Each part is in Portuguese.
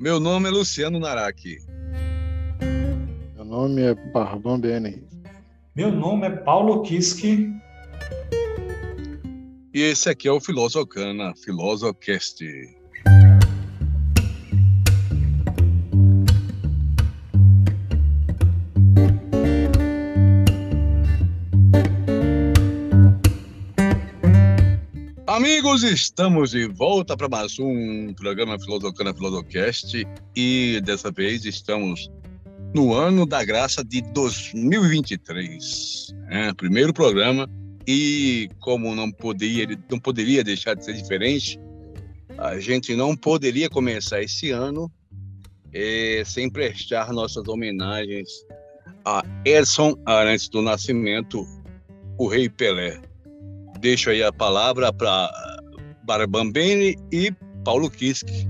Meu nome é Luciano Naraki. Meu nome é Parvan Bene. Meu nome é Paulo Kiski. E esse aqui é o Filosocana, Filosocast. Amigos, estamos de volta para mais um programa Filosocana Filosocast e dessa vez estamos no ano da graça de 2023. É, primeiro programa e como não poderia, não poderia deixar de ser diferente, a gente não poderia começar esse ano é, sem prestar nossas homenagens a Edson Arantes do Nascimento, o Rei Pelé. Deixo aí a palavra para Barbambene e Paulo Kiski.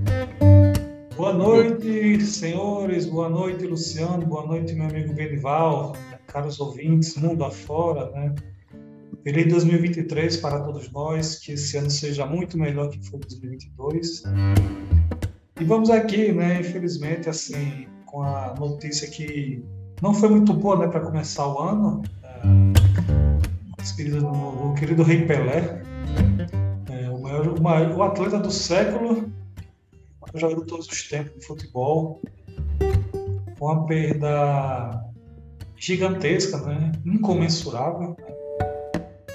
Boa noite, senhores. Boa noite, Luciano. Boa noite, meu amigo Benival. Caros ouvintes, mundo afora, né? Feliz 2023 para todos nós. Que esse ano seja muito melhor que foi 2022. E vamos aqui, né? Infelizmente, assim, com a notícia que não foi muito boa, né, para começar o ano. É despedida do, querido Rei Pelé, o, maior, o, atleta do século, o maior jogador de todos os tempos de futebol, uma perda gigantesca, né? incomensurável.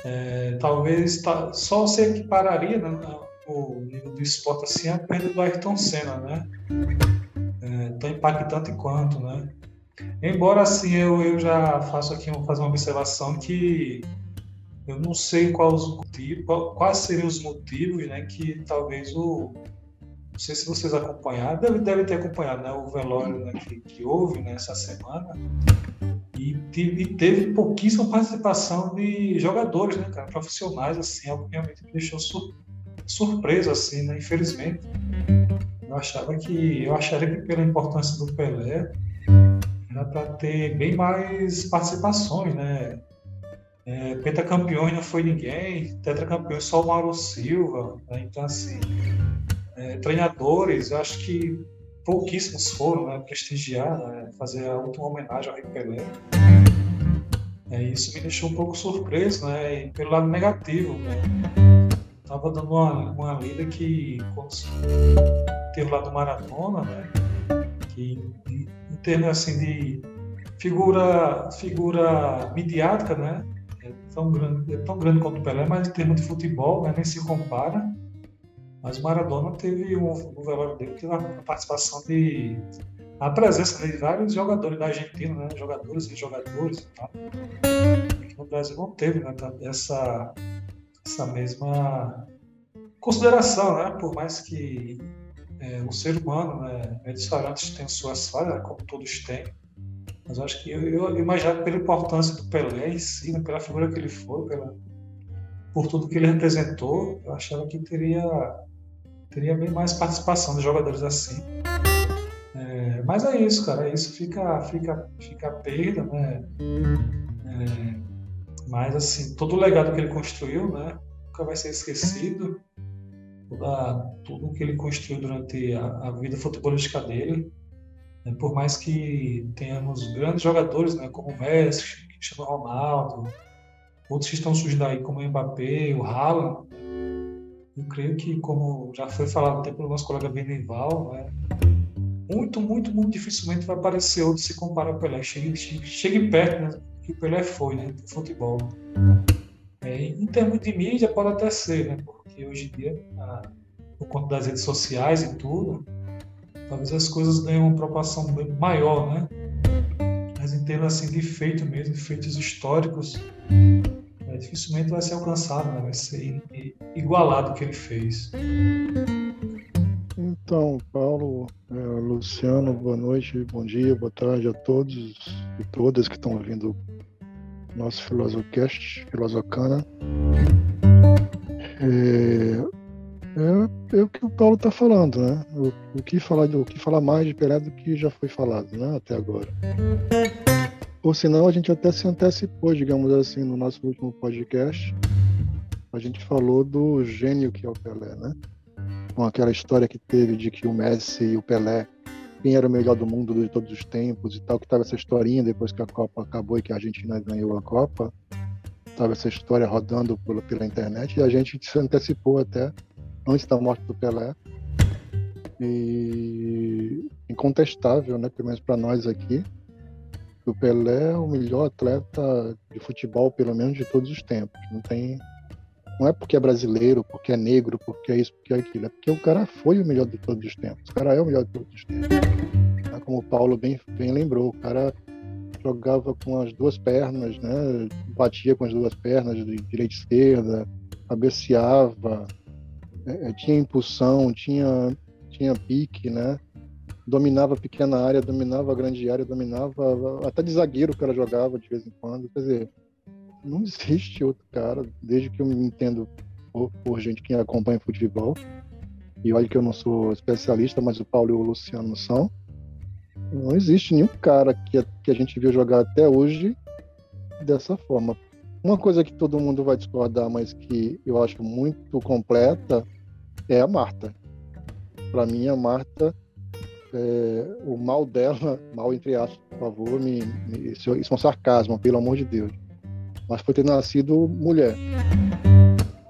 É, talvez tá, só se equipararia né, o nível do esporte assim a perda do Ayrton Senna, né? É, tão impactante quanto, né? Embora assim eu, eu já faço aqui fazer uma observação que eu não sei quais, quais seriam os motivos, né, que talvez o não sei se vocês acompanharam, deve, deve ter acompanhado, né, o velório né, que, que houve nessa né, semana e, e, teve pouquíssima participação de jogadores, né, cara, profissionais, assim, algo que realmente me deixou sur, surpreso, assim, né, infelizmente. Eu achava que, eu acharia que pela importância do Pelé era para ter bem mais participações, né, é, pentacampeões não foi ninguém, tetracampeões só o Mauro Silva. Né? Então, assim, é, treinadores, eu acho que pouquíssimos foram né, prestigiar, né, fazer a última homenagem ao Rei Pelé. É, isso me deixou um pouco surpreso, né, pelo lado negativo. Né. Tava dando uma, uma lida que teve lá do Maratona, né, que em, em termos assim de figura, figura midiática, né, tão grande, é tão grande quanto o Pelé, mas em termos de futebol né, nem se compara. Mas o Maradona teve um, um velório dele, teve a participação de. a presença de vários jogadores da Argentina, né, jogadores e jogadores tal. Aqui no Brasil não teve né, essa, essa mesma consideração, né, por mais que é, o ser humano, né, é diferente, tem suas falhas, como todos têm mas acho que eu, eu pela importância do Pelé em si, né, pela figura que ele foi, pela, por tudo que ele representou, eu achava que teria, teria bem mais participação de jogadores assim. É, mas é isso, cara, é isso, fica, fica, fica a perda, né? É, mas assim, todo o legado que ele construiu, né, nunca vai ser esquecido. Toda, tudo que ele construiu durante a, a vida futebolística dele? Por mais que tenhamos grandes jogadores, né, como o Messi, Cristiano Ronaldo, outros que estão surgindo aí, como o Mbappé, o Haaland, eu creio que, como já foi falado até pelo nosso colega Benival, né, muito, muito, muito dificilmente vai aparecer outro se compara ao Pelé. Chegue, chegue, chegue perto né, que o Pelé foi, né, do futebol. É, em termos de mídia, pode até ser, né, porque hoje em dia, a, por conta das redes sociais e tudo, talvez as coisas ganhem uma proporção maior, né? Mas em termos assim, de feito mesmo, feitos históricos, é, dificilmente vai ser alcançado, né? vai ser igualado o que ele fez. Então, Paulo, é, Luciano, boa noite, bom dia, boa tarde a todos e todas que estão ouvindo nosso Filosocast, Filosocana. É, é, é o que o Paulo está falando, né? O, o, que falar, o que falar mais de Pelé do que já foi falado, né? Até agora. Ou senão a gente até se antecipou, digamos assim, no nosso último podcast. A gente falou do gênio que é o Pelé, né? Com aquela história que teve de que o Messi e o Pelé quem era o melhor do mundo de todos os tempos e tal, que tava essa historinha depois que a Copa acabou e que a Argentina ganhou a Copa, tava essa história rodando pela, pela internet e a gente se antecipou até antes da morte do Pelé. E incontestável, né, pelo menos para nós aqui, o Pelé é o melhor atleta de futebol, pelo menos de todos os tempos. Não tem não é porque é brasileiro, porque é negro, porque é isso, porque é aquilo. É porque o cara foi o melhor de todos os tempos. O cara é o melhor de todos os tempos. É como o Paulo bem, bem lembrou, o cara jogava com as duas pernas, né? Batia com as duas pernas, de direita e esquerda, cabeceava, é, tinha impulsão, tinha, tinha pique, né? Dominava pequena área, dominava grande área, dominava até de zagueiro o cara jogava de vez em quando. Quer dizer, não existe outro cara, desde que eu me entendo por, por, gente que acompanha futebol. E olha que eu não sou especialista, mas o Paulo e o Luciano são. Não existe nenhum cara que que a gente viu jogar até hoje dessa forma. Uma coisa que todo mundo vai discordar, mas que eu acho muito completa, é a Marta. Para mim, a Marta, é, o mal dela, mal entre aspas, por favor, me, me, isso, é um sarcasmo, pelo amor de Deus mas foi ter nascido mulher.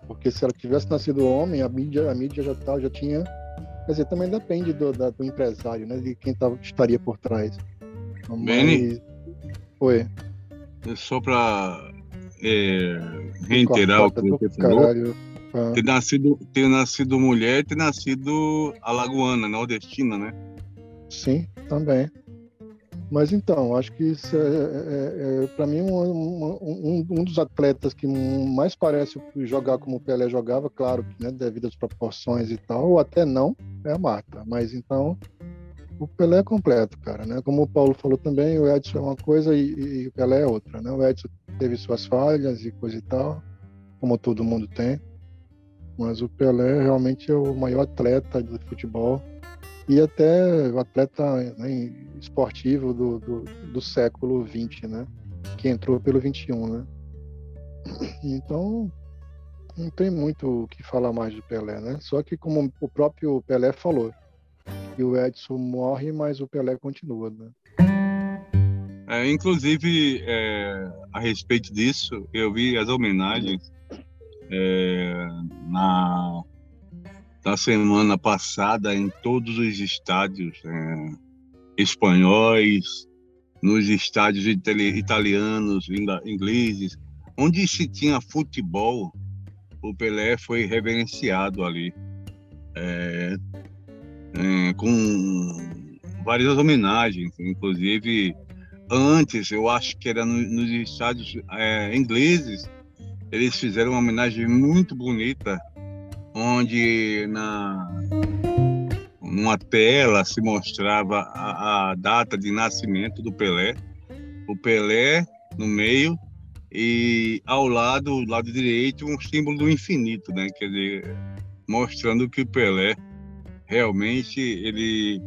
Porque se ela tivesse nascido homem, a mídia, a mídia já, tá, já tinha. Quer dizer, também depende do, da, do empresário, né? De quem tá, estaria por trás. Mas... Benny? Oi. É só para é, reiterar o que você falou. Caralho. Ah. Ter, nascido, ter nascido mulher ter nascido alagoana, nordestina, né? Sim, também. Mas então, acho que isso é, é, é para mim um, um, um, dos atletas que mais parece jogar como o Pelé jogava, claro que né, devido às proporções e tal, ou até não, é a Marta. Mas então, o Pelé é completo, cara, né? Como o Paulo falou também, o Edson é uma coisa e, e o Pelé é outra, né? O Edson teve suas falhas e coisa e tal, como todo mundo tem. Mas o Pelé realmente é o maior atleta de futebol e até o atleta né, esportivo do, do, do, século XX, né? Que entrou pelo XXI, né? Então, não tem muito o que falar mais do Pelé, né? Só que como o próprio Pelé falou, que o Edson morre, mas o Pelé continua, né? É, inclusive, é, a respeito disso, eu vi as homenagens é, na da semana passada em todos os estádios é, espanhóis, nos estádios italianos, ingleses, onde se tinha futebol, o Pelé foi reverenciado ali, é, é, com várias homenagens, inclusive antes, eu acho que era no, nos estádios é, ingleses, eles fizeram uma homenagem muito bonita onde na numa tela se mostrava a, a, data de nascimento do Pelé, o Pelé no meio e ao lado, lado direito, um símbolo do infinito, né? Quer dizer, mostrando que o Pelé realmente ele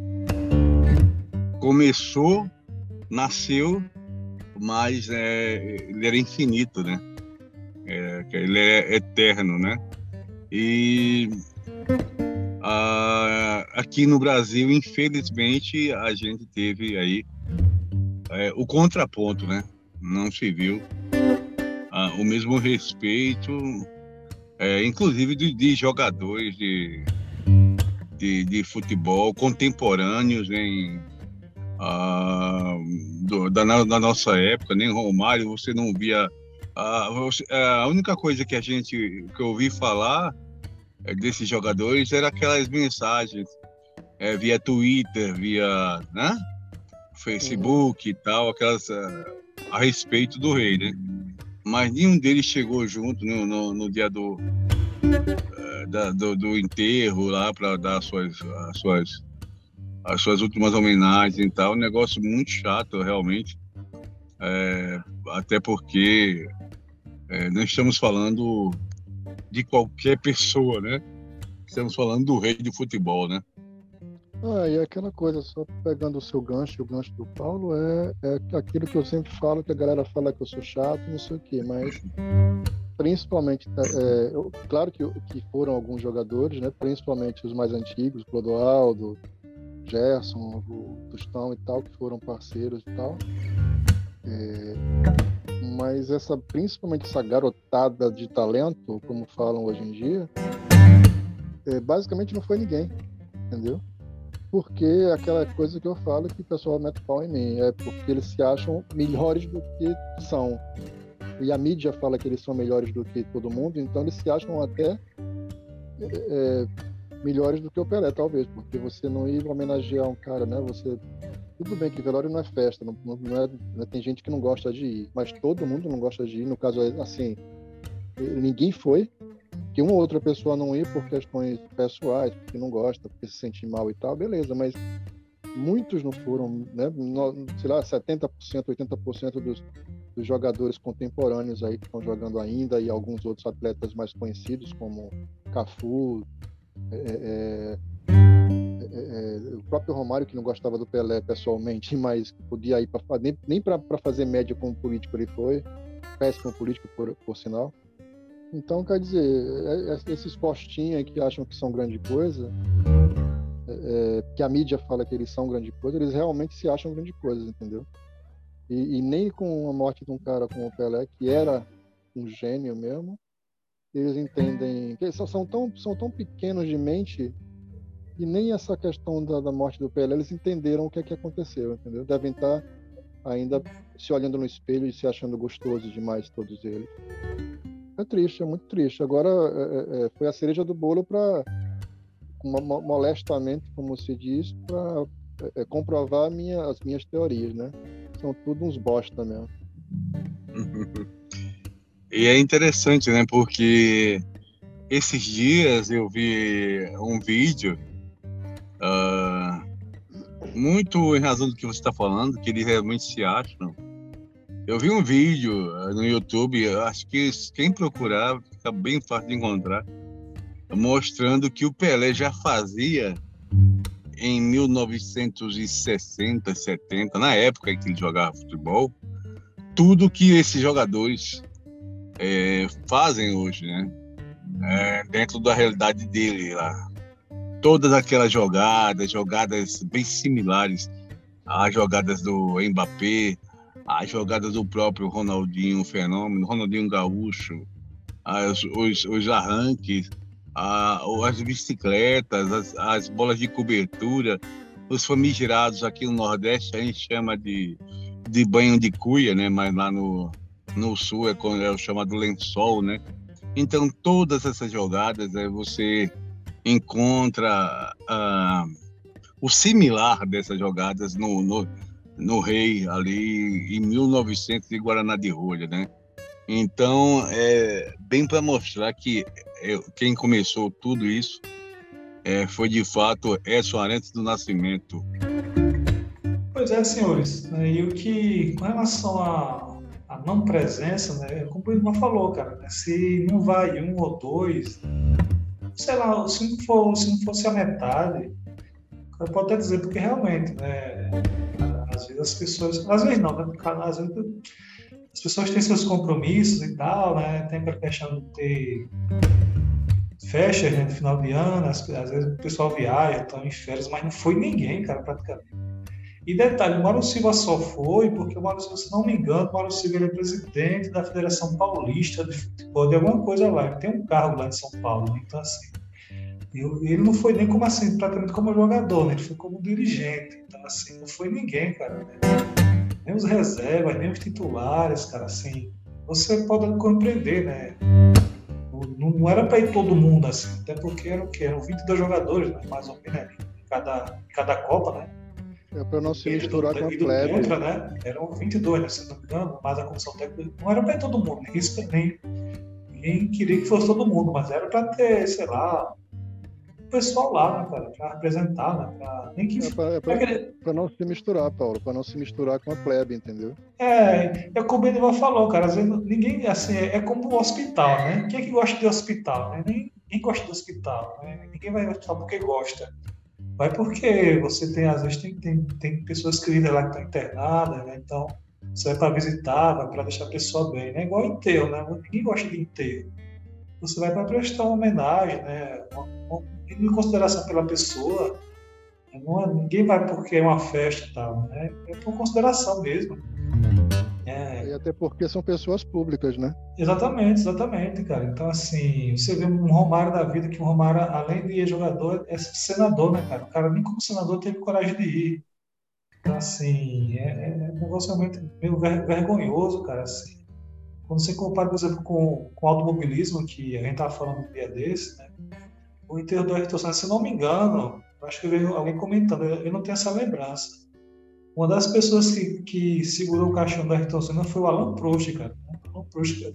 começou, nasceu, mas é, ele era infinito, né? É, ele é eterno, né? E uh, aqui no Brasil, infelizmente, a gente teve aí é, o contraponto, né? Não se viu uh, o mesmo respeito, é, inclusive de, de jogadores de, de, de, futebol contemporâneos em uh, do, da, da, nossa época, nem Romário, você não via a, a única coisa que a gente que eu ouvi falar é, desses jogadores era aquelas mensagens é, via Twitter, via né? Facebook e tal, aquelas a, a, respeito do rei, né? Mas nenhum deles chegou junto no, no, no dia do, é, da, do, do, enterro lá para dar suas, as suas as suas últimas homenagens e tal. Um negócio muito chato, realmente. É, até porque é, não estamos falando de qualquer pessoa, né? Estamos falando do rei do futebol, né? Ah, e aquela coisa, só pegando o seu gancho, o gancho do Paulo, é, é aquilo que eu sempre falo, que a galera fala que eu sou chato, não sei o quê, mas principalmente, é, eu, claro que, que foram alguns jogadores, né? Principalmente os mais antigos, Clodoaldo, Gerson, o Tostão e tal, que foram parceiros e tal. É, mas essa, principalmente essa garotada de talento, como falam hoje em dia, é, basicamente não foi ninguém, entendeu? Porque aquela coisa que eu falo que o pessoal mete pau em mim, é porque eles se acham melhores do que são. E a mídia fala que eles são melhores do que todo mundo, então eles se acham até é, é melhores do que o Pelé, talvez, porque você não ir homenagear um cara, né? Você tudo bem que velório não é festa, não, não, é, não é, tem gente que não gosta de ir, mas todo mundo não gosta de ir. No caso, assim, ninguém foi, que uma ou outra pessoa não ir por questões pessoais, porque não gosta, porque se sente mal e tal, beleza, mas muitos não foram, né? Sei lá, 70%, 80% dos, dos jogadores contemporâneos aí que estão jogando ainda e alguns outros atletas mais conhecidos como Cafu, é, é, é, é o próprio Romário que não gostava do Pelé pessoalmente, mas podia ir para nem, nem para fazer média como político ele foi, péssimo político por, por sinal. Então, quer dizer, é, é, esses postinhos que acham que são grande coisa, é, que a mídia fala que eles são grande coisa, eles realmente se acham grande coisa, entendeu? E, e, nem com a morte de um cara como o Pelé, que era um gênio mesmo, eles entendem que eles são tão, são tão pequenos de mente e nem essa questão da, da morte do Pelé eles entenderam o que é que aconteceu, entendeu? Devem estar ainda se olhando no espelho e se achando gostoso demais todos eles. É triste, é muito triste. Agora é, é, é foi a cereja do bolo para molestamente, como se diz, para é, é, comprovar minha, as minhas teorias, né? São tudo uns bosta mesmo. E é interessante, né? Porque esses dias eu vi um vídeo, uh, muito em razão do que você está falando, que eles realmente se acham. Eu vi um vídeo no YouTube, acho que quem procurar fica bem fácil de encontrar, mostrando que o Pelé já fazia em 1960, 70, na época em que ele jogava futebol, tudo que esses jogadores é, fazem hoje, né? É, dentro da realidade dele lá. Todas aquelas jogadas, jogadas bem similares às jogadas do Mbappé, às jogadas do próprio Ronaldinho Fenômeno, Ronaldinho Gaúcho, as, os, os arranques, a, as bicicletas, as, as bolas de cobertura, os famigerados aqui no Nordeste a gente chama de, de banho de cuia, né? Mas lá no, no sul é, é o chamado lençol, né? Então todas essas jogadas aí você encontra ah, o similar dessas jogadas no, no, no Rei ali em 1900 de Guaraná de Rolha, né? Então é bem para mostrar que quem começou tudo isso é, foi de fato Edson Arantes do Nascimento. Pois é, senhores. Né? E o que, com relação a a não presença, né, como o irmão falou, cara, né, se não vai um ou dois, sei lá, se não, for, se não fosse a metade, eu posso até dizer, porque realmente, né, às vezes as pessoas, às vezes não, né, às vezes as pessoas têm seus compromissos e tal, né, tem a questão de ter festas né, no final de ano, às, às vezes o pessoal viaja, estão em férias, mas não foi ninguém, cara, praticamente. E detalhe, o Mauro Silva só foi porque o Mauro Silva, se não me engano, o Mauro Silva é presidente da Federação Paulista de Futebol, de alguma coisa lá. Tem um cargo lá em São Paulo. Né? Então, assim, ele não foi nem como assim, praticamente como jogador, né? ele foi como dirigente. Então, assim, não foi ninguém, cara. Né? Nem os reservas, nem os titulares, cara, assim. Você pode compreender, né? Não, não era para ir todo mundo assim, até porque era o quê? Eram 22 jogadores, né? mais ou menos, né? em cada, em cada Copa, né? É para não se misturar com a plebe. Contra, né? Eram 22, né, se não me engano, mas a comissão técnica não era para todo mundo, ninguém, nem, ninguém queria que fosse todo mundo, mas era para ter, sei lá, o pessoal lá, né, cara, para representar, né, pra, nem que... É para é não se misturar, Paulo, para não se misturar com a plebe, entendeu? É, é como o Benival falou, cara, às vezes ninguém, assim, é, é como o hospital, né? Quem é que gosta de hospital, né? Ninguém gosta de hospital, né? Ninguém vai ao hospital porque gosta. Vai porque você tem, às vezes, tem, tem, tem pessoas queridas lá que estão internadas, né? Então, você vai para visitar, vai para deixar a pessoa bem, né? Igual enterro, né? Ninguém gosta de enterro. Você vai para prestar uma homenagem, né? Uma, uma, consideração pela pessoa, Não é, ninguém vai porque é uma festa e tal, né? É por consideração mesmo. É. E até porque são pessoas públicas, né? Exatamente, exatamente, cara. Então, assim, você vê um Romário da vida, que o Romário, além de jogador, é senador, né, cara? O cara nem como senador teve coragem de ir. Então, assim, é, é um negócio realmente meio vergonhoso, cara, assim. Quando você compara, por exemplo, com, com o automobilismo, que a gente estava falando um dia desse, né? O enterro do Ayrton Senna, se não me engano, acho que eu vi alguém comentando, eu não tenho essa lembrança uma das pessoas que, que segurou o caixão do Ayrton Senna foi o Alan Proust, cara. Alan Proust, cara.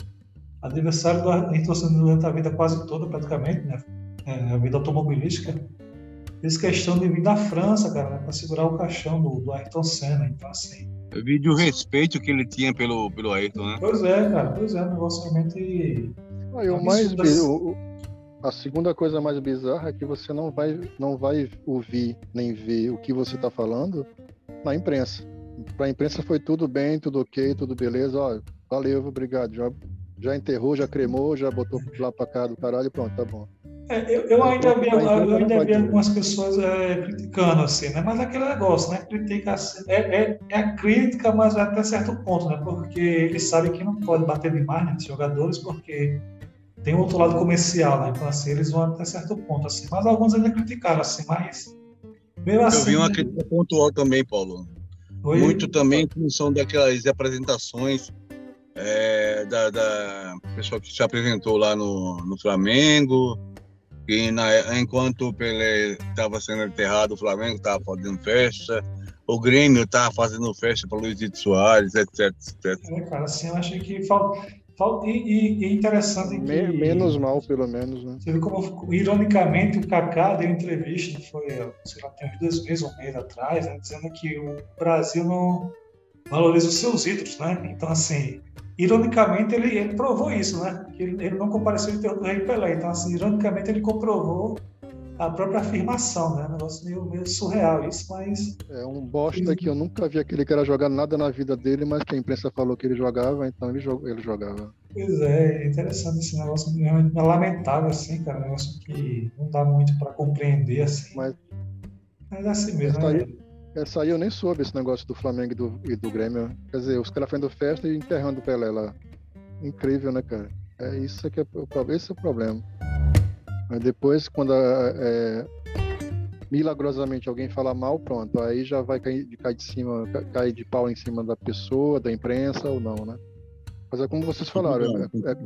Adversário do Ayrton Senna durante a vida quase toda, praticamente, né? É, a vida automobilística. Fez questão de vir da França, cara, né? para segurar o caixão do, do Ayrton Senna. Então, assim. Eu vi de o respeito que ele tinha pelo, pelo Ayrton, né? Pois é, cara. Pois é, um negócio realmente. Ah, o mais, o, a segunda coisa mais bizarra é que você não vai, não vai ouvir nem ver o que você está falando na imprensa. Para a imprensa foi tudo bem, tudo ok, tudo beleza. Ó, valeu, obrigado. Já, já enterrou, já cremou, já botou lá para cá do caralho e pronto, tá bom. É, eu, eu, ainda vi, eu ainda vi algumas pessoas é, criticando, assim, né? Mas aquele negócio, né? Critica, assim, é, é, é, a crítica, mas até certo ponto, né? Porque eles sabem que não pode bater demais né, jogadores, porque tem outro lado comercial, né? Então, assim, eles vão até certo ponto, assim. Mas alguns ainda criticaram, assim, mas mesmo assim, eu vi uma crítica pontual também, Paulo. Oi? Muito também em função daquelas apresentações é, da, da pessoa que se apresentou lá no, no Flamengo, e na, enquanto o Pelé estava sendo enterrado, o Flamengo estava fazendo festa, o Grêmio estava fazendo festa para Luizito Soares, etc, etc. É, cara, assim, eu achei que falta e, e, e interessante que... Menos mal, pelo menos, né? Você viu como, ironicamente, o Kaká deu entrevista, foi, sei lá, tem uns dois meses ou um mês atrás, né, dizendo que o Brasil não valoriza os seus ídolos, né? Então, assim, ironicamente, ele, ele provou isso, né? Que ele, ele não compareceu em termo do Rei Pelé. Então, assim, ironicamente, ele comprovou a própria afirmação, né? Um negócio meio, meio surreal isso, mas... É um bosta que eu nunca vi aquele cara jogar nada na vida dele, mas que a imprensa falou que ele jogava, então ele, jog... ele jogava. Pois é, é interessante esse negócio, é lamentável, assim, cara, um negócio que não dá muito para compreender, assim. Mas, mas é assim mesmo, essa né? Aí, essa aí eu nem soube, esse negócio do Flamengo e do, e do Grêmio. Quer dizer, os caras fazendo festa e enterrando o Pelé lá. Incrível, né, cara? É isso que é, esse é o problema. Mas depois, quando é, milagrosamente alguém fala mal, pronto, aí já vai cair, cair de cima, cair de pau em cima da pessoa, da imprensa ou não, né? Mas é como vocês falaram, é, é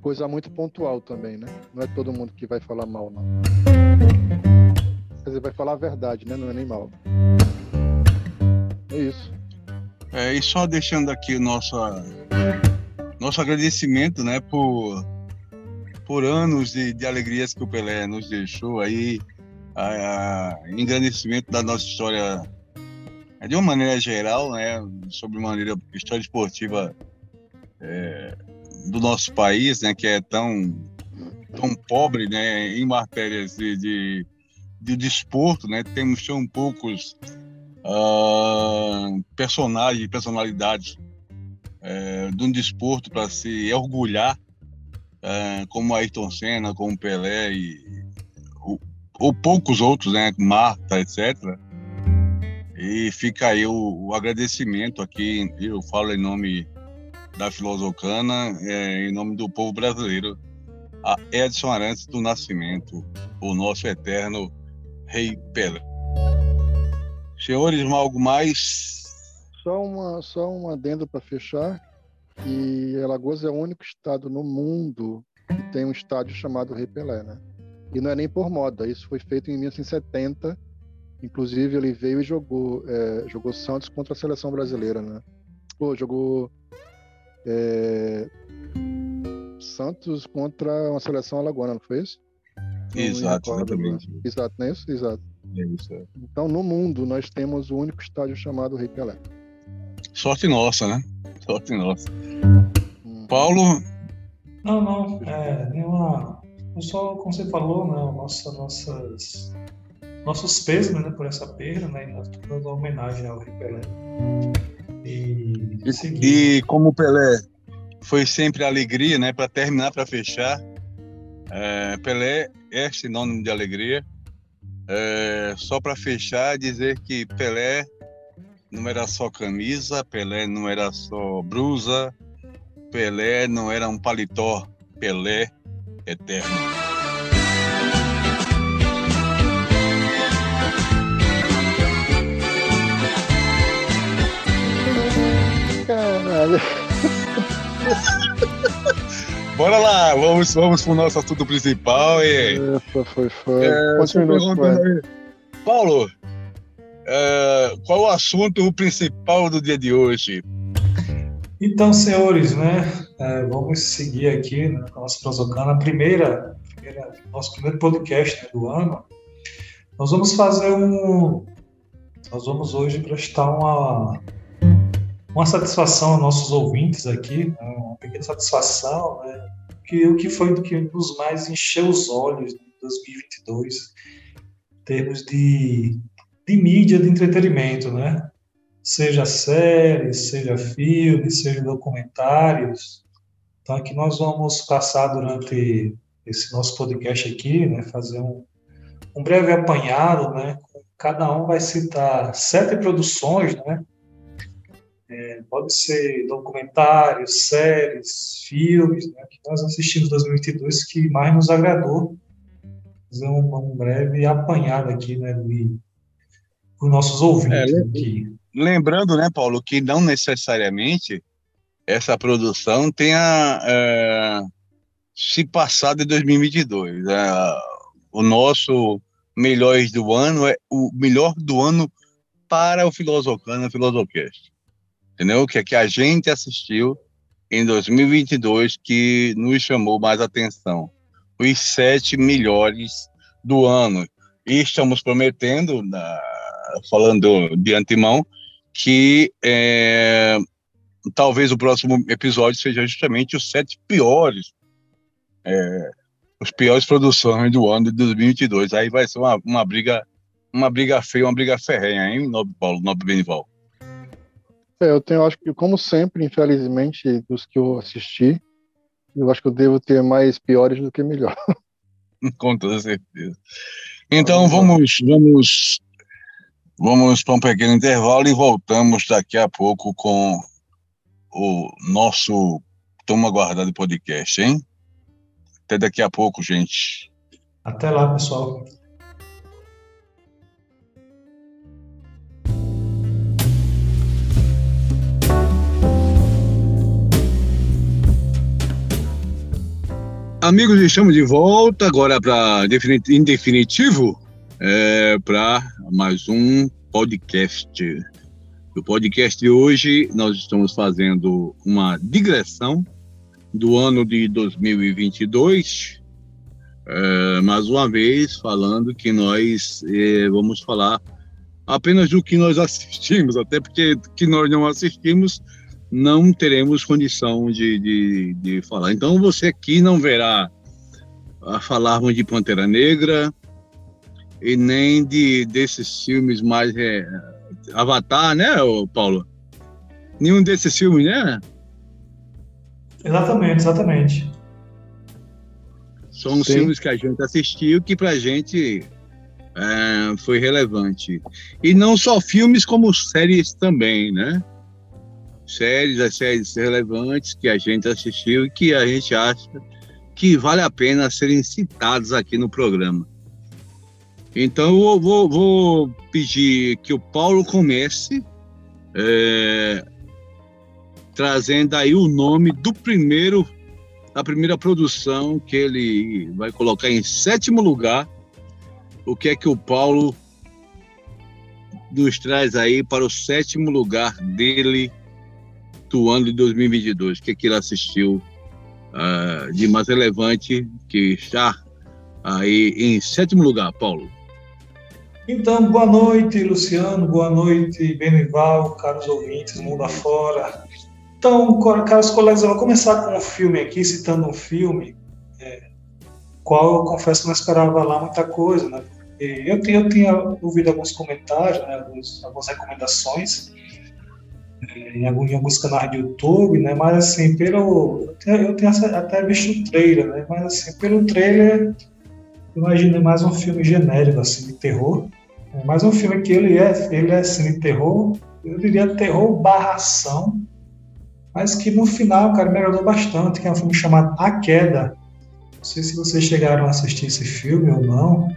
coisa muito pontual também, né? Não é todo mundo que vai falar mal, não. Quer dizer, vai falar a verdade, né? Não é nem mal. É isso. É, e só deixando aqui o nosso, nosso agradecimento, né, por por anos de, de alegrias que o Pelé nos deixou aí, a, a engrandecimento da nossa história de uma maneira geral, né, sobre maneira história esportiva é, do nosso país, né, que é tão tão pobre, né, em matérias de, de, de desporto, né, temos tão poucos uh, personagens, personalidades é, de um desporto para se orgulhar é, como Ayrton Senna, como Pelé e ou, ou, poucos outros, né, Marta, etc. E fica aí o, o, agradecimento aqui, eu falo em nome da Filosofana, é, em nome do povo brasileiro, a Edson Arantes do Nascimento, o nosso eterno Rei Pelé. Senhores, algo mais? Só uma, só um adendo para fechar. E Alagoas é o único estado no mundo que tem um estádio chamado Rei Pelé, né? E não é nem por moda, isso foi feito em 1970. Inclusive, ele veio e jogou, é, jogou Santos contra a seleção brasileira, né? Pô, jogou é, Santos contra uma seleção alagoana, não foi isso? Exato, exatamente. Exato, não é isso? Exato. É isso, é. Então, no mundo, nós temos o único estádio chamado Rei Pelé. Sorte nossa, né? Sorte nossa. Paulo? Não, não. É, nenhuma. Só, como você falou, né, nossa, nossas, nossos pesos né, por essa perda, né, e toda a homenagem ao Rei Pelé. E, e, e como o Pelé foi sempre alegria, né, para terminar, para fechar, é, Pelé é sinônimo de alegria. É, só para fechar, dizer que Pelé não era só camisa, Pelé não era só blusa, Pelé não era um paletó, Pelé eterno. Caralho. Bora lá, vamos, vamos pro nosso assunto principal. E, Essa foi foi. é, aí. Paulo, é, qual o assunto principal do dia de hoje? Então, senhores, né, é, vamos seguir aqui né, com a nossa Prosocana, a primeira, primeira, nosso primeiro podcast né, do ano. Nós vamos fazer um, nós vamos hoje prestar uma, uma satisfação aos nossos ouvintes aqui, né, uma pequena satisfação, né, que o que foi do que nos mais encheu os olhos em 2022, em termos de, de mídia, de entretenimento, né? seja séries, seja filmes, seja documentários. Então aqui nós vamos passar durante esse nosso podcast aqui, né, fazer um, um breve apanhado, né, cada um vai citar sete produções, né, é, pode ser documentários, séries, filmes, né, que nós assistimos em 2022 que mais nos agradou. Fazer um, um breve apanhado aqui, né, de, os nossos ouvintes É, aqui. Lembrando, né, Paulo, que não necessariamente essa produção tenha é, se passado em 2022. É, o nosso melhores do ano é o melhor do ano para o Filosofana Filosofcast. Entendeu? Que é que a gente assistiu em 2022 que nos chamou mais atenção. Os sete melhores do ano. E estamos prometendo, na- falando de antemão, que é, talvez o próximo episódio seja justamente os sete piores, é, os piores produções do ano de 2022. Aí vai ser uma, uma briga, uma briga feia, uma briga ferrenha, hein, Nobre Paulo, Nobre Benival? É, eu tenho, acho que, como sempre, infelizmente, dos que eu assisti, eu acho que eu devo ter mais piores do que melhor. Com toda certeza. Então vamos, vamos, vamos para um pequeno intervalo e voltamos daqui a pouco com o nosso tão aguardado podcast, hein? Até daqui a pouco, gente. Até lá, pessoal. Amigos, estamos de volta agora para em definitivo é, para mais um podcast. O podcast de hoje nós estamos fazendo uma digressão do ano de 2022, é, mais uma vez falando que nós é, vamos falar apenas do que nós assistimos, até porque que nós não assistimos não teremos condição de, de, de falar. Então você aqui não verá a falarmos de Pantera Negra e nem de desses filmes mais é, Avatar, né, ô Paulo? Nenhum desses filmes, né? Exatamente, exatamente. São os Sim. filmes que a gente assistiu que pra gente é, foi relevante. E não só filmes, como séries também, né? Séries, as séries relevantes que a gente assistiu e que a gente acha que vale a pena serem citados aqui no programa. Então eu vou, vou pedir que o Paulo comece é, trazendo aí o nome do primeiro a primeira produção que ele vai colocar em sétimo lugar. O que é que o Paulo nos traz aí para o sétimo lugar dele do ano de 2022? O que é que ele assistiu ah, de mais relevante que está aí em sétimo lugar, Paulo? Então, boa noite, Luciano, boa noite, Benival, caros ouvintes, mundo afora. Então, caros colegas, eu vou começar com um filme aqui, citando um filme, é, qual eu confesso não esperava lá muita coisa, né? Eu tinha, eu tinha ouvido alguns comentários, né, alguns, algumas recomendações é, em, algum- em alguns canais de YouTube, né? Mas assim, pelo eu tinha até visto o trailer, né? Mas assim, pelo trailer imaginei mais um filme genérico, assim, de terror. É mais um filme que ele é, ele é assim, terror, eu diria terror barra ação, mas que no final, cara, me agradou bastante, que é um filme chamado A Queda. Não sei se vocês chegaram a assistir esse filme ou não.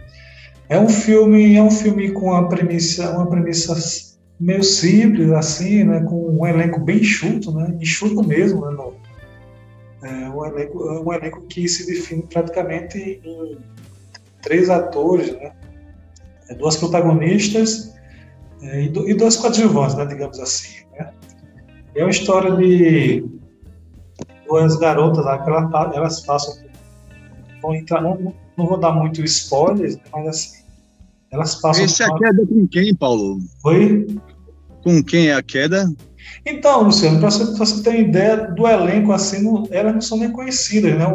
É um filme, é um filme com uma premissa, uma premissa meio simples, assim, né, com um elenco bem enxuto, né, enxuto mesmo, né, no, é um elenco, um elenco que se define praticamente em três atores, né, é, duas protagonistas é, e, do, e dois coadjuvantes, né, digamos assim. Né. É uma história de duas garotas lá, que elas, elas passam, vão entrar, não, não vou dar muito spoilers, mas assim, elas passam. Esse é com quem, Paulo? Oi? Com quem é a queda? Então, Luciano, para você, você ter uma ideia do elenco, assim, não, elas não são nem conhecidas, né?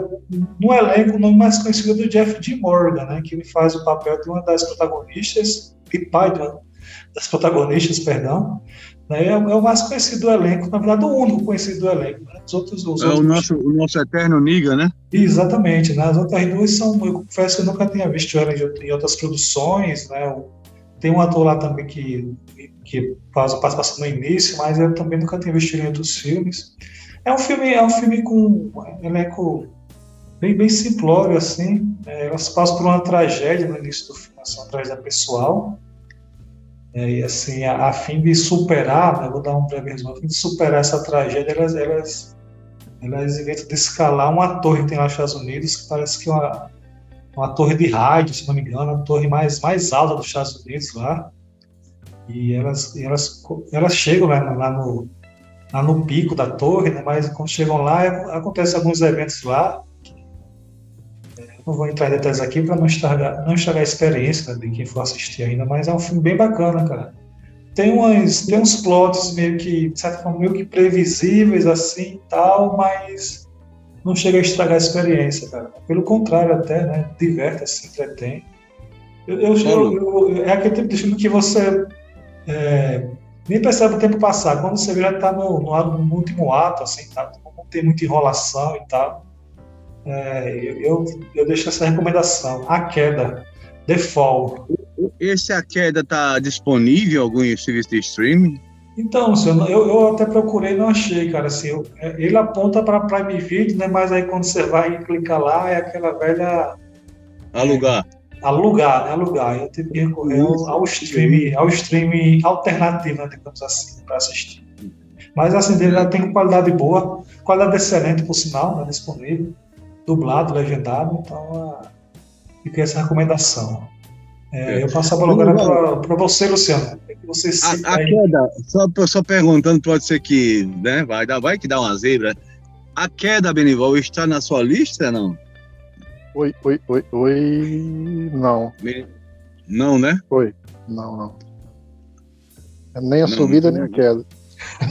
No elenco, o nome mais conhecido é do Jeff D. Morgan, né? Que ele faz o papel de uma das protagonistas, e pai de uma das protagonistas, perdão. Né? É, é, o mais conhecido do elenco, na verdade, o único conhecido do elenco. Né? Os outros, os é outros... O, nosso, o nosso eterno Niga, né? Exatamente, né? As outras duas são, eu confesso que eu nunca tinha visto ela em outras produções, né? Tem um ator lá também que, que faz a participação no início, mas eu também nunca tinha visto em outros filmes. É um filme, é um filme com um elenco bem, bem simplório, assim. É, elas passam por uma tragédia no início do filme, assim, uma tragédia pessoal. É, e assim, a, a, fim de superar, né, vou dar um breve resumo, a fim de superar essa tragédia, elas, elas, elas inventam de escalar uma torre que tem lá nos Estados Unidos, que parece que é uma, uma torre de rádio, se não me engano, a torre mais, mais alta dos Estados Unidos lá. E elas, elas, elas chegam né, lá, no, lá no pico da torre, né, mas quando chegam lá, acontecem alguns eventos lá. É, não vou entrar em detalhes aqui para não estragar, não estragar a experiência né, de quem for assistir ainda, mas é um filme bem bacana, cara. Tem, umas, tem uns plots meio que, de certa forma, meio que previsíveis assim e tal, mas não chega a estragar a experiência, cara. Pelo contrário, até, né? Diverte, se entretém. Eu, eu, eu, é aquele tipo de filme que você é, nem percebe o tempo passar. Quando você vê, já está no, no, no, último ato, assim, tá? não tem muita enrolação e tal. É, eu, eu deixo essa recomendação. A Queda, The Fall. Esse A Queda está disponível em algum serviço de streaming? Então, eu, eu até procurei não achei, cara. Assim, eu, é, ele aponta para Prime Video, né? Mas aí quando você vai clicar lá, é aquela velha. Alugar. É, alugar, né? Alugar. Eu tive que recorrer ao, ao stream, ao stream alternativo, né, digamos assim, para assistir. Mas assim, ele já tem qualidade boa, qualidade excelente, por sinal, né, disponível, dublado, legendado, então uh, fica essa recomendação. É, eu passo a bola agora para você, Luciano. Você a, a queda, só, só perguntando, pode ser que né, vai, vai que dá uma zebra. A queda, Benival, está na sua lista não? Oi, oi, oi, oi. Não. Não, né? Oi. Não, não. Nem a não, subida, não, nem a queda.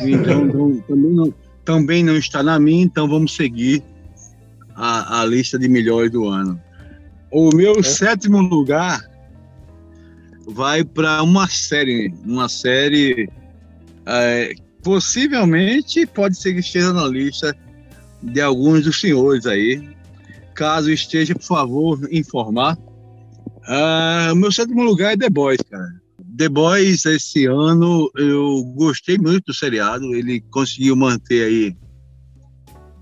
Então, não, também, não, também não está na minha, então vamos seguir a, a lista de melhores do ano. O meu é? sétimo lugar vai para uma série, uma série é, possivelmente pode ser que esteja na lista de alguns dos senhores aí. Caso esteja, por favor, informar. Uh, meu sétimo lugar é The Boys, cara. The Boys, esse ano, eu gostei muito do seriado. Ele conseguiu manter aí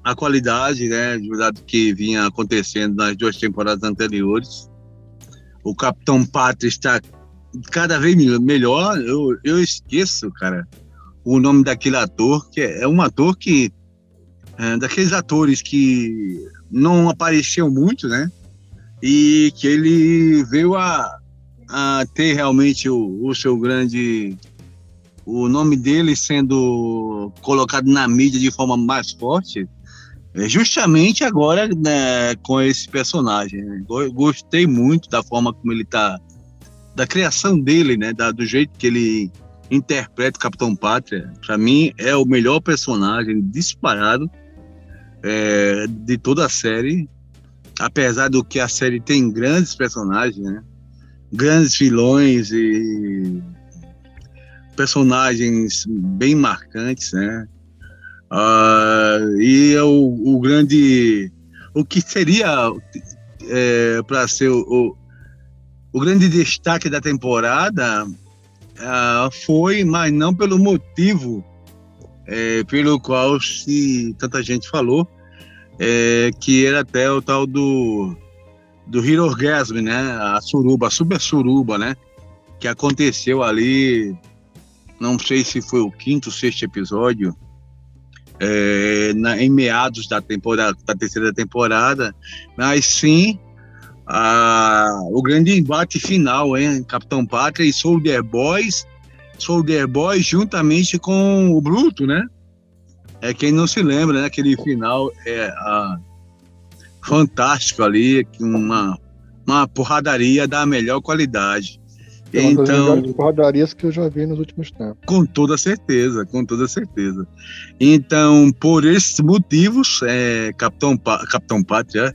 a qualidade, né, do que vinha acontecendo nas duas temporadas anteriores. O Capitão Pátria está cada vez melhor. Eu, eu esqueço, cara, o nome daquele ator, que é, é um ator que. É, daqueles atores que não apareciam muito, né? E que ele veio a, a ter realmente o, o seu grande. O nome dele sendo colocado na mídia de forma mais forte, é justamente agora né, com esse personagem. Né? Gostei muito da forma como ele está da criação dele, né, da, do jeito que ele interpreta o Capitão Pátria, para mim é o melhor personagem disparado é, de toda a série, apesar do que a série tem grandes personagens, né, grandes vilões e personagens bem marcantes, né, uh, e é o, o, grande, o que seria é, para ser o, o o grande destaque da temporada uh, foi, mas não pelo motivo é, pelo qual se tanta gente falou, é, que era até o tal do do Hero Orgasm, né? A suruba, a super suruba, né? Que aconteceu ali, não sei se foi o quinto, sexto episódio, é, na, em meados da temporada, da terceira temporada, mas sim a, o grande embate final, hein? Capitão Pátria e Soldier Boys, Soldier Boys juntamente com o Bruto, né? É quem não se lembra, né? Aquele final é a, fantástico ali, uma, uma porradaria da melhor qualidade. É uma então, das porradarias que eu já vi nos últimos tempos. Com toda certeza, com toda certeza. Então, por esses motivos, é, Capitão, Capitão Pátria,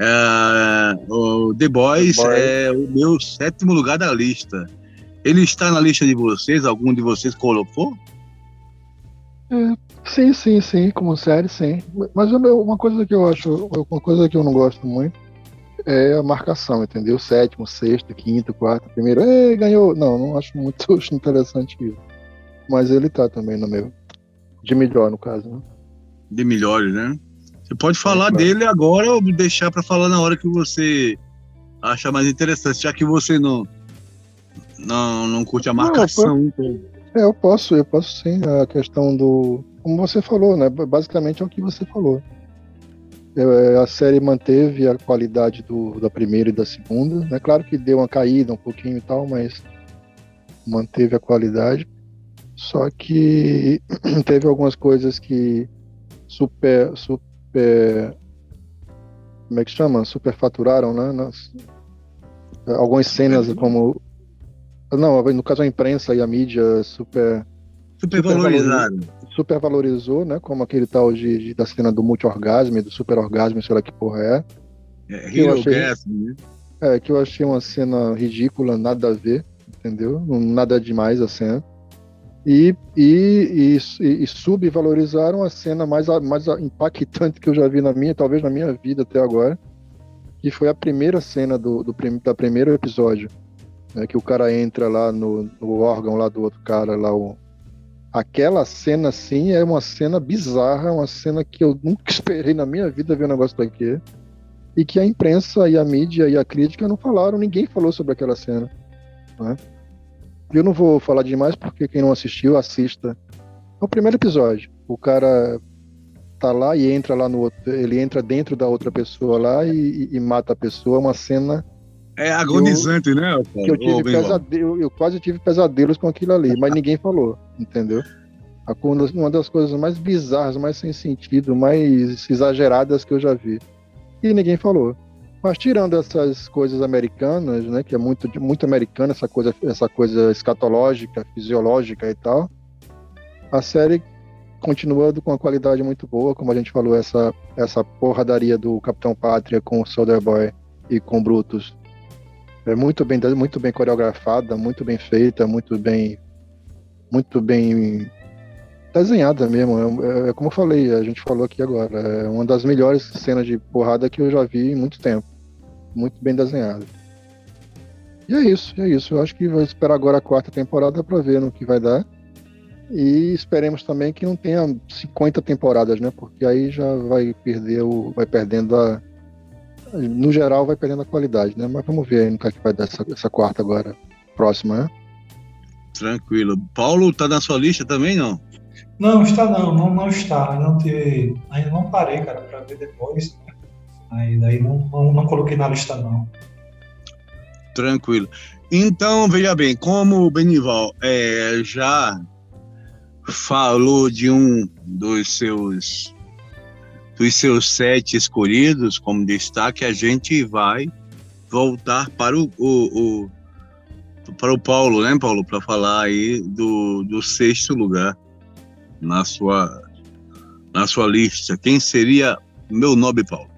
é, o The Boys The é o meu sétimo lugar da lista. Ele está na lista de vocês? Algum de vocês colocou? É, sim, sim, sim, como série, sim. Mas uma coisa que eu acho, uma coisa que eu não gosto muito é a marcação, entendeu? Sétimo, sexto, quinto, quarto, primeiro, Ei, ganhou. Não, não acho muito interessante isso. Mas ele tá também no meu. De melhor, no caso, né? De melhores, né? Você pode falar é, dele agora ou deixar para falar na hora que você acha mais interessante, já que você não não, não curte a marcação. Não, eu, é, eu posso, eu posso sim. A questão do. Como você falou, né? Basicamente é o que você falou. É, a série manteve a qualidade do, da primeira e da segunda. É claro que deu uma caída um pouquinho e tal, mas manteve a qualidade. Só que teve algumas coisas que super, super, como é que chama? Superfaturaram, né? Nas, algumas cenas como não, no caso a imprensa e a mídia super supervalorizaram supervalorizou, né? Como aquele tal de, de da cena do multi-orgasmo, do super-orgasmo, sei lá que porra é. É, que eu achei, né? É, que eu achei uma cena ridícula, nada a ver, entendeu? Nada demais a cena. E, e, e, e, subvalorizaram a cena mais, mais impactante que eu já vi na minha, talvez na minha vida até agora, que foi a primeira cena do, do da primeiro episódio, né, que o cara entra lá no, no órgão lá do outro cara, lá o, aquela cena assim é uma cena bizarra, uma cena que eu nunca esperei na minha vida ver um negócio daquele. E que a imprensa e a mídia e a crítica não falaram, ninguém falou sobre aquela cena. Né? Eu não vou falar demais porque quem não assistiu, assista. É o primeiro episódio. O cara tá lá e entra lá no outro, ele entra dentro da outra pessoa lá e, e, mata a pessoa. É uma cena é agonizante, eu, né? Que eu, tive pesadelo, eu quase tive pesadelos com aquilo ali, mas ninguém falou, entendeu? Uma das coisas mais bizarras, mais sem sentido, mais exageradas que eu já vi. E ninguém falou. Mas tirando essas coisas americanas, né, que é muito, muito americana, essa coisa, essa coisa escatológica, fisiológica e tal, a série continua com uma qualidade muito boa, como a gente falou, essa, essa porradaria do Capitão Pátria com o Soldier Boy e com Brutus é muito bem, muito bem coreografada, muito bem feita, muito bem, muito bem desenhada mesmo. É, é, como eu falei, a gente falou aqui agora, é uma das melhores cenas de porrada que eu já vi em muito tempo. Muito bem desenhada. E é isso, é isso. Eu acho que vou esperar agora a quarta temporada para ver no que vai dar. E esperemos também que não tenha 50 temporadas, né? Porque aí já vai perder o, vai perdendo a, no geral vai perdendo a qualidade, né? Mas vamos ver aí no que, é que vai dar essa, essa quarta agora, próxima, né? Tranquilo. Paulo, tá na sua lista também, não? Não, está não, não, não está. Ainda não, te, ainda não parei, cara, para ver depois. Né? Aí daí não, não, não coloquei na lista, não. Tranquilo. Então, veja bem, como o Benival é, já falou de um dos seus dos seus sete escolhidos como destaque, a gente vai voltar para o, o, o para o Paulo, né, Paulo, para falar aí do, do sexto lugar na sua na sua lista. Quem seria meu nome, Paulo?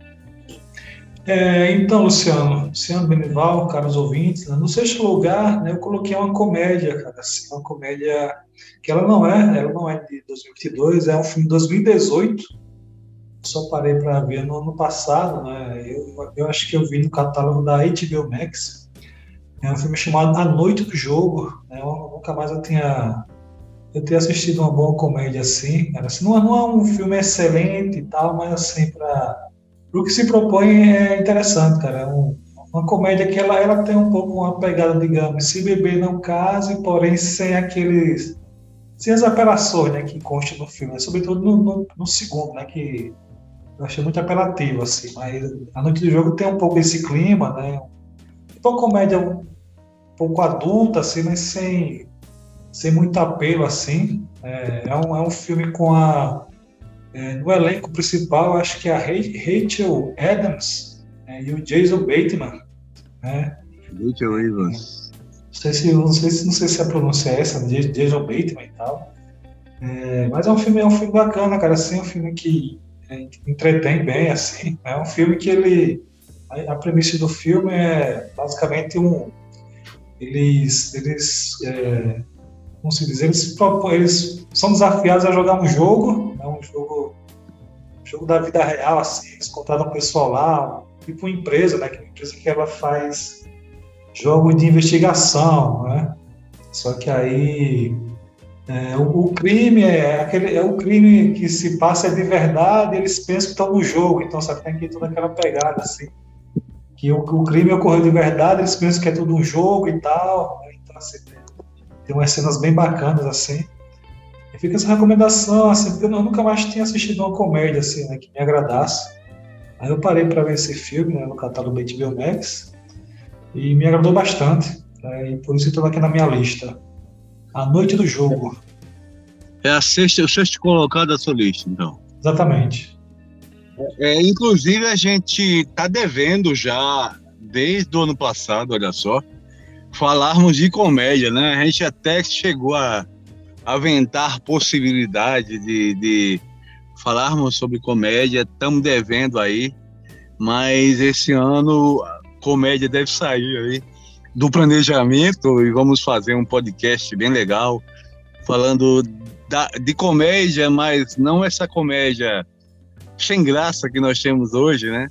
É, então, Luciano, Luciano Benival, caros ouvintes, né, no sexto lugar, né, eu coloquei uma comédia, cara, assim, uma comédia que ela não é, ela não é de 2022, é um filme de 2018, só parei para ver no ano passado, né? Eu, eu acho que eu vi no catálogo da HBO Max. É um filme chamado A Noite do Jogo. Né? Eu, nunca mais eu tinha eu tenho assistido uma boa comédia assim. Cara. Assim, não, é, não é um filme excelente e tal, mas assim, para o que se propõe é interessante, cara. É um, uma comédia que ela, ela tem um pouco uma pegada, digamos, se beber não case, porém sem aqueles. sem as apelações né, que constam no filme, né? sobretudo no, no, no, segundo, né? Que eu achei muito apelativo, assim. Mas a noite do jogo tem um pouco esse clima, né? Uma comédia um pouco adulta, assim, mas sem, sem muito apelo, assim. É, é, um, é um filme com a. É, no elenco principal, acho que é a Rachel Adams é, e o Jason Bateman. Né? Rachel Evans. Não sei, se, não, sei se, não sei se a pronúncia é essa, Jason Bateman e tal. É, mas é um filme, é um filme bacana, cara. Assim, é um filme que entretém bem, assim. É um filme que ele. A, premissa do filme é basicamente um. Eles. eles é, como se diz? Eles, eles são desafiados a jogar um jogo, né, um jogo. Um jogo da vida real, assim. Eles contratam um pessoal lá, tipo uma empresa, né? Que é uma empresa que ela faz jogos de investigação, né? Só que aí é, o, o, crime é aquele é o crime que se passa de verdade, eles pensam que estão no jogo, então sabe tem que toda aquela pegada assim, que o, o, crime ocorreu de verdade, eles pensam que é tudo um jogo e tal, né? então assim, tem, tem umas cenas bem bacanas assim. E fica essa recomendação assim, porque eu nunca mais tinha assistido uma comédia assim, né, que me agradasse. Aí eu parei para ver esse filme né, no catálogo HBO Max e me agradou bastante. Né, e por isso estou aqui na minha lista. A Noite do Jogo. É a sexta, o sexto colocado da sua lista, então. Exatamente. É, inclusive, a gente está devendo já, desde o ano passado, olha só, falarmos de comédia, né? A gente até chegou a aventar possibilidade de, de falarmos sobre comédia, estamos devendo aí, mas esse ano a comédia deve sair aí do planejamento e vamos fazer um podcast bem legal falando da, de comédia, mas não essa comédia sem graça que nós temos hoje, né?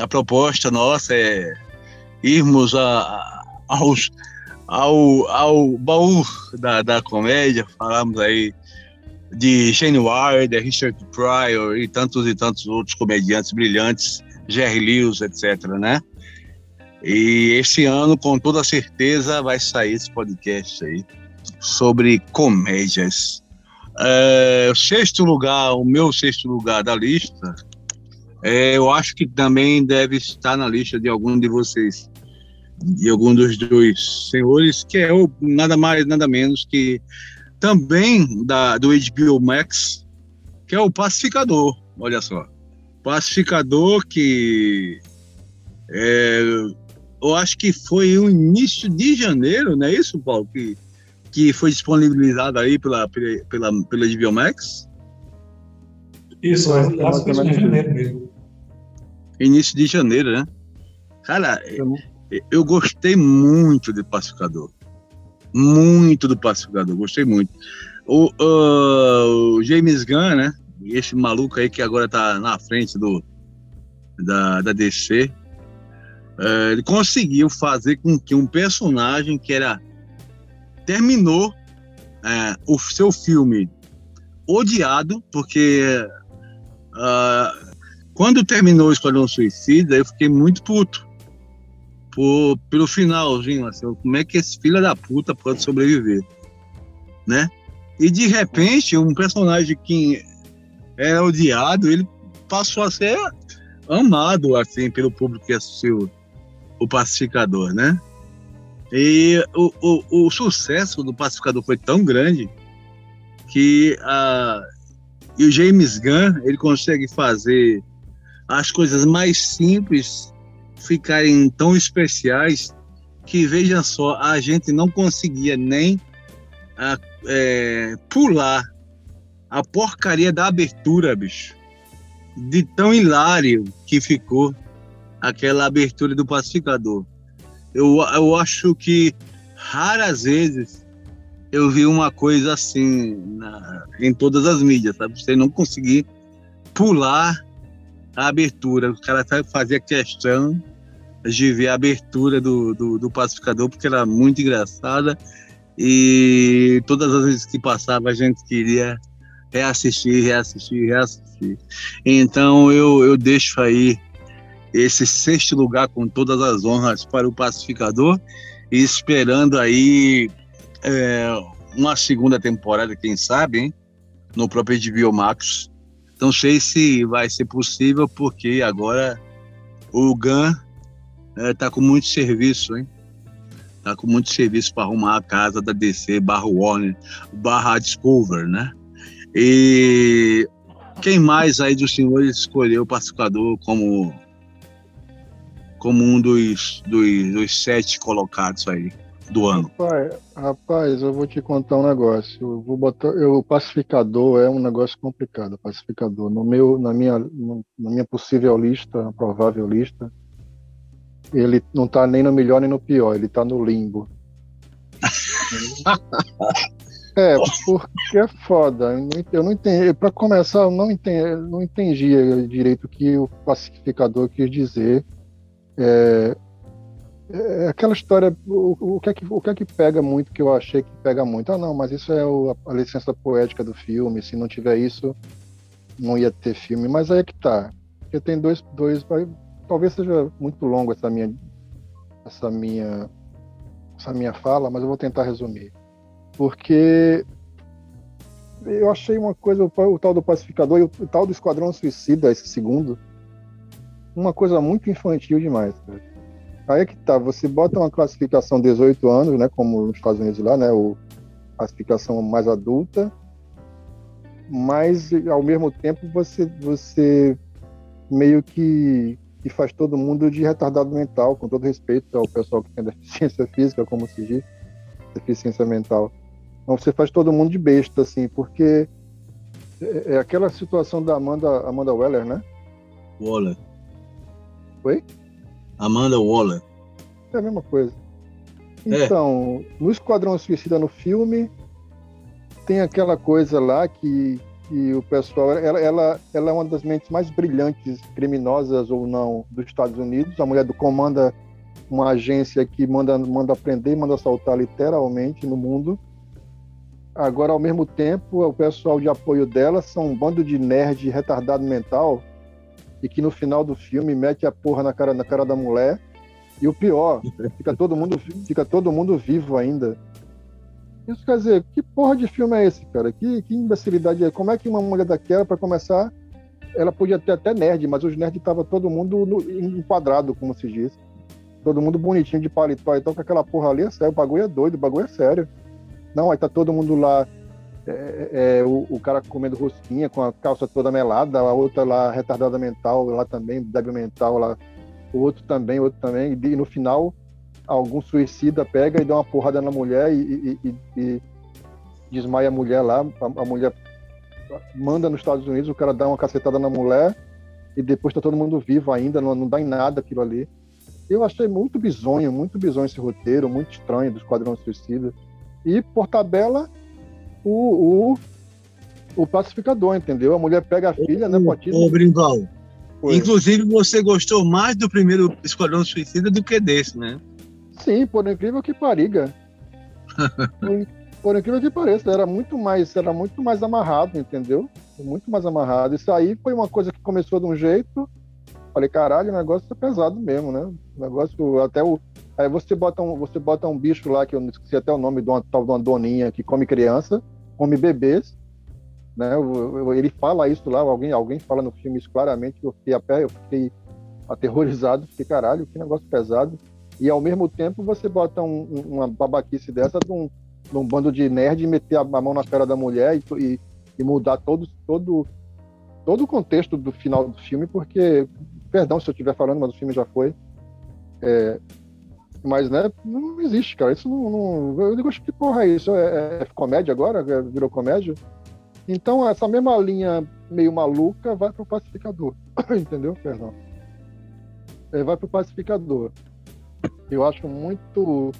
A proposta nossa é irmos a, aos, ao, ao baú da, da comédia, falamos aí de Shane Wilder, Richard Pryor e tantos e tantos outros comediantes brilhantes, Jerry Lewis, etc, né? E esse ano, com toda certeza, vai sair esse podcast aí sobre comédias. É, sexto lugar, o meu sexto lugar da lista, é, eu acho que também deve estar na lista de algum de vocês, de algum dos dois senhores, que é o, nada mais, nada menos que também da, do HBO Max, que é o Pacificador. Olha só. Pacificador que é, eu acho que foi o início de janeiro, não é isso, Paulo? Que, que foi disponibilizado aí pela, pela, pela, pela HBO Max? Isso, é, acho que foi em janeiro mesmo. Início de janeiro, né? Cara, eu, eu gostei muito de Pacificador muito do Pacificador, gostei muito. O, uh, o James Gunn, né? Esse maluco aí que agora tá na frente do, da, da DC, uh, ele conseguiu fazer com que um personagem que era. terminou uh, o seu filme odiado, porque uh, quando terminou o Esquadrão Suicida, eu fiquei muito puto por, pelo finalzinho, assim, como é que esse filho da puta pode sobreviver, né? E de repente, um personagem que é odiado, ele passou a ser amado, assim, pelo público que assistiu o Pacificador, né? E o, o, o sucesso do Pacificador foi tão grande que a, e o James Gunn, ele consegue fazer as coisas mais simples ficarem tão especiais que, veja só, a gente não conseguia nem a, é, pular a porcaria da abertura, bicho. De tão hilário que ficou aquela abertura do pacificador. Eu, eu acho que raras vezes eu vi uma coisa assim na, em todas as mídias, sabe? Você não conseguir pular a abertura. O cara fazia questão de ver a abertura do, do, do Pacificador, porque era muito engraçada e todas as vezes que passava a gente queria reassistir, reassistir, reassistir. Então eu, eu deixo aí esse sexto lugar com todas as honras para o Pacificador e esperando aí é, uma segunda temporada, quem sabe, hein? no próprio HBO Max. Não sei se vai ser possível, porque agora o Gun é, tá com muito serviço, hein? Tá com muito serviço para arrumar a casa da DC, barra Warner, barra Discover, né? E quem mais aí dos senhores escolheu o pacificador como como um dos, dos, dos sete colocados aí do ano? Rapaz, rapaz, eu vou te contar um negócio. Eu vou botar, eu, o pacificador é um negócio complicado. Pacificador, no meu, na minha, na minha possível lista, provável lista, ele não está nem no melhor nem no pior. Ele está no limbo. É, porque é foda. Eu não entendi. Para começar, eu não entendi, não entendia direito o que o pacificador quis dizer. É, é aquela história. O, o, que é que, o que é que pega muito, que eu achei que pega muito? Ah, não, mas isso é o, a, licença poética do filme. Se não tiver isso, não ia ter filme. Mas aí é que tá. Porque tem dois. dois talvez seja muito longo essa minha, essa minha, essa minha fala, mas eu vou tentar resumir porque eu achei uma coisa, o, o tal do pacificador e o, o, tal do esquadrão suicida, esse segundo, uma coisa muito infantil demais. Aí é que tá, você bota uma classificação 18 anos, né, como nos Estados Unidos lá, né, o classificação mais adulta, mas ao mesmo tempo você você meio que, que faz todo mundo de retardado mental, com todo respeito ao pessoal que tem deficiência física, como se diz, deficiência mental. Então você faz todo mundo de besta, assim, porque é, é aquela situação da Amanda, Amanda Weller, né? Waller. Oi? Amanda Waller. É a mesma coisa. É. Então, é. no Esquadrão Suicida no filme, tem aquela coisa lá que, que o pessoal. Ela, ela, ela é uma das mentes mais brilhantes, criminosas ou não, dos Estados Unidos. A mulher do comanda uma agência que manda, manda prender manda assaltar literalmente no mundo. Agora, ao mesmo tempo, o pessoal de apoio dela são um bando de nerd retardado mental e que no final do filme mete a porra na cara, na cara da mulher. E o pior, fica todo mundo, fica todo mundo vivo ainda. Isso quer dizer, que porra de filme é esse, cara? Que, que imbecilidade é? Como é que uma mulher daquela, para começar, ela podia ter até nerd, mas os nerds estavam todo mundo no, enquadrado, como se diz. Todo mundo bonitinho de paletó, então com aquela porra ali é sério, o bagulho é doido, o bagulho é sério. Não, aí tá todo mundo lá, é, é, é, o, o, cara comendo rosquinha com a calça toda melada, a outra lá retardada mental lá também, débil mental lá, o outro também, outro também, e no final algum suicida pega e dá uma porrada na mulher e, e, e, e desmaia a mulher lá, a, a, mulher manda nos Estados Unidos, o cara dá uma cacetada na mulher e depois tá todo mundo vivo ainda, não, não dá em nada aquilo ali. Eu achei muito bizonho, muito bizonho esse roteiro, muito estranho do Esquadrão Suicida. E, por tabela, o, o, o pacificador, entendeu? A mulher pega a filha, né, Potinho? Ô, Brinval, inclusive você gostou mais do primeiro Esquadrão Suicida do que desse, né? Sim, por incrível que pariga. por, por incrível que pareça, era muito mais, era muito mais amarrado, entendeu? Muito mais amarrado. Isso aí foi uma coisa que começou de um jeito. Falei, caralho, o negócio é pesado mesmo, né? O negócio, até o, Aí você bota um, você bota um bicho lá, que eu não esqueci até o nome de uma tal de uma doninha que come criança, come bebês, né? Ele fala isso lá, alguém, alguém fala no filme isso claramente, eu fiquei a pé, eu fiquei aterrorizado, fiquei caralho, que negócio pesado. E ao mesmo tempo você bota um, uma babaquice dessa de um, de um, bando de nerd e meter a, mão na cara da mulher e, e, e mudar todo, todo, todo o contexto do final do filme, porque, perdão se eu estiver falando, mas o filme já foi. É, mas, né, não existe, cara. Isso não. não eu digo, que porra é isso? É, é comédia agora? É, virou comédia? Então, essa mesma linha meio maluca vai pro pacificador. Entendeu? Perdão. É, vai pro pacificador. Eu acho muito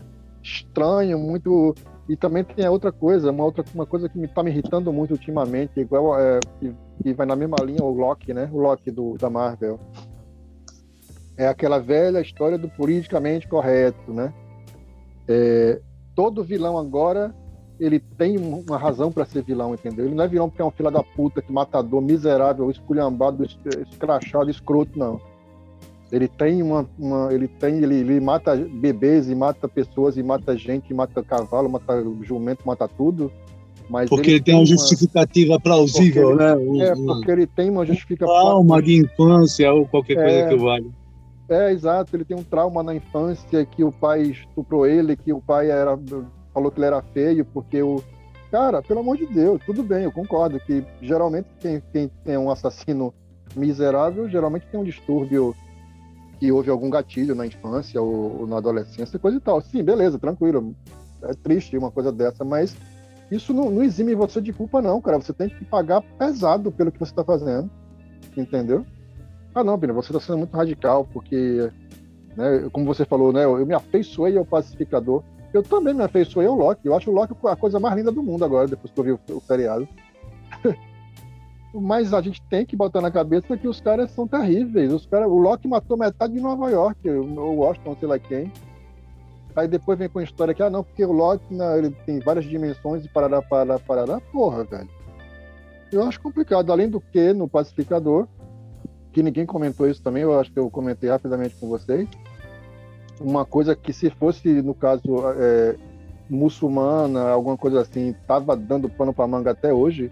estranho, muito. E também tem outra coisa, uma outra uma coisa que me tá me irritando muito ultimamente, igual é, que, que vai na mesma linha o Loki, né? O Loki do, da Marvel é aquela velha história do politicamente correto, né? É, todo vilão agora ele tem uma razão para ser vilão, entendeu? Ele não é vilão porque é um filho da puta, que matador, miserável, esculhambado, escrachado, escroto, não. Ele tem uma, uma ele tem, ele, ele, mata bebês e mata pessoas e mata gente, mata cavalo, mata jumento, mata tudo. Mas porque ele, ele tem uma justificativa plausível, né? Ele, é, porque ele tem uma justificativa. Trauma de infância ou qualquer coisa é, que vale. É, exato. Ele tem um trauma na infância que o pai estuprou ele, que o pai era falou que ele era feio porque o cara, pelo amor de Deus, tudo bem, eu concordo que geralmente quem, quem tem um assassino miserável geralmente tem um distúrbio que houve algum gatilho na infância ou, ou na adolescência, coisa e tal. Sim, beleza, tranquilo. É triste uma coisa dessa, mas isso não, não exime você de culpa, não, cara. Você tem que pagar pesado pelo que você está fazendo, entendeu? Ah, não, Bina, você está sendo muito radical, porque, né, como você falou, né, eu me afeiçoei ao pacificador. Eu também me afeiçoei ao Loki. Eu acho o Loki a coisa mais linda do mundo agora, depois que eu vi o, o seriado. Mas a gente tem que botar na cabeça que os caras são terríveis. Os cara, o Loki matou metade de Nova York, o Washington, sei lá quem. Aí depois vem com a história que, ah, não, porque o Loki né, ele tem várias dimensões e parará, parará, parará. Porra, velho. Eu acho complicado. Além do que, no Pacificador, que ninguém comentou isso também, eu acho que eu comentei rapidamente com vocês. Uma coisa que, se fosse, no caso, é, muçulmana, alguma coisa assim, tava dando pano para manga até hoje,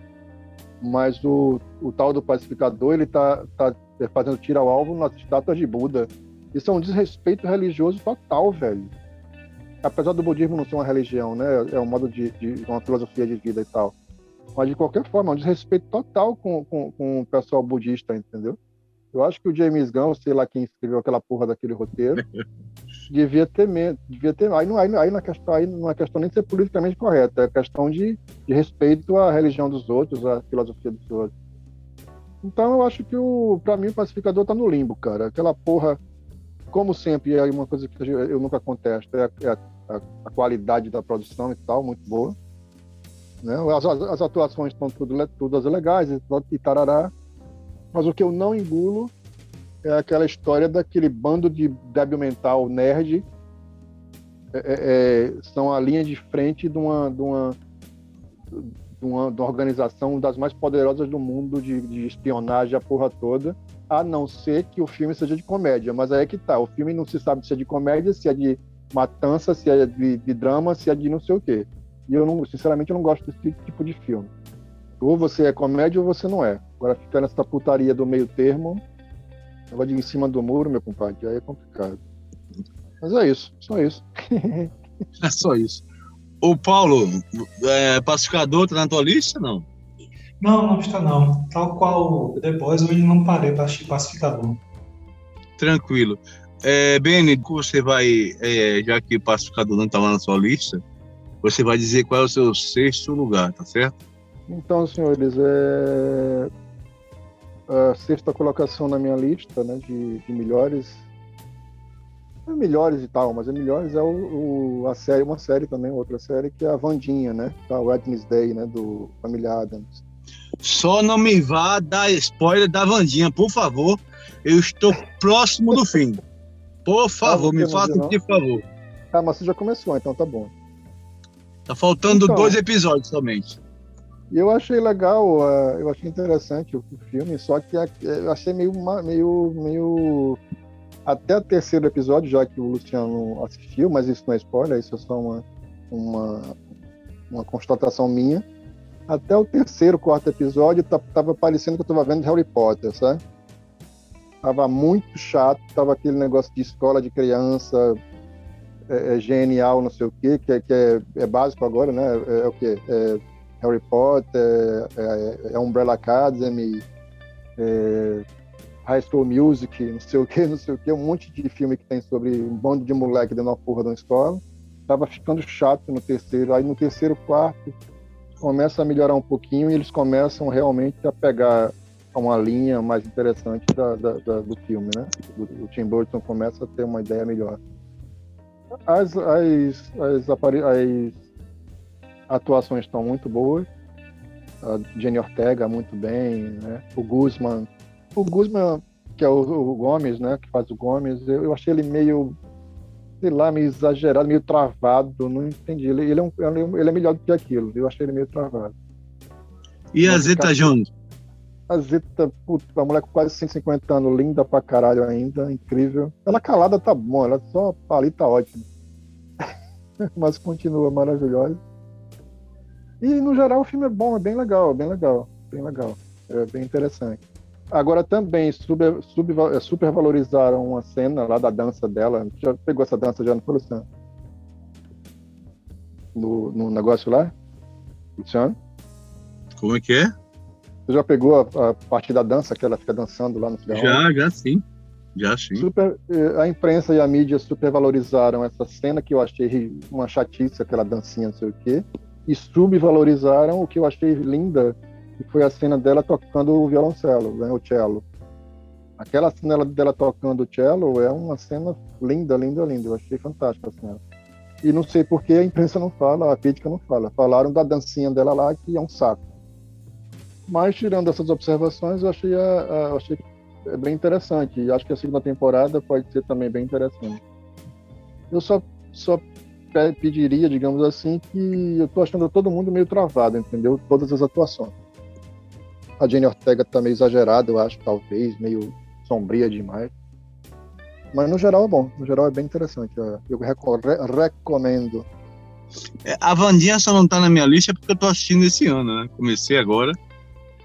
mas o, o tal do pacificador, ele tá, tá fazendo tiro ao alvo nas estátuas de Buda. Isso é um desrespeito religioso total, velho. Apesar do budismo não ser uma religião, né? É um modo de, de uma filosofia de vida e tal. Mas, de qualquer forma, é um desrespeito total com, com, com o pessoal budista, entendeu? Eu acho que o James Gunn, sei lá quem escreveu aquela porra daquele roteiro, devia ter medo, devia ter. Aí não, aí, aí, na questão, aí não é questão nem de ser politicamente correto, é questão de, de respeito à religião dos outros, à filosofia dos outros. Então eu acho que o, para mim o pacificador tá no limbo, cara. Aquela porra, como sempre, é uma coisa que eu nunca contesto, é a, é a, a qualidade da produção e tal, muito boa. Né? As, as, atuações estão tudo, todas legais e tarará. Mas o que eu não engulo é aquela história daquele bando de débil mental nerd é, é, é, são a linha de frente de uma, de uma, de uma, de uma organização das mais poderosas do mundo de, de, espionagem, a porra toda, a não ser que o filme seja de comédia. Mas aí é que tá, o filme não se sabe se é de comédia, se é de matança, se é de, de drama, se é de não sei o quê. E eu, não, sinceramente, eu não gosto desse tipo de filme. Ou você é comédia ou você não é. Agora, ficar nessa putaria do meio termo, Negócio de em cima do muro, meu compadre, aí é complicado. Mas é isso, só isso. é só isso. O Paulo, é, pacificador, tá na tua lista, não? Não, não está não. Tal qual depois eu ainda não parei para assistir pacificador. Tranquilo. É, Beni, você vai, é, já que o pacificador não está lá na sua lista, você vai dizer qual é o seu sexto lugar, tá certo? Então, senhores, é a sexta colocação na minha lista né, de, de melhores. É melhores e tal, mas é melhores é o, o, a série, uma série também, outra série, que é a Vandinha, né? Da Wednesday, né? Do Família Adams. Só não me vá dar spoiler da Vandinha, por favor. Eu estou próximo do fim. Por favor, me faça por favor. Ah, mas você já começou, então tá bom. Tá faltando então, dois episódios somente. Eu achei legal, uh, eu achei interessante o, filme, só que eu achei meio, meio, meio até o terceiro episódio, já que o Luciano assistiu, mas isso não é spoiler, isso é só uma, uma, uma constatação minha. Até o terceiro, quarto episódio, tava parecendo que eu tava vendo Harry Potter, sabe? Tava muito chato, tava aquele negócio de escola de criança, é, é genial, não sei o quê, que, é, que é, é básico agora, né? É, é o quê? É, Harry Potter, é, é Umbrella Academy, é, High School Music, não sei o que, não sei o que, um monte de filme que tem sobre um bando de moleque dentro da porra de uma escola. Tava ficando chato no terceiro, aí no terceiro, quarto, começa a melhorar um pouquinho e eles começam realmente a pegar uma linha mais interessante da, da, da, do filme, né? O, o Tim Burton começa a ter uma ideia melhor. As, as, as, as atuações estão muito boas. A Jenny Ortega muito bem, né? O Guzman. O Guzman, que é o, o, Gomes, né? Que faz o Gomes. Eu, eu, achei ele meio, sei lá, meio exagerado, meio travado. Não entendi. Ele, ele, é, um, ele é melhor do que aquilo. Eu achei ele meio travado. E a Zeta Jones? A Zeta, puta, a mulher com quase 150 anos, linda pra caralho ainda, incrível. Ela calada tá bom, ela só ali tá ótimo. Mas continua maravilhosa. E no geral o filme é bom, é bem legal, bem legal, bem legal. É bem interessante. Agora também super, super, é, supervalorizaram uma cena lá da dança dela. Já pegou essa dança já no Luciano? No, no negócio lá? Luciano? Como é que é? Você já pegou a, a, parte da dança que ela fica dançando lá no final? Já, já sim. Já sim. Super, eh, a imprensa e a mídia supervalorizaram essa cena que eu achei uma chatice, aquela dancinha, não sei o quê, e subvalorizaram o que eu achei linda, que foi a cena dela tocando o violoncelo, né, o cello. Aquela cena dela tocando o cello é uma cena linda, linda, linda. Eu achei fantástica a cena. E não sei por que a imprensa não fala, a crítica não fala. Falaram da dancinha dela lá, que é um saco. Mas, tirando essas observações, eu achei, a, a, achei bem interessante. E acho que a segunda temporada pode ser também bem interessante. Eu só, só pediria, digamos assim, que eu tô achando todo mundo meio travado, entendeu? Todas as atuações. A Jenny Ortega tá meio exagerada, eu acho, talvez, meio sombria demais. Mas no geral é bom, no geral é bem interessante. Eu recomendo. É, a Vandinha só não tá na minha lista porque eu tô assistindo esse ano, né? Comecei agora.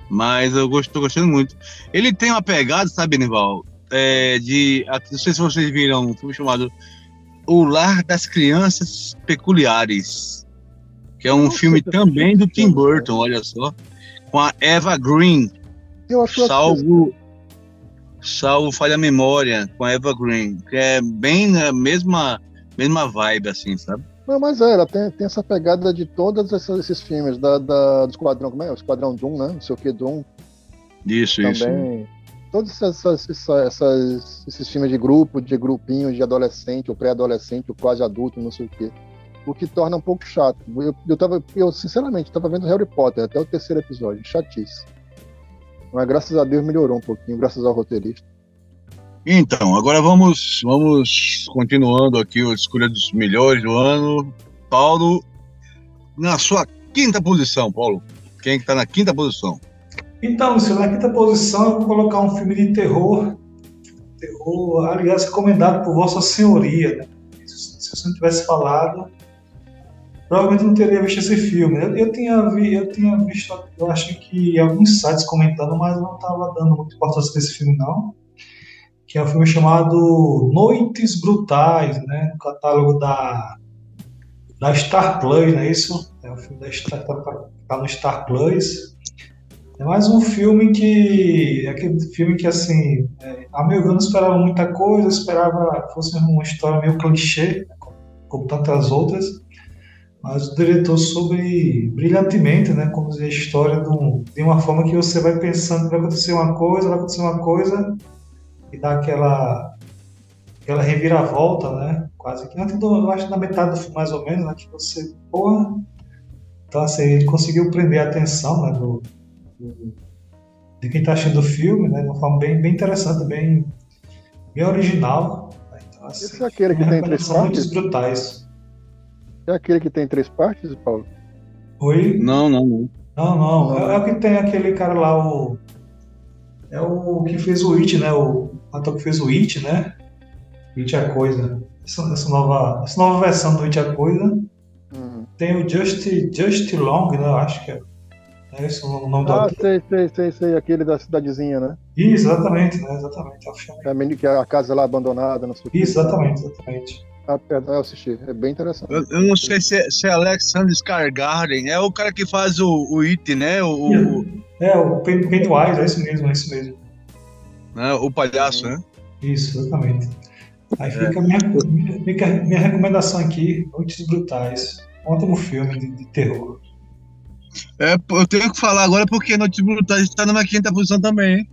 Mas eu tô gostando muito. Ele tem uma pegada, sabe, Nival? É, de. Não sei se vocês viram um filme chamado O Lar das Crianças Peculiares. Que é um Nossa, filme também do Tim Burton, olha só. Com a Eva Green. Eu acho salvo, salvo falha a memória, com a Eva Green. Que é bem a mesma, mesma vibe, assim, sabe? Não, mas é, ela tem, tem essa pegada de todos esses, filmes, da, da, do Esquadrão, como é? O Esquadrão Doom, né? Não sei o que, Doom. Isso, Também. isso. Todos essas, essas, esses filmes de grupo, de grupinho, de adolescente, ou pré-adolescente, ou quase adulto, não sei o quê. O que torna um pouco chato. Eu, eu, tava, eu sinceramente, estava vendo Harry Potter até o terceiro episódio, chatice. Mas graças a Deus melhorou um pouquinho, graças ao roteirista. Então, agora vamos, vamos continuando aqui a escolha dos melhores do ano. Paulo, na sua quinta posição, Paulo. Quem é está na quinta posição? Então, Luciano, na quinta posição eu vou colocar um filme de terror. Terror, aliás, recomendado por Vossa Senhoria. Né? Se você não tivesse falado, provavelmente não teria visto esse filme. Eu, eu, tinha, vi, eu tinha visto, eu acho que alguns sites comentando, mas não estava dando muita importância desse filme, não que é um filme chamado Noites Brutais, né, no catálogo da, da Star Plus, não é isso? É um filme da Star, tá, tá no Star Plus. É mais um filme que, é aquele filme que, assim, é, a meu ver, eu não esperava muita coisa, esperava que fosse uma história meio clichê, como, como tantas outras, mas o diretor soube brilhantemente, né, conduzir a história de, um, uma forma que você vai pensando que vai acontecer uma coisa, vai acontecer uma coisa, e dá aquela, aquela reviravolta, né? Quase que do, eu acho na metade do filme, mais ou menos, né? Que você, porra. Então, assim, ele conseguiu prender a atenção, né? Do, do de quem está assistindo o filme, né? De uma forma bem, bem interessante, bem, bem original. Né? Então, assim, Esse é aquele que tem três partes? brutais. É aquele que tem três partes, Paulo? Oi? Não, não, não. Não, não. não. É, é, o que tem aquele cara lá, o. É o que fez o It, né? O ator que fez o It, né? It é a Coisa. Essa, essa, nova, essa nova versão do It é a Coisa. Uhum. Tem o Just, Just Long, né? Eu acho que é. É esse o nome ah, do sei, sei, sei, sei, aquele da cidadezinha, né? Isso, exatamente, né? Exatamente. É, que a casa lá abandonada, não sei o que. Exatamente, exatamente. Ah, perdão, eu assisti. É bem interessante. Eu, eu não sei se é, se é Alexander Skargarden. É o cara que faz o, o It, né? O, o... É, o Pennywise, é isso mesmo, é isso mesmo. Né? O palhaço, né? Isso, exatamente. Aí é. fica, a minha, fica minha recomendação aqui, Noites Brutais. Ótimo filme de, de, terror. É, eu tenho que falar agora porque Noites Brutais está na minha quinta posição também, hein?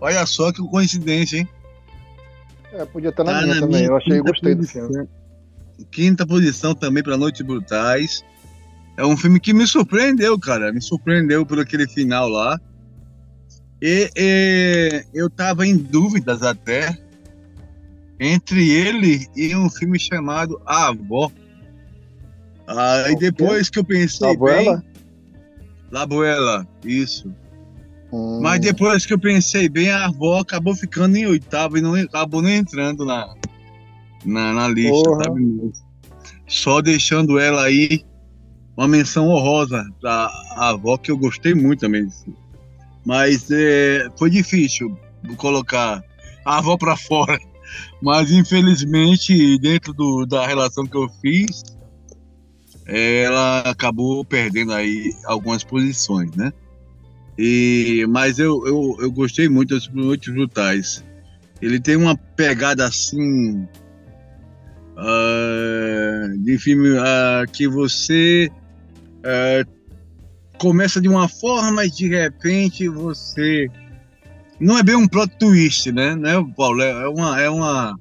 Olha só que coincidência, hein? É, podia estar na tá minha na também. Minha eu achei, gostei posição. do filme. Quinta posição também para Noites Brutais. É um filme que me surpreendeu, cara. Me surpreendeu por aquele final lá. E, e eu estava em dúvidas até entre ele e um filme chamado A Avó. Aí depois que eu pensei Labuela? bem. Labuela, isso. Hum. Mas depois que eu pensei bem, a avó acabou ficando em oitavo e não acabou nem entrando na, na, na lista, Porra. sabe? Só deixando ela aí uma menção honrosa da avó que eu gostei muito também. Mas é, foi difícil colocar a avó para fora. Mas infelizmente, dentro do, da relação que eu fiz, ela acabou perdendo aí algumas posições, né? E, mas eu, eu, eu gostei muito das Noites Brutais. Ele tem uma pegada assim uh, de filme uh, que você uh, começa de uma forma e de repente você não é bem um plot twist, né, né, Paulo? É uma é uma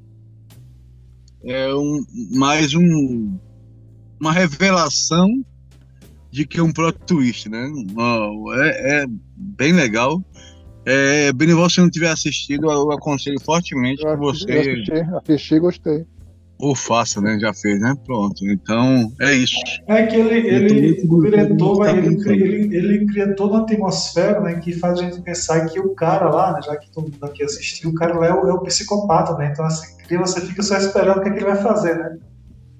é um mais um uma revelação de que é um plot twist, né? É, é bem legal. É, Benival, se não tiver assistido, eu aconselho fortemente que você. assisti, assisti e gostei. Ou faça, né? Já fez, né? Pronto. Então, é isso. É que ele, ele o diretor, ele, ele, ele cria toda uma atmosfera né, que faz a gente pensar que o cara lá, né, já que todo mundo aqui assistiu, o cara lá é o, é o psicopata, né? Então, assim, você fica só esperando o que, é que ele vai fazer, né?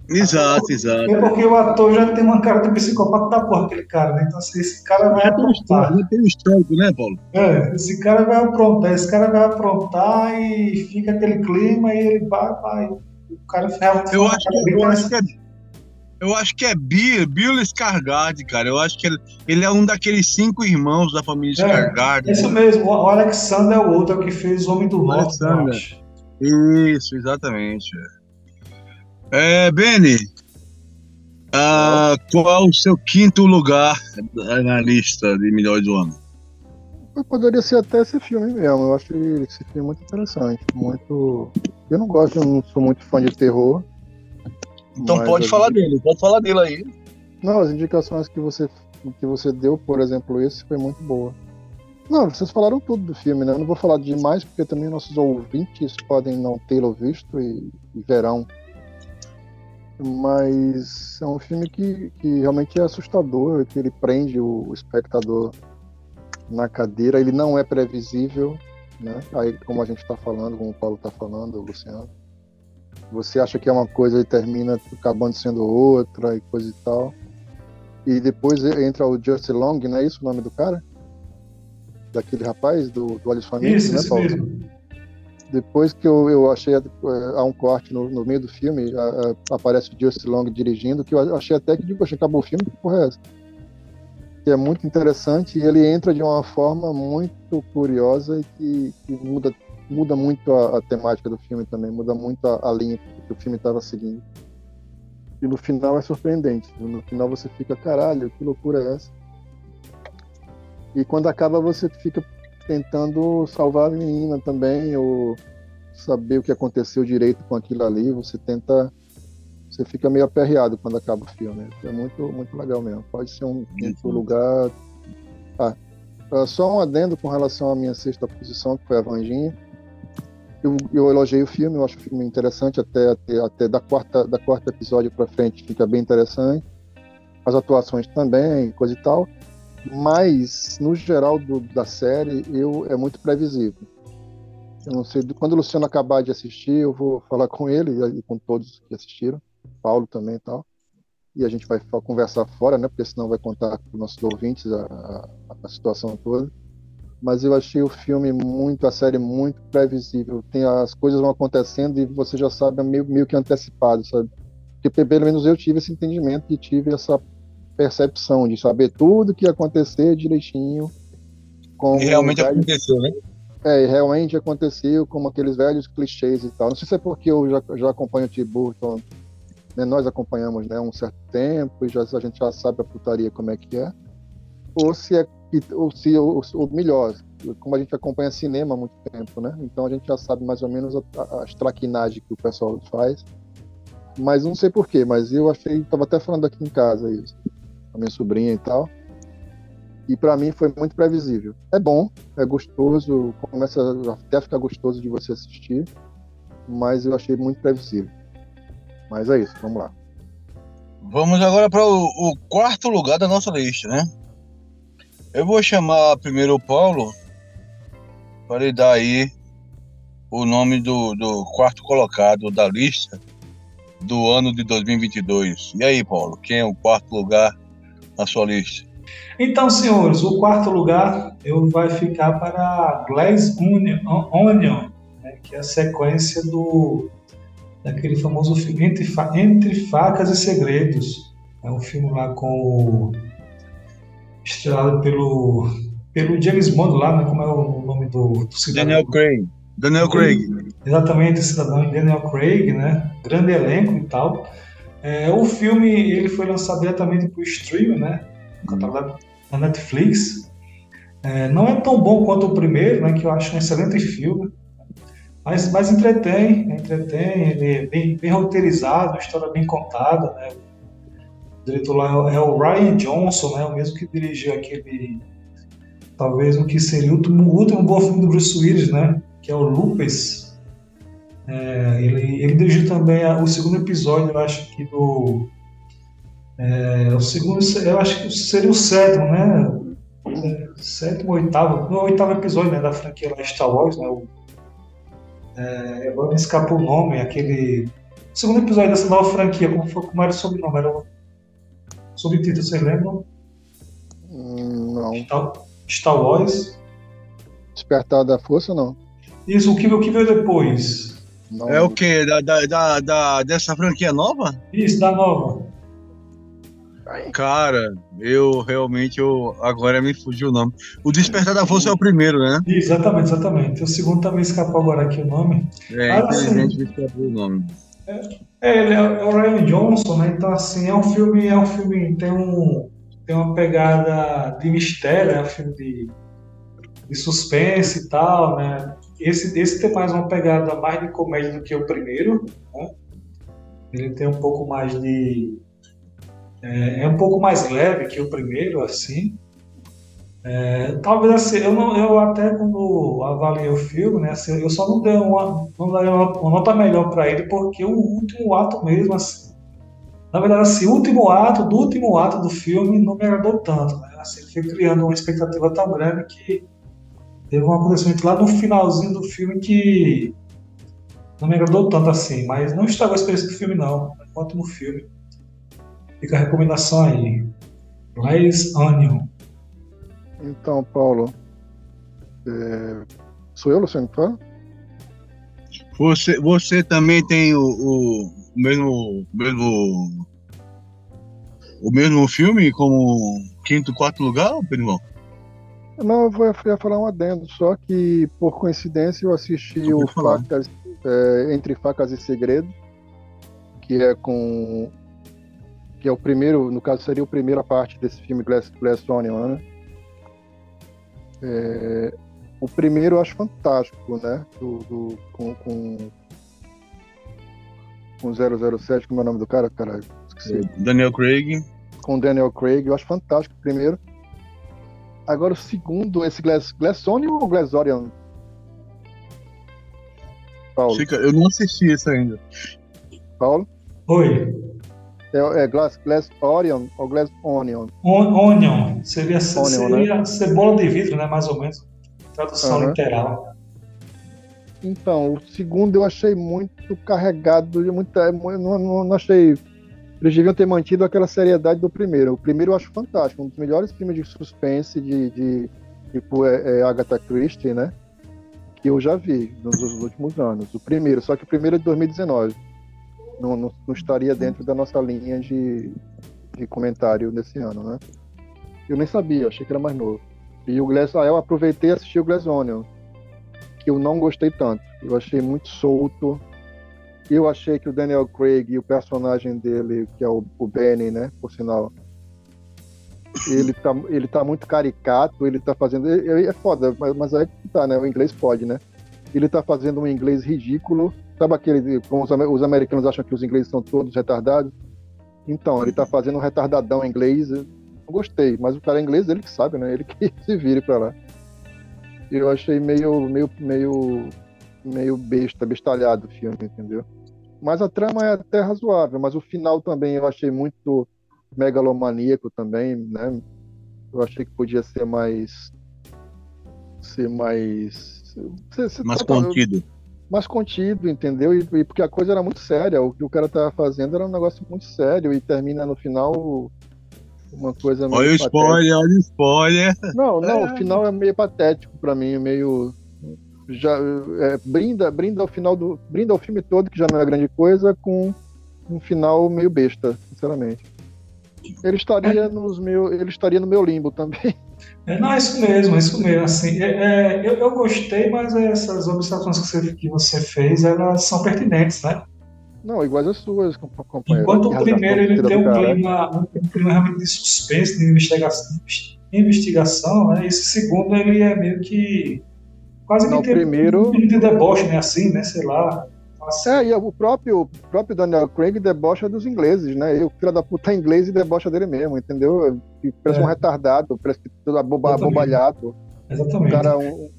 Exato, exato. É porque o ator já tem uma cara de psicopata da porra, aquele cara, né? Então, assim, esse cara vai já aprontar. Já tem um histórico, né, Paulo? É, esse cara vai aprontar, esse cara vai aprontar e fica aquele clima e ele vai, vai o cara realmente. Eu acho, que, eu acho que é. Eu acho que é Bill, Bill Scargard, cara. Eu acho que ele, ele, é um daqueles cinco irmãos da família é, Scargard. Isso mesmo. O Alexander é o outro que fez o Homem do Norte. Isso, exatamente. É, Beni, ah, qual o seu quinto lugar na lista de melhores do ano? Poderia ser até esse filme mesmo. Eu acho esse filme muito interessante. Muito. Eu não gosto, eu não sou muito fã de terror. Então pode falar dele, pode falar dele aí. Não, as indicações que você, que você deu, por exemplo, esse foi muito boa. Não, vocês falaram tudo do filme, né? Eu não vou falar demais, porque também nossos ouvintes podem não tê-lo visto e, e verão. Mas é um filme que, que realmente é assustador, que ele prende o espectador na cadeira, ele não é previsível, né? Aí, como a gente está falando, como o Paulo está falando, o Luciano, você acha que é uma coisa e termina acabando sendo outra e coisa e tal. E depois entra o Just Long, não é isso o nome do cara? Daquele rapaz, do, do Olhos Famintos, né, Paulo? Mesmo. Depois que eu, eu achei é, há um corte no, no meio do filme, a, a, aparece o Just Long dirigindo, que eu achei até que, tipo, achei, acabou o filme, que porra é essa? que é muito interessante e ele entra de uma forma muito curiosa e que, que muda, muda muito a, a, temática do filme também, muda muito a, a linha que o filme estava seguindo. E no final é surpreendente. No final você fica, caralho, que loucura é essa? E quando acaba você fica tentando salvar a menina também, ou saber o que aconteceu direito com aquilo ali, você tenta você fica meio aperreado quando acaba o filme. É muito, muito legal mesmo. Pode ser um quinto lugar. Ah, só um adendo com relação à minha sexta posição, que foi a Vanginha. Eu, eu elogiei o filme, eu acho o filme interessante, até, até, até da, quarta, da quarta episódio para frente fica bem interessante. As atuações também, coisa e tal. Mas, no geral do, da série, eu, é muito previsível. Eu não sei, quando o Luciano acabar de assistir, eu vou falar com ele e com todos que assistiram Paulo também e tal. E a gente vai conversar fora, né? Porque senão vai contar para os nossos ouvintes a, a, a, situação toda. Mas eu achei o filme muito, a série muito previsível. Tem as coisas vão acontecendo e você já sabe meio, meio que antecipado, sabe? Porque pelo menos eu tive esse entendimento e tive essa percepção de saber tudo que ia acontecer direitinho. e realmente velhos... aconteceu, né? É, realmente aconteceu como aqueles velhos clichês e tal. Não sei se é porque eu já, já acompanho o Tim Burton né, nós acompanhamos né, um certo tempo e já, a gente já sabe a putaria como é que é, ou se é ou se ou, ou melhor, como a gente acompanha cinema há muito tempo, né? Então a gente já sabe mais ou menos a, as traquinagens que o pessoal faz. Mas não sei porquê, mas eu achei, estava até falando aqui em casa isso, a minha sobrinha e tal. E para mim foi muito previsível. É bom, é gostoso, começa até a ficar gostoso de você assistir, mas eu achei muito previsível. Mas é isso, vamos lá. Vamos agora para o, o, quarto lugar da nossa lista, né? Eu vou chamar primeiro o Paulo para ele dar aí o nome do, do quarto colocado da lista do ano de 2022. E aí, Paulo, quem é o quarto lugar na sua lista? Então, senhores, o quarto lugar eu vai ficar para Glass Onion, Onion né, que é a sequência do daquele famoso filme Entre, Fa Entre Facas e Segredos. É um filme lá com estrelado pelo pelo James Bond lá, né, como é o nome do, do cidadão? Daniel Craig. Daniel Craig. Exatamente, cidadão Daniel Craig, né? Grande elenco e tal. É, o filme ele foi lançado diretamente para o streaming, né? Na Netflix. É, não é tão bom quanto o primeiro, né? Que eu acho um excelente filme. Mas, mas entretém, entretém, ele é bem, bem roteirizado, história bem contada, né? O diretor lá é o Ryan Johnson, né? O mesmo que dirigiu aquele, talvez o que seria o último, o último bom filme do Bruce Willis, né? Que é o Lupus. É, ele, ele dirigiu também a, o segundo episódio, eu acho que do é, o segundo, eu acho que seria o sétimo, né? Sétimo, oitavo, no oitavo episódio né, da franquia Star Wars, né? O, é, agora me escapou o nome, aquele. O segundo episódio dessa nova franquia, como, foi, como era o sobrenome? Era o subtítulo, você lembra? Hum, não. Star, Star Wars. Despertar da Força, não. Isso, o que, o que veio depois? Não. É o que? Da, da, da, da, dessa franquia nova? Isso, da nova. Cara, eu realmente eu agora me fugiu o nome. O Despertar da Força é o primeiro, né? Exatamente, exatamente. O segundo também escapou agora aqui o nome. É, Mas, infelizmente assim, escapou o nome. É, é, ele é, o Ryan Johnson, né? Então assim, é um filme, é um filme tem um tem uma pegada de mistério, é um filme de, de suspense e tal, né? Esse, esse tem mais uma pegada mais de comédia do que o primeiro, né? Ele tem um pouco mais de é, é um pouco mais leve que o primeiro, assim. É, talvez assim, eu, não, eu até quando avaliei o filme, né, assim, eu só não dei uma, não dei uma, uma nota melhor para ele porque o último ato mesmo, assim, na verdade, assim, o último ato do último ato do filme não me agradou tanto, né? Assim, foi criando uma expectativa tão grande que teve um acontecimento lá no finalzinho do filme que não me agradou tanto assim, mas não estragou a experiência do filme não, é um ótimo filme. Fica a recomendação aí. Glaze Onion. Então, Paulo. É... Sou eu, Luciano, fala? Você, você também tem o, o mesmo, mesmo o mesmo filme como quinto, quarto lugar, Pedro? Não, eu vou ia falar um adendo, só que por coincidência eu assisti o Facas, é, Entre Facas e Segredos, que é com que é o primeiro, no caso seria a primeira parte desse filme Glass, Glass Onion, né? É, o primeiro eu acho fantástico, né? Do, do, com, com, com 007, como é o nome do cara? Caralho, esqueci. Daniel Craig. Com Daniel Craig, eu acho fantástico o primeiro. Agora o segundo, esse Glass, Glass Onion ou Glass Orion? Paulo. Chica, eu não assisti isso ainda. Paulo? Oi. É, é glass, glass Orion ou Glass Onion? On, onion. Seria, onion, seria né? cebola de vidro, né? Mais ou menos. Tradução uhum. literal. Então, o segundo eu achei muito carregado, muito, é, não, não, não achei. Eles deviam ter mantido aquela seriedade do primeiro. O primeiro eu acho fantástico, um dos melhores filmes de suspense de, de tipo é, é Agatha Christie, né? Que eu já vi nos, nos últimos anos. O primeiro, só que o primeiro é de 2019 não, não, não, estaria dentro da nossa linha de, de comentário desse ano, né? Eu nem sabia, achei que era mais novo. E o Glass, ah, eu aproveitei e assisti o Glass Onion, que eu não gostei tanto. Eu achei muito solto. Eu achei que o Daniel Craig e o personagem dele, que é o, o Benny, né, por sinal, ele tá, ele tá muito caricato, ele tá fazendo. É foda, mas, mas aí tá, né? O inglês pode, né? Ele tá fazendo um inglês ridículo Sabe aquele. Como os, americanos acham que os ingleses são todos retardados? Então, ele está fazendo um retardadão inglês não gostei, mas o cara é inglês, ele que sabe, né? Ele que se vire pra lá. Eu achei meio, meio, meio, meio besta, bestalhado o filme, entendeu? Mas a trama é até razoável, mas o final também eu achei muito megalomaníaco também, né? Eu achei que podia ser mais ser mais ser, mais contido mais contido, entendeu? E, e, porque a coisa era muito séria. O que o cara tava fazendo era um negócio muito sério e termina no final uma coisa meio. Olha o spoiler, olha o spoiler. Não, não, é. o final é meio patético para mim, meio. Já, é, brinda, brinda ao final do. Brinda ao filme todo, que já não é grande coisa, com um final meio besta, sinceramente. Ele estaria é. nos meu, ele estaria no meu limbo também. É, não, é isso mesmo, é isso mesmo. Assim, é, é, eu, eu gostei, mas essas observações que você, que você fez, elas são pertinentes, né? Não, iguais às suas, companheiro. Enquanto o primeiro ele tem um clima, um, um clima realmente de suspense, de investigação, investigação né? Esse segundo ele é meio que quase que não, tem primeiro... um de deboche, né? Assim, né? Sei lá. É, e o próprio, o próprio Daniel Craig debocha dos ingleses, né? E o filho da puta é inglês e debocha dele mesmo, entendeu? E parece é. um retardado, parece que tudo aboba, abobalhado. Exatamente. O cara, um,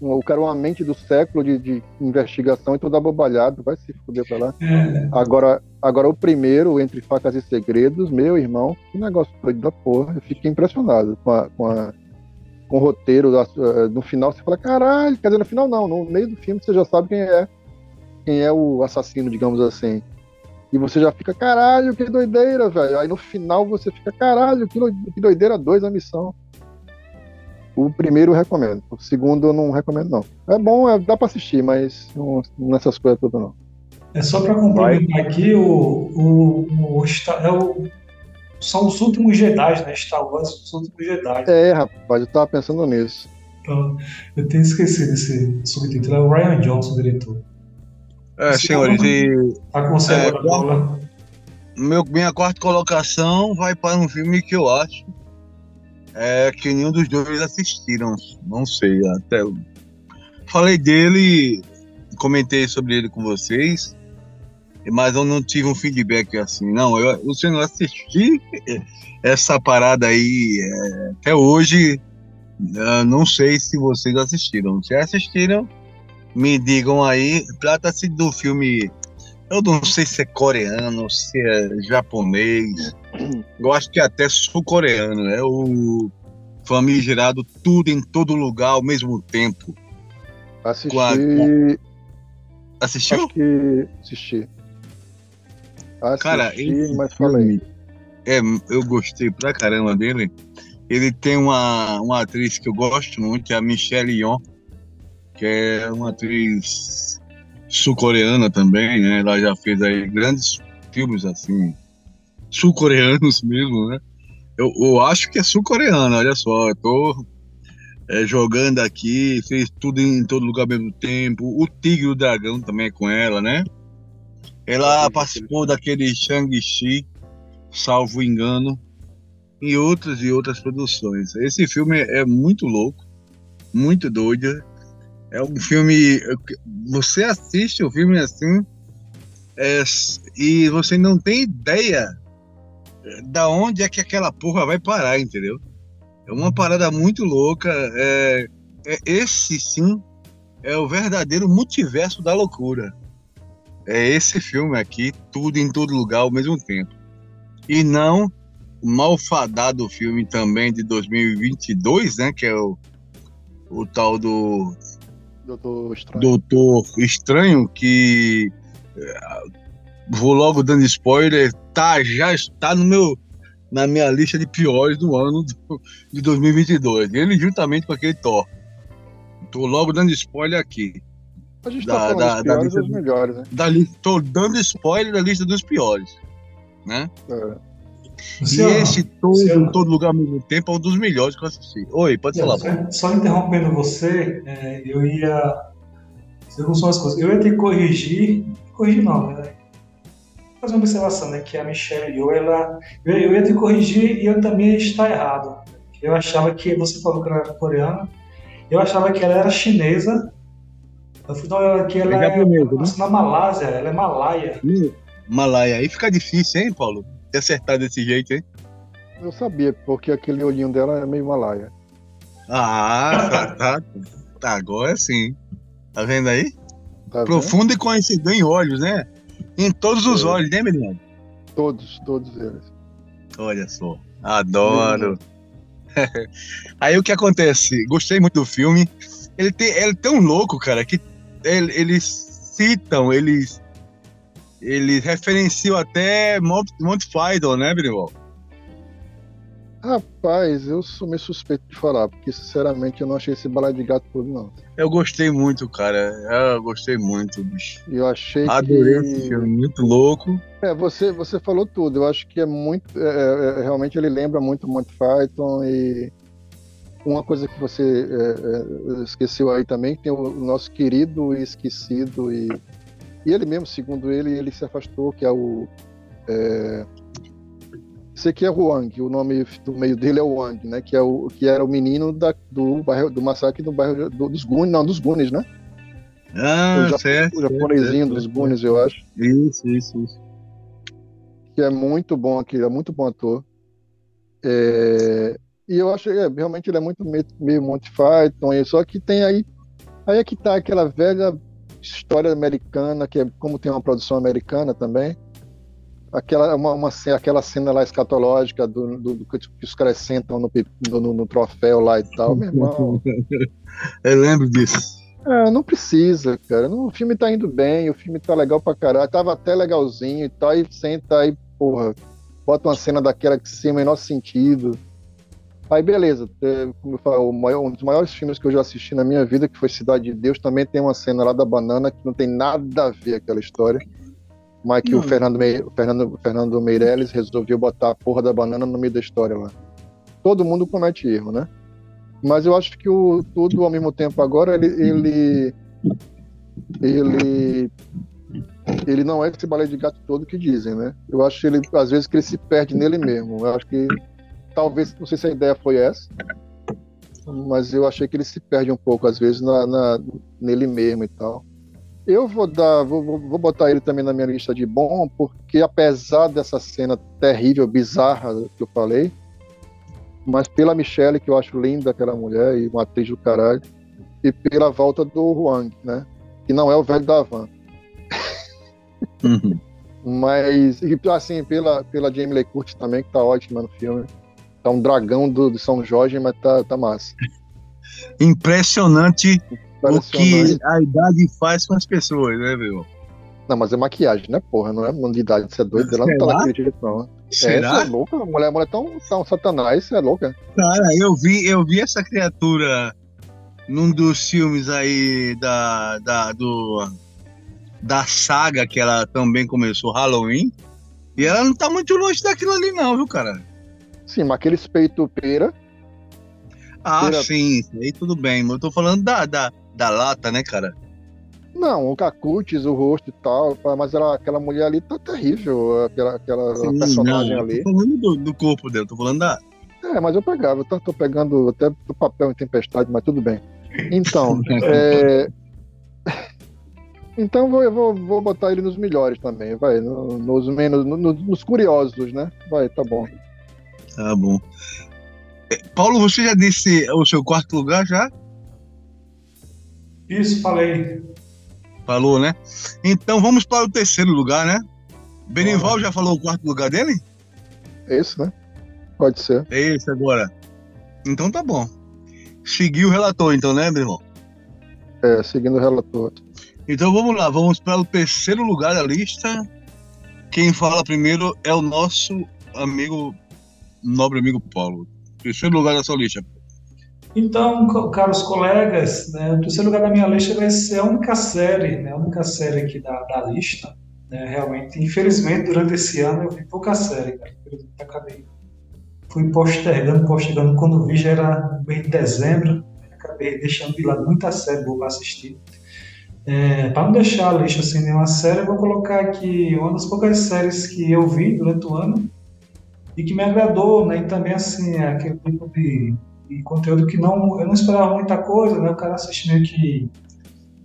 um, o cara é uma mente do século de, de investigação e todo abobalhado, vai se fuder pra lá. É. Agora, agora, o primeiro, Entre Facas e Segredos, meu irmão, que negócio doido da porra. Eu fiquei impressionado com a, com a com o roteiro. No final você fala, caralho, quer dizer, no final não, no meio do filme você já sabe quem é quem é o assassino, digamos assim. E você já fica, caralho, que doideira, velho. Aí no final você fica, caralho, que doideira, dois a missão. O primeiro eu recomendo. O segundo eu não recomendo, não. É bom, é, dá pra assistir, mas não, nessas coisas todas, não. É só pra complementar aqui, o, o, o, é o, são os últimos Jedi, né? Star Wars, os últimos Jedi. É, rapaz, eu tava pensando nisso. Então, eu tenho esquecido esse subtítulo. É o Ryan Johnson, o diretor. É, senhores, e. Tá com é, bola. Meu, minha quarta colocação vai para um filme que eu acho é, que nenhum dos dois assistiram. Não sei, até. Falei dele, comentei sobre ele com vocês, mas eu não tive um feedback assim. Não, eu, eu não assisti essa parada aí é, até hoje. não sei se vocês assistiram. Se assistiram, me digam aí, trata-se do filme, eu não sei se é coreano, se é japonês, eu acho que é até sul-coreano, é o famigerado Tudo em Todo Lugar ao mesmo tempo. Assisti... A... Assistiu? Acho que assisti. Assisti Cara, ele... mas falei. É, eu gostei pra caramba dele. Ele tem uma, uma atriz que eu gosto muito, que é a Michelle Yeoh que é uma atriz sul-coreana também, né? Ela já fez aí grandes filmes assim, sul-coreanos mesmo, né? Eu, eu, acho que é sul-coreana, olha só, eu tô é, jogando aqui, fez tudo em todo lugar ao mesmo tempo. O Tigre e o Dragão também é com ela, né? Ela participou daquele Shang-Chi, salvo engano, e outras e outras produções. Esse filme é muito louco, muito doido. É um filme. Você assiste o filme assim é, e você não tem ideia da onde é que aquela porra vai parar, entendeu? É uma parada muito louca. É, é, esse sim é o verdadeiro multiverso da loucura. É esse filme aqui, tudo em todo lugar ao mesmo tempo. E não o malfadado filme também de 2022, né? Que é o, o tal do Doutor Estranho. Doutor Estranho, que eh, vou logo dando spoiler, tá, já está no meu, na minha lista de piores do ano de 2022. Ele juntamente com aquele Thor. Tô logo dando spoiler aqui. A gente da, tá da, da lista dos melhores, né? Da, tô dando spoiler da lista dos piores, né? É. E esse todo, em todo lugar ao mesmo tempo é um dos melhores que eu assisti. Oi, pode falar. Só, só interrompendo você, é, eu ia. Não são as coisas. Eu ia ter que corrigir. Corrigir não, né? Fazer uma observação, né? Que a Michelle Yeoh, ela. Eu, eu ia ter que corrigir e eu também está errado. Eu achava que. Você falou que ela era coreana. Eu achava que ela era chinesa. Eu fui dar que ela é, é né? na Malásia, ela é malaia. Hum, malaia. Aí fica difícil, hein, Paulo? ter acertado desse jeito, hein? Eu sabia, porque aquele olhinho dela é meio malaia. Ah, tá, tá, tá agora sim. Tá vendo aí? Tá Profundo vendo? e conhecido em olhos, né? Em todos os é. olhos, né, menino? Todos, todos eles. Olha só, adoro. aí o que acontece? Gostei muito do filme. Ele, tem, ele é tão louco, cara, que eles citam, eles, eles referenciam até Monty, Monty Python, né, Brival? Rapaz, eu sou meio suspeito de falar, porque sinceramente eu não achei esse balé de gato todo, não. Eu gostei muito, cara. Eu gostei muito, bicho. Eu achei Adorei que... esse filme, muito louco. É, você, você falou tudo. Eu acho que é muito. É, é, é realmente ele lembra muito Monty Python e. Uma coisa que você é, é esqueceu aí também, tem o nosso querido e esquecido e, e ele mesmo, segundo ele, ele se afastou, que é o é, esse aqui é Huang, o nome do meio dele é Wang, né? Que, é o, que era o menino da, do, bairro, do massacre do bairro do, dos Gunes, não, dos Gunes, né? Ah, o, certo. O japonesinho dos Gunes, eu acho. Isso, isso, isso. Que é muito bom aqui, é muito bom ator. É, e eu acho que é, realmente ele é muito meio, meio Monty Python, só que tem aí. Aí é que tá aquela velha história americana, que é como tem uma produção americana também aquela, uma, uma, aquela cena lá escatológica do, do, do que os caras sentam no, no, no, troféu lá e tal, meu irmão. Eu lembro disso. É, não precisa, cara. o filme tá indo bem, o filme tá legal pra caralho. Tava até legalzinho e tal, e senta aí, porra, bota uma cena daquela que sem o menor sentido. Aí beleza, é, como eu falo, um dos maiores filmes que eu já assisti na minha vida, que foi Cidade de Deus, também tem uma cena lá da banana que não tem nada a ver com aquela história mas que o Fernando, Me... o Fernando, Fernando Meirelles resolveu botar a porra da banana no meio da história lá. Todo mundo comete erro, né? Mas eu acho que o tudo ao mesmo tempo agora ele ele ele, ele não é esse balé de gato todo que dizem, né? Eu acho que ele às vezes que ele se perde nele mesmo. Eu acho que talvez não sei se a ideia foi essa, mas eu achei que ele se perde um pouco às vezes na, na nele mesmo e tal. Eu vou dar, vou, vou botar ele também na minha lista de bom, porque apesar dessa cena terrível, bizarra que eu falei, mas pela Michelle, que eu acho linda aquela mulher e uma atriz do caralho, e pela volta do Huang, né? Que não é o velho da Van. Uhum. Mas, e, assim, pela, pela Jamie Lee Curtis também, que tá ótima no filme. Tá um dragão do, de São Jorge, mas tá, tá massa. Impressionante o que a idade faz com as pessoas, né, meu? Não, mas é maquiagem, né, porra? Não é de idade, você é doido. Ela não tá naquele jeito, não. Né? Será? É, é louca, a mulher, a mulher é tão, tão satanás, você é louca. Cara, eu vi, eu vi essa criatura num dos filmes aí da, da, do, da saga que ela também começou, Halloween. E ela não tá muito longe daquilo ali, não, viu, cara? Sim, mas aquele peito pera. Ah, pera... sim, aí tudo bem. Mas eu tô falando da, da, da lata, né, cara? Não, o Cacutis, o rosto e tal, mas ela, aquela mulher ali tá terrível, aquela, aquela Sim, personagem não, ali. Tô falando do, do, corpo dele, tô falando da. É, mas eu pegava, eu tô, pegando até do papel em tempestade, mas tudo bem. Então, é... então vou, vou, vou botar ele nos melhores também, vai, nos menos, nos curiosos, né? Vai, tá bom. Tá bom. É, Paulo, você já disse o seu quarto lugar já? Isso, falei. Falou, né? Então vamos para o terceiro lugar, né? Benival já falou o quarto lugar dele? Esse, né? Pode ser. É esse agora. Então tá bom. Seguiu o relator, então, né, Benival? É, seguindo o relator. Então vamos lá, vamos para o terceiro lugar da lista. Quem fala primeiro é o nosso amigo, nobre amigo Paulo. Terceiro lugar da sua lista. Então, caros colegas, né, o terceiro lugar da minha lista vai ser a única série, né, a única série aqui da, da lista. Né, realmente, infelizmente, durante esse ano eu vi pouca série, cara. Acabei, fui postergando, postergando. Quando vi já era mês de dezembro, acabei deixando de lado muita série boa para assistir. É, para não deixar a lista sem nenhuma série, eu vou colocar aqui uma das poucas séries que eu vi durante o ano e que me agradou, né? E também assim aquele tipo de e conteúdo que não eu não esperava muita coisa, né? O cara assiste meio que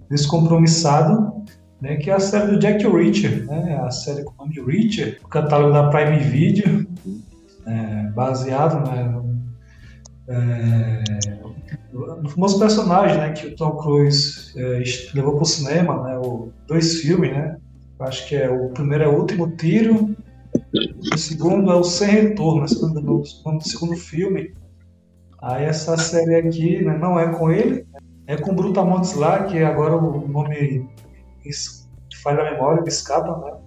descompromissado, né? Que é a série do Jack Reacher, né? A série com o nome de Reacher, o catálogo da Prime Video. é, baseado né, é, no famoso personagem né, que o Tom Cruise é, levou para o cinema, né, o, dois filmes, né? Acho que é o primeiro é o Último Tiro, o segundo é o Sem Retorno, no, segundo filme. Aí essa série aqui né, não é com ele, é com Brutamontes lá, que agora o nome falha a memória, me escapa, né?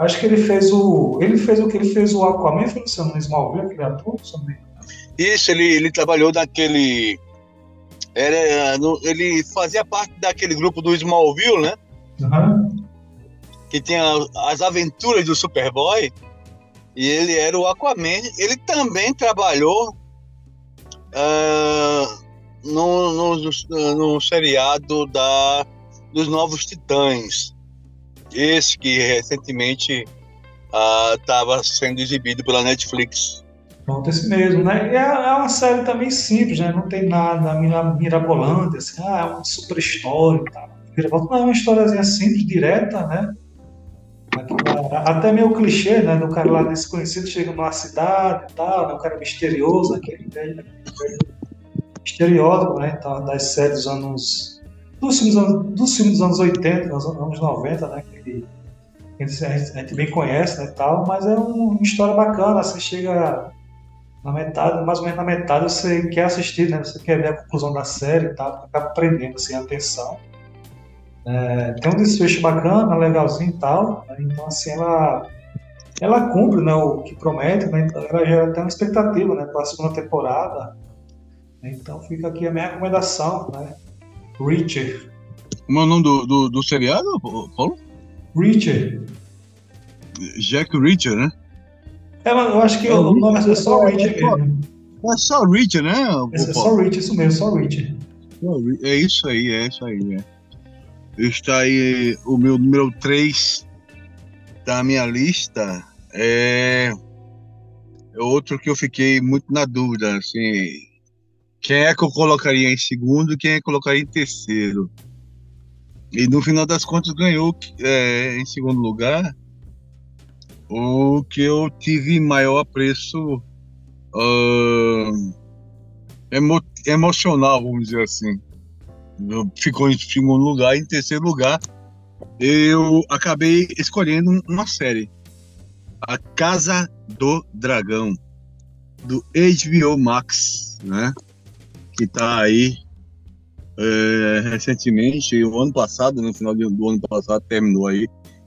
Acho que ele fez o. Ele fez o que ele fez o Aquaman, foi no Smallville, aquele ator, também. Isso, ele, ele trabalhou naquele. Era, no, ele fazia parte daquele grupo do Smallville, né? Uhum. Que tinha as aventuras do Superboy. E ele era o Aquaman. Ele também trabalhou uh, no, no, no, seriado da, dos Novos Titãs. Esse que recentemente estava uh, sendo exibido pela Netflix. Pronto, esse mesmo, né? E é, é uma série também simples, né? Não tem nada mirabolante, assim, ah, é uma super história e tal. Não, é uma historiazinha simples, direta, né? Até meio clichê, né? Do cara lá desconhecido chega numa cidade e tal, né? o cara misterioso, aquele estereótipo, né? Então, das séries dos anos. Dos filmes, dos filmes dos anos 80, dos anos 90, né? Que, que a gente bem conhece, né? Tal, mas é uma história bacana. Você chega na metade, mais ou menos na metade, você quer assistir, né? Você quer ver a conclusão da série e tal, acaba prendendo assim, a atenção. É, tem um desfecho bacana, legalzinho e tal. Né? Então, assim, ela, ela cumpre né, o que promete, né? Então, ela já tem uma expectativa né, para a segunda temporada. Então, fica aqui a minha recomendação, né? Richard. Como é o nome do, do, do seriado, Paulo? Richard. Jack Richard, né? É, eu acho que é, o nome é só Richard mesmo. É só Richard, né? É, só Richard, isso mesmo, só Richard. É isso aí, é isso aí, é está aí o meu número 3 da minha lista. É, é outro que eu fiquei muito na dúvida, assim, quem é que eu colocaria em segundo e quem é que eu colocaria em terceiro. E no final das contas ganhou é, em segundo lugar o que eu tive maior apreço uh, emo emocional, vamos dizer assim ficou em segundo lugar. Em terceiro lugar, eu acabei escolhendo uma série, A Casa do Dragão, do HBO Max, né? Que tá aí é, recentemente, o ano passado, no final do ano passado, terminou aí,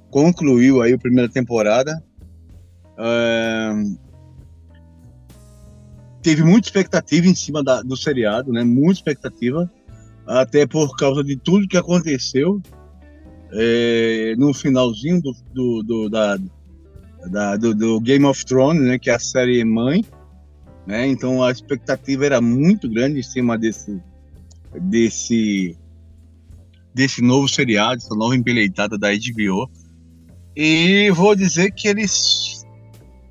concluiu aí a primeira temporada. É, teve muita expectativa em cima da, do seriado, né? Muita expectativa até por causa de tudo que aconteceu é, no finalzinho do, do, do da, da, do, do, Game of Thrones, né, que é a série mãe, né, então a expectativa era muito grande em cima desse desse desse novo seriado, essa nova empeleitada da HBO. E vou dizer que eles,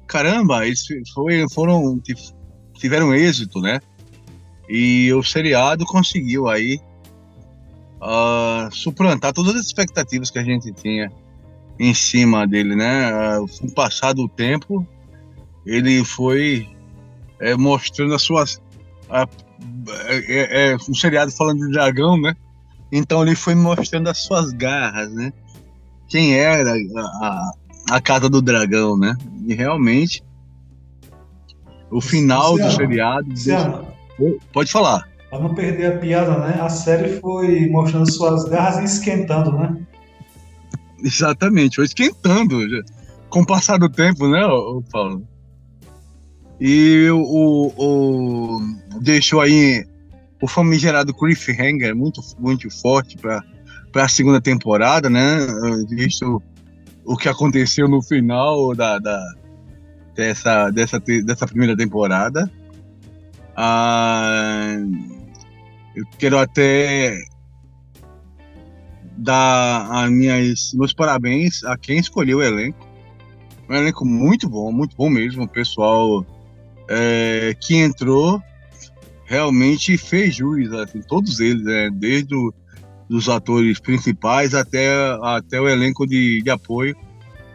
caramba, eles foi, foram tiveram êxito, né? E o seriado conseguiu aí uh, suplantar todas as expectativas que a gente tinha em cima dele, né? Uh, com o passar do tempo, ele foi é, mostrando as suas. Uh, é, é, um seriado falando de dragão, né? Então ele foi mostrando as suas garras, né? Quem era a, a, a casa do dragão, né? E realmente o final do seriado. Pode falar. Para não perder a piada, né? A série foi mostrando suas garras e esquentando, né? Exatamente, foi esquentando. Com o passar do tempo, né, Paulo? E o, o, deixou aí o famigerado cliffhanger muito, muito forte para a segunda temporada, né? Visto o que aconteceu no final da, da, dessa, dessa, dessa primeira temporada. Ah, eu quero até dar a minhas, meus parabéns a quem escolheu o elenco. Um elenco muito bom, muito bom mesmo. O pessoal é, que entrou realmente fez jus, assim, todos eles, né? desde os atores principais até, até o elenco de, de apoio.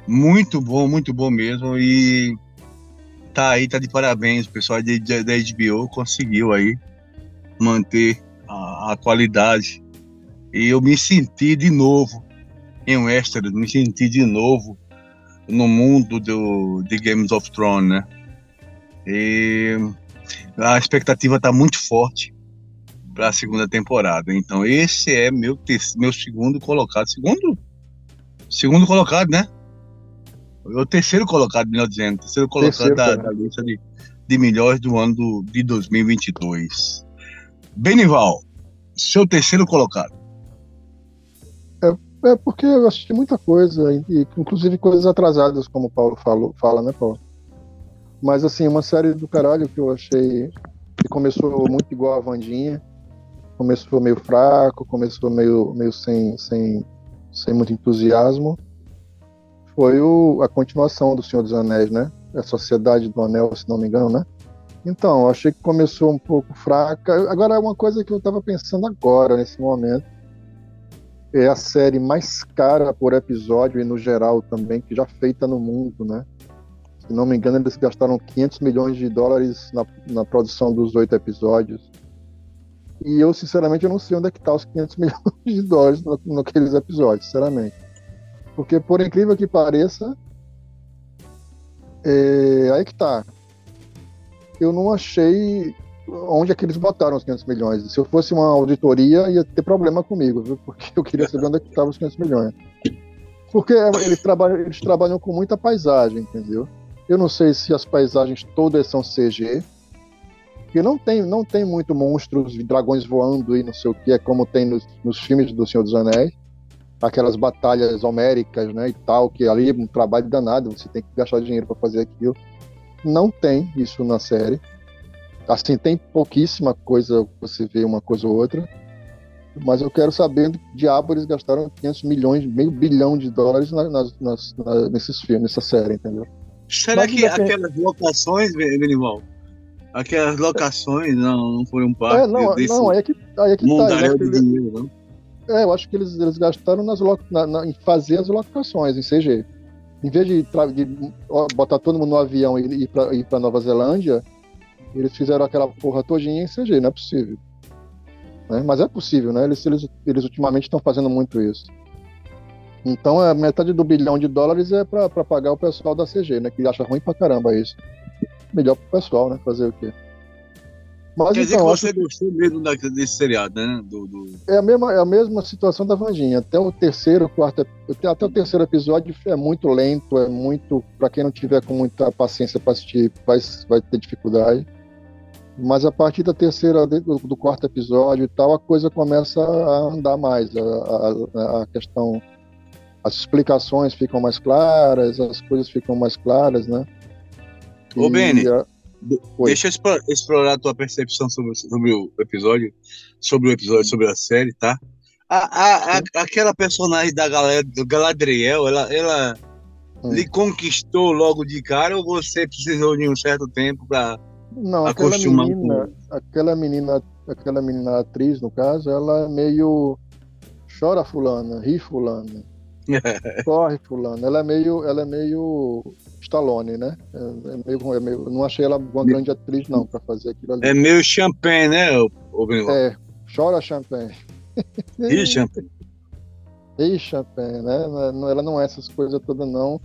Muito bom, muito bom mesmo. E tá aí, tá de parabéns. O pessoal da HBO conseguiu aí manter a, a, qualidade. E eu me senti de novo em Westeros, me senti de novo no mundo do, de Games of Thrones, né? E a expectativa tá muito forte para a segunda temporada. Então esse é meu meu segundo colocado, segundo segundo colocado, né? O terceiro colocado, melhor dizendo, terceiro colocado terceiro, da, da, lista de, de melhores do ano do, de 2022. Benival, seu terceiro colocado. É, é porque eu assisti muita coisa, inclusive coisas atrasadas, como o Paulo falou, fala, né, Paulo? Mas assim, uma série do caralho que eu achei que começou muito igual a Vandinha, começou meio fraco, começou meio, meio sem, sem, sem muito entusiasmo, foi o, a continuação do Senhor dos Anéis, né? A Sociedade do Anel, se não me engano, né? Então, achei que começou um pouco fraca. Agora, é uma coisa que eu estava pensando agora, nesse momento, é a série mais cara por episódio e no geral também, que já feita no mundo, né? Se não me engano, eles gastaram 500 milhões de dólares na, na produção dos oito episódios. E eu, sinceramente, eu não sei onde é que tá os 500 milhões de dólares no, naqueles episódios, sinceramente. Porque, por incrível que pareça, é, aí que tá. Eu não achei onde é que eles botaram os 500 milhões. Se eu fosse uma auditoria, ia ter problema comigo, viu? porque eu queria saber onde é que estavam os 500 milhões. Porque eles trabalham, eles trabalham com muita paisagem, entendeu? Eu não sei se as paisagens todas são CG, porque não tem, não tem muito monstros, dragões voando e não sei o que, é como tem nos, nos filmes do Senhor dos Anéis aquelas batalhas homéricas, né, e tal, que ali é um trabalho danado, você tem que gastar dinheiro para fazer aquilo. Não tem isso na série. Assim, tem pouquíssima coisa, você vê uma coisa ou outra. Mas eu quero saber do que diabo eles gastaram 500 milhões, meio bilhão de dólares nas, nas, nas, nesses filmes, nessa série, entendeu? Será mas, que aquelas locações, Benival, aquelas locações não, não foram parte é, não, desse não, aí é que, aí é que tá, de dinheiro, não? É, eu acho que eles, eles gastaram nas, na, na, em fazer as locações em CG. Em vez de, de botar todo mundo no avião e ir para Nova Zelândia, eles fizeram aquela porra todinha em CG, não é possível. Né? Mas é possível, né? Eles, eles, eles ultimamente estão fazendo muito isso. Então, a metade do bilhão de dólares é para pagar o pessoal da CG, né? Que acha ruim pra caramba isso. Melhor pro pessoal, né? Fazer o quê? Mas, Quer então, dizer que você gostou mesmo desse seriado, né? Do, do... É, a mesma, é a mesma situação da Vandinha. Até o terceiro, quarto, até o terceiro episódio é muito lento, é muito. para quem não tiver com muita paciência para assistir, vai, vai ter dificuldade. Mas a partir da terceira, do, do, quarto episódio e tal, a coisa começa a andar mais. A, a, a questão. As explicações ficam mais claras, as coisas ficam mais claras, né? Ô, Beni. A, Oi. Deixa eu explorar a tua percepção sobre, sobre o episódio, sobre o episódio, sobre a série, tá? A, a, a, aquela personagem da galera do Galadriel, ela, ela hum. lhe conquistou logo de cara ou você precisou de um certo tempo para não aquela menina, aquela menina, aquela menina atriz no caso, ela é meio chora fulana, ri fulana, corre fulana. Ela é meio, ela é meio Stallone, né? É, é meio, é meio, não achei ela uma grande atriz, não, para fazer aquilo ali. É meio champanhe, né, o, o É, chora champanhe. E champanhe. E champanhe, né? Ela não é essas coisas todas, não.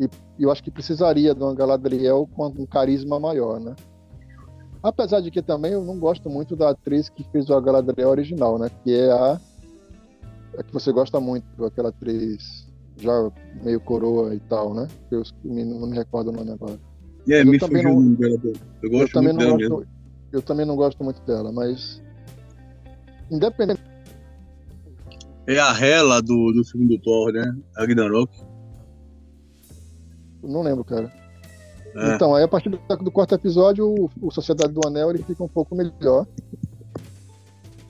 E eu acho que precisaria de uma Galadriel com um carisma maior, né? Apesar de que também eu não gosto muito da atriz que fez a Galadriel original, né? Que é a, a que você gosta muito, aquela atriz já meio coroa e tal, né? Eu não me recordo o nome agora. É, me também não, eu gosto eu também não gosto, mesmo. Eu também não gosto muito dela, mas independente. É a Hela do, do filme do Thor, né? Ragnarok. Não lembro, cara. É. Então, aí a partir do, do quarto episódio, o, o Sociedade do Anel ele fica um pouco melhor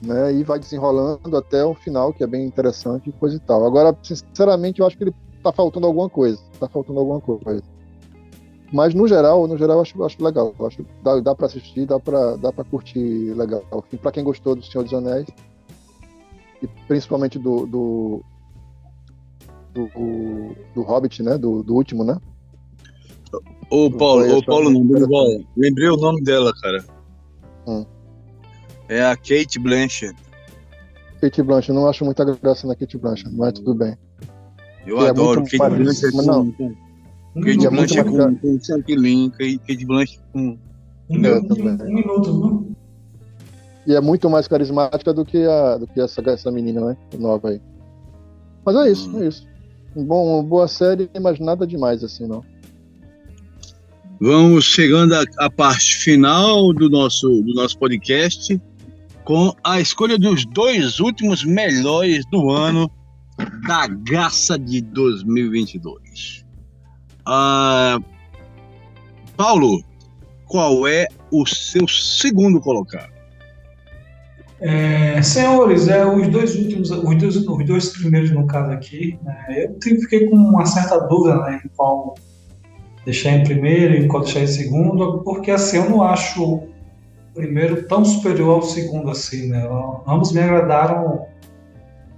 né? E vai desenrolando até o final, que é bem interessante e coisa e tal. Agora, sinceramente, eu acho que ele tá faltando alguma coisa. Tá faltando alguma coisa. Mas no geral, no geral, eu acho, acho legal. Eu acho dá, dá para assistir, dá para dá para curtir legal. Para quem gostou do Senhor dos Anéis e principalmente do do, do, do Hobbit, né? Do, do último, né? Ô, Paulo, ô, Paulo não, Benival, lembrei o nome dela, cara. Hum. É a Kate Blanchett. Kate Blanchett, não acho muita graça na Kate Blanchett, mas tudo bem. Eu que é adoro é Kate Blanchett com, não. Com, Kate Blanchett com, com Chantilly, Kate Blanchett com... Um, minuto, um minuto, não? E é muito mais carismática do que, a, do que essa, essa menina, né? Nova aí. Mas é isso, hum. é isso. Bom, boa série, mas nada demais assim, não. Vamos chegando à, parte final do nosso, do nosso podcast com a escolha dos dois últimos melhores do ano da Graça de 2022. Ah, Paulo, qual é o seu segundo colocado? É, senhores, é, os dois últimos, os dois, os dois primeiros no caso aqui, né, eu fiquei com uma certa dúvida né, em qual deixar em primeiro e qual deixar em segundo, porque assim, eu não acho primeiro tão superior ao segundo assim, né? Ambos me agradaram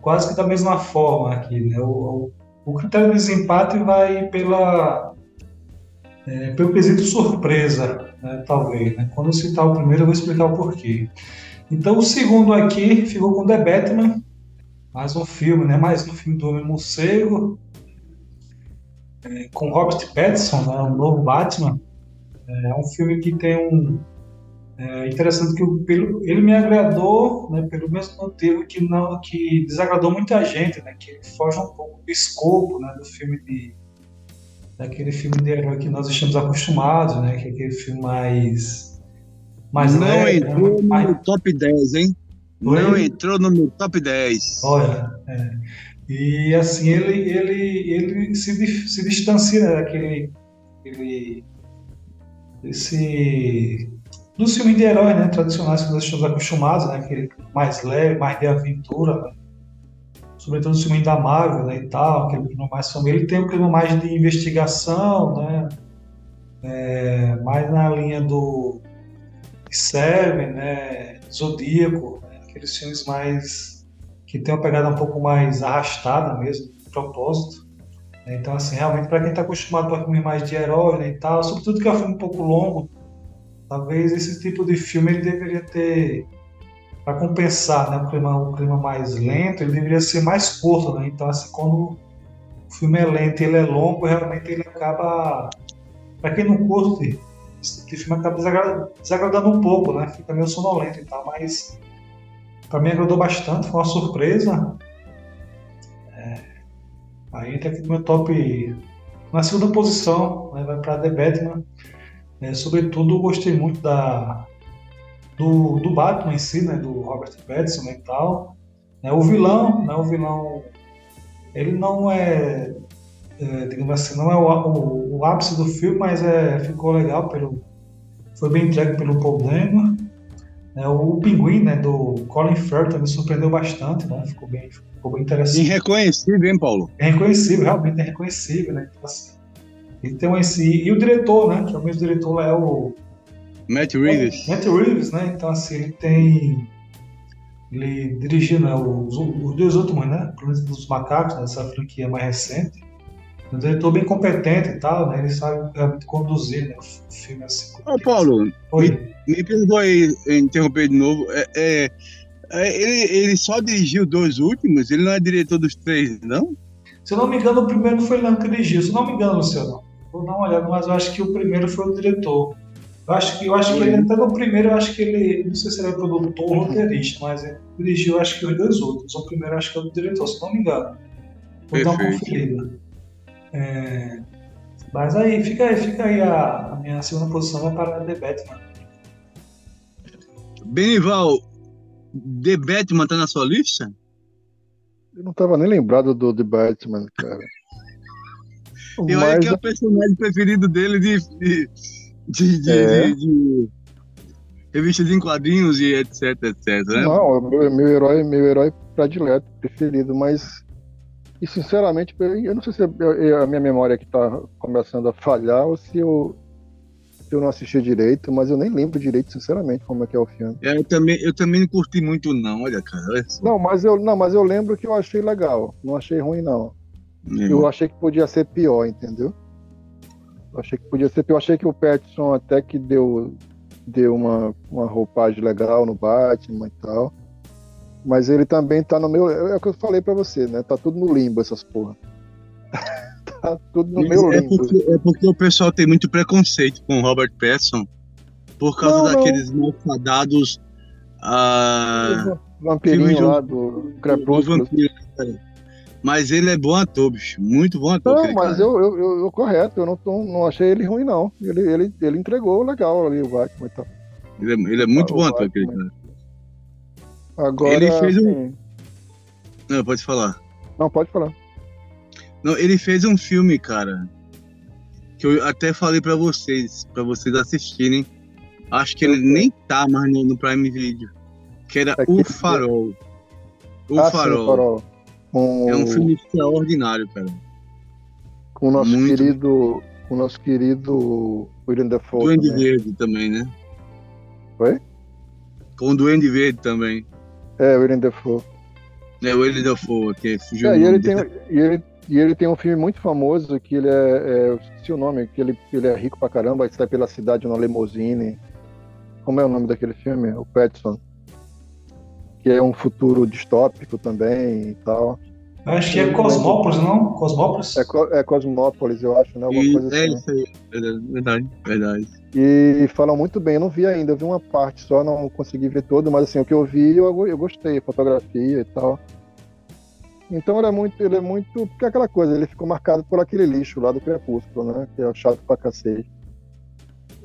quase que da mesma forma aqui, né? O, o critério de desempate vai pela é, pelo quesito surpresa, né, talvez. Né? Quando eu citar o primeiro, eu vou explicar o porquê. Então, o segundo aqui ficou com The Batman, mais um filme, né? Mais um filme do Homem Morcego, é, com Robert Pattinson, né? o novo Batman. É, é um filme que tem um é interessante que pelo, ele me agradou, né, pelo mesmo motivo que não que desagradou muita gente, né, que ele foge um pouco do escopo, né, do filme de daquele filme de herói que nós estamos acostumados, né, que é aquele filme mais mas não leve, entrou né? no top 10, hein? Foi? Não entrou no meu top 10. Olha, é. e assim, ele, ele, ele se, se distancia daquele. Aquele, esse, dos filmes de herói, né, tradicionais que nós estamos acostumados, né, aquele mais leve, mais de aventura, né? sobretudo o filme da Marvel né, e tal, aquele clima mais família, ele tem um clima mais de investigação, né, é, mais na linha do Seven, né, Zodíaco, né, aqueles filmes mais que tem uma pegada um pouco mais arrastada mesmo, de propósito. Né, então, assim, realmente para quem está acostumado com filmes mais de herói né, e tal, sobretudo que é um filme um pouco longo, talvez esse tipo de filme ele deveria ter para compensar né, um, clima, um clima mais lento, ele deveria ser mais curto, né? Então, assim, quando o filme é lento ele é longo, realmente ele acaba. Para quem não curte esse filme acaba desagradando um pouco, né? Fica meio sonolento e tal, mas para mim agradou bastante, foi uma surpresa. É, aí entra aqui no meu top na segunda posição, né, vai para The Batman. É, sobretudo gostei muito da do, do Batman em si, né, do Robert Pattinson e tal. É, o vilão, né, o vilão, ele não é é, digamos assim, não é o, o, o, ápice do filme, mas é, ficou legal, pelo, foi bem entregue pelo Paul Dano. É, o Pinguim, né, do Colin Firth, me surpreendeu bastante, né, ficou bem, ficou bem interessante. Irreconhecível, hein, Paulo? É reconhecível, realmente é reconhecível, né, então, assim, então esse, e o diretor, né, que é o mesmo diretor é o... Matt Reeves. Matt Reeves, né, então assim, ele tem... Ele dirigiu né, os, os dois últimos, né? Planeta dos Macacos, né, essa franquia mais recente um diretor bem competente e tal, né? Ele sabe realmente conduzir né, o filme assim. Ô, Paulo, me, me perdoe interromper de novo. É, é, é, ele, ele só dirigiu dois últimos? Ele não é diretor dos três, não? Se eu não me engano, o primeiro foi ele que dirigiu. Se eu não me engano, Luciano, vou dar uma olhada, mas eu acho que o primeiro foi o diretor. Eu acho que, eu acho que ele, até no primeiro, eu acho que ele, não sei se ele é produtor ou roteirista, mas ele dirigiu, acho que os dois outros. O primeiro, acho que é o diretor, se não me engano. Vou Perfeito. dar uma conferida. É, mas aí, fica aí, fica aí a, a minha segunda posição vai para The Batman. Benival, The Batman tá na sua lista? Eu não tava nem lembrado do The Batman, cara. Eu Mas... acho que é o personagem preferido dele de, de, de, de, é. de, de revistas em quadrinhos e etc, etc. Né? Não, meu, herói, meu herói predileto, preferido, mas e sinceramente, eu não sei se é, é a minha memória que está começando a falhar ou se eu, se eu não assisti direito, mas eu nem lembro direito, sinceramente, como é que é o filme. É, eu, também, eu também não curti muito, não, olha, cara. Olha não, mas eu, não, mas eu lembro que eu achei legal. Não achei ruim, não. Eu achei que podia ser pior, entendeu? Eu achei que podia ser. Eu achei que o Pattinson até que deu, deu uma, uma roupagem legal no Batman e tal. Mas ele também tá no meu. É o que eu falei pra você, né? Tá tudo no limbo essas porra. tá tudo no meu é limbo. Porque, é porque o pessoal tem muito preconceito com o Robert Pattinson por causa Não, não. daqueles malfadados. Ah, O vampirinho de- lá do do Crepúsculo. vampiro, cara. Mas ele é bom ator, bicho. Muito bom ator. Não, mas eu, eu, eu, eu correto, eu não, tô- não achei ele ruim, não. Ele, ele, ele entregou legal ali o Batman e tal. Ele, é, ele é muito Ah, bom ator, aquele cara. Agora. Ele fez um- assim, Não, pode falar. Não, pode falar. Não, ele fez um filme, cara, que eu até falei pra vocês, pra vocês assistirem. Acho que ele nem tá mais no, no Prime Video. Que era É O que- Farol. O Ah, sim, Farol. o Farol. Com, É um filme extraordinário, cara. com o nosso muito- querido. Com o nosso querido William Dafoe. Duende também. Verde também, né? Oi? Com o Duende Verde também. É, William Dafoe. É o Ele Dafoe, que fugiu É, e, ele tem, e, ele, e ele tem um filme muito famoso que ele é, é. Eu esqueci o nome, que ele, ele é rico pra caramba, sai pela cidade numa limousine. Como é o nome daquele filme? O Petson. Que é um futuro distópico também e tal. Acho que é Cosmópolis, não? Cosmópolis? É, é Cosmópolis, eu acho, né? Alguma E- coisa é assim. isso aí. Verdade, verdade. E falam muito bem, eu não vi ainda, eu vi uma parte só, não consegui ver todo, mas assim, o que eu vi eu, eu gostei, fotografia e tal. Então ele é muito, ele é muito. Porque é aquela coisa, ele ficou marcado por aquele lixo lá do Crepúsculo, né? Que é chato pra cacete.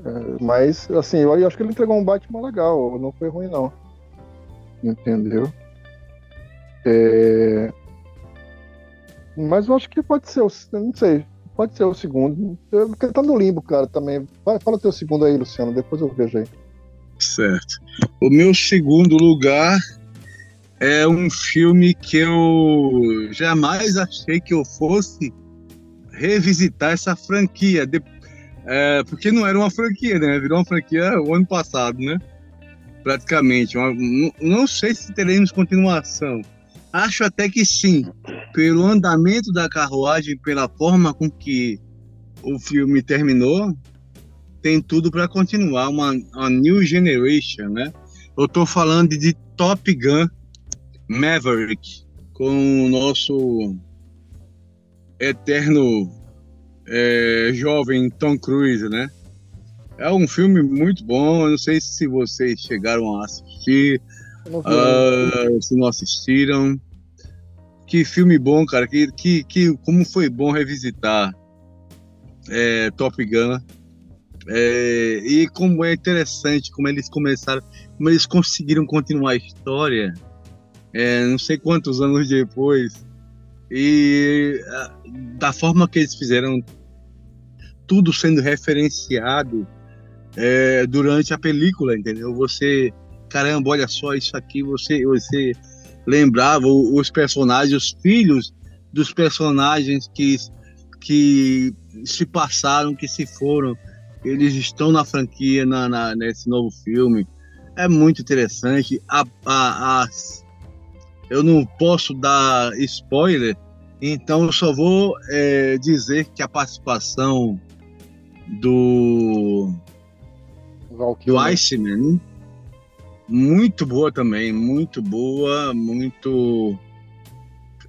É, mas, assim, eu acho que ele entregou um Batman legal, não foi ruim não. Entendeu? É, Mas eu acho que pode ser, o- não sei, pode ser o segundo. Porque tá no limbo, cara, também. Fala o teu segundo aí, Luciano, depois eu vejo aí. Certo. O meu segundo lugar é um filme que eu jamais achei que eu fosse revisitar essa franquia. De- é, porque não era uma franquia, né? Virou uma franquia o ano passado, né? Praticamente. Uma- não- sei se teremos continuação. Acho até que sim. Pelo andamento da carruagem, pela forma com que o filme terminou, tem tudo para continuar uma, uma new generation, né? Eu tô falando de Top Gun Maverick com o nosso eterno é, jovem Tom Cruise, né? É um filme muito bom. Eu não sei se vocês chegaram a assistir, ah, se não assistiram. Que filme bom, cara. Que, que, que, como foi bom revisitar é, Top Gun. É, e como é interessante como eles começaram, como eles conseguiram continuar a história, é, não sei quantos anos depois, e ah, da forma que eles fizeram, tudo sendo referenciado é, durante a película, entendeu? Você, caramba, olha só isso aqui, você, você lembrava os personagens, os filhos dos personagens que, que se passaram, que se foram, eles estão na franquia, na, na- nesse novo filme. É muito interessante. A, a- as- eu não posso dar spoiler, então eu só vou é, dizer que a participação do Val do Kilmer. Iceman, muito boa também, muito boa, muito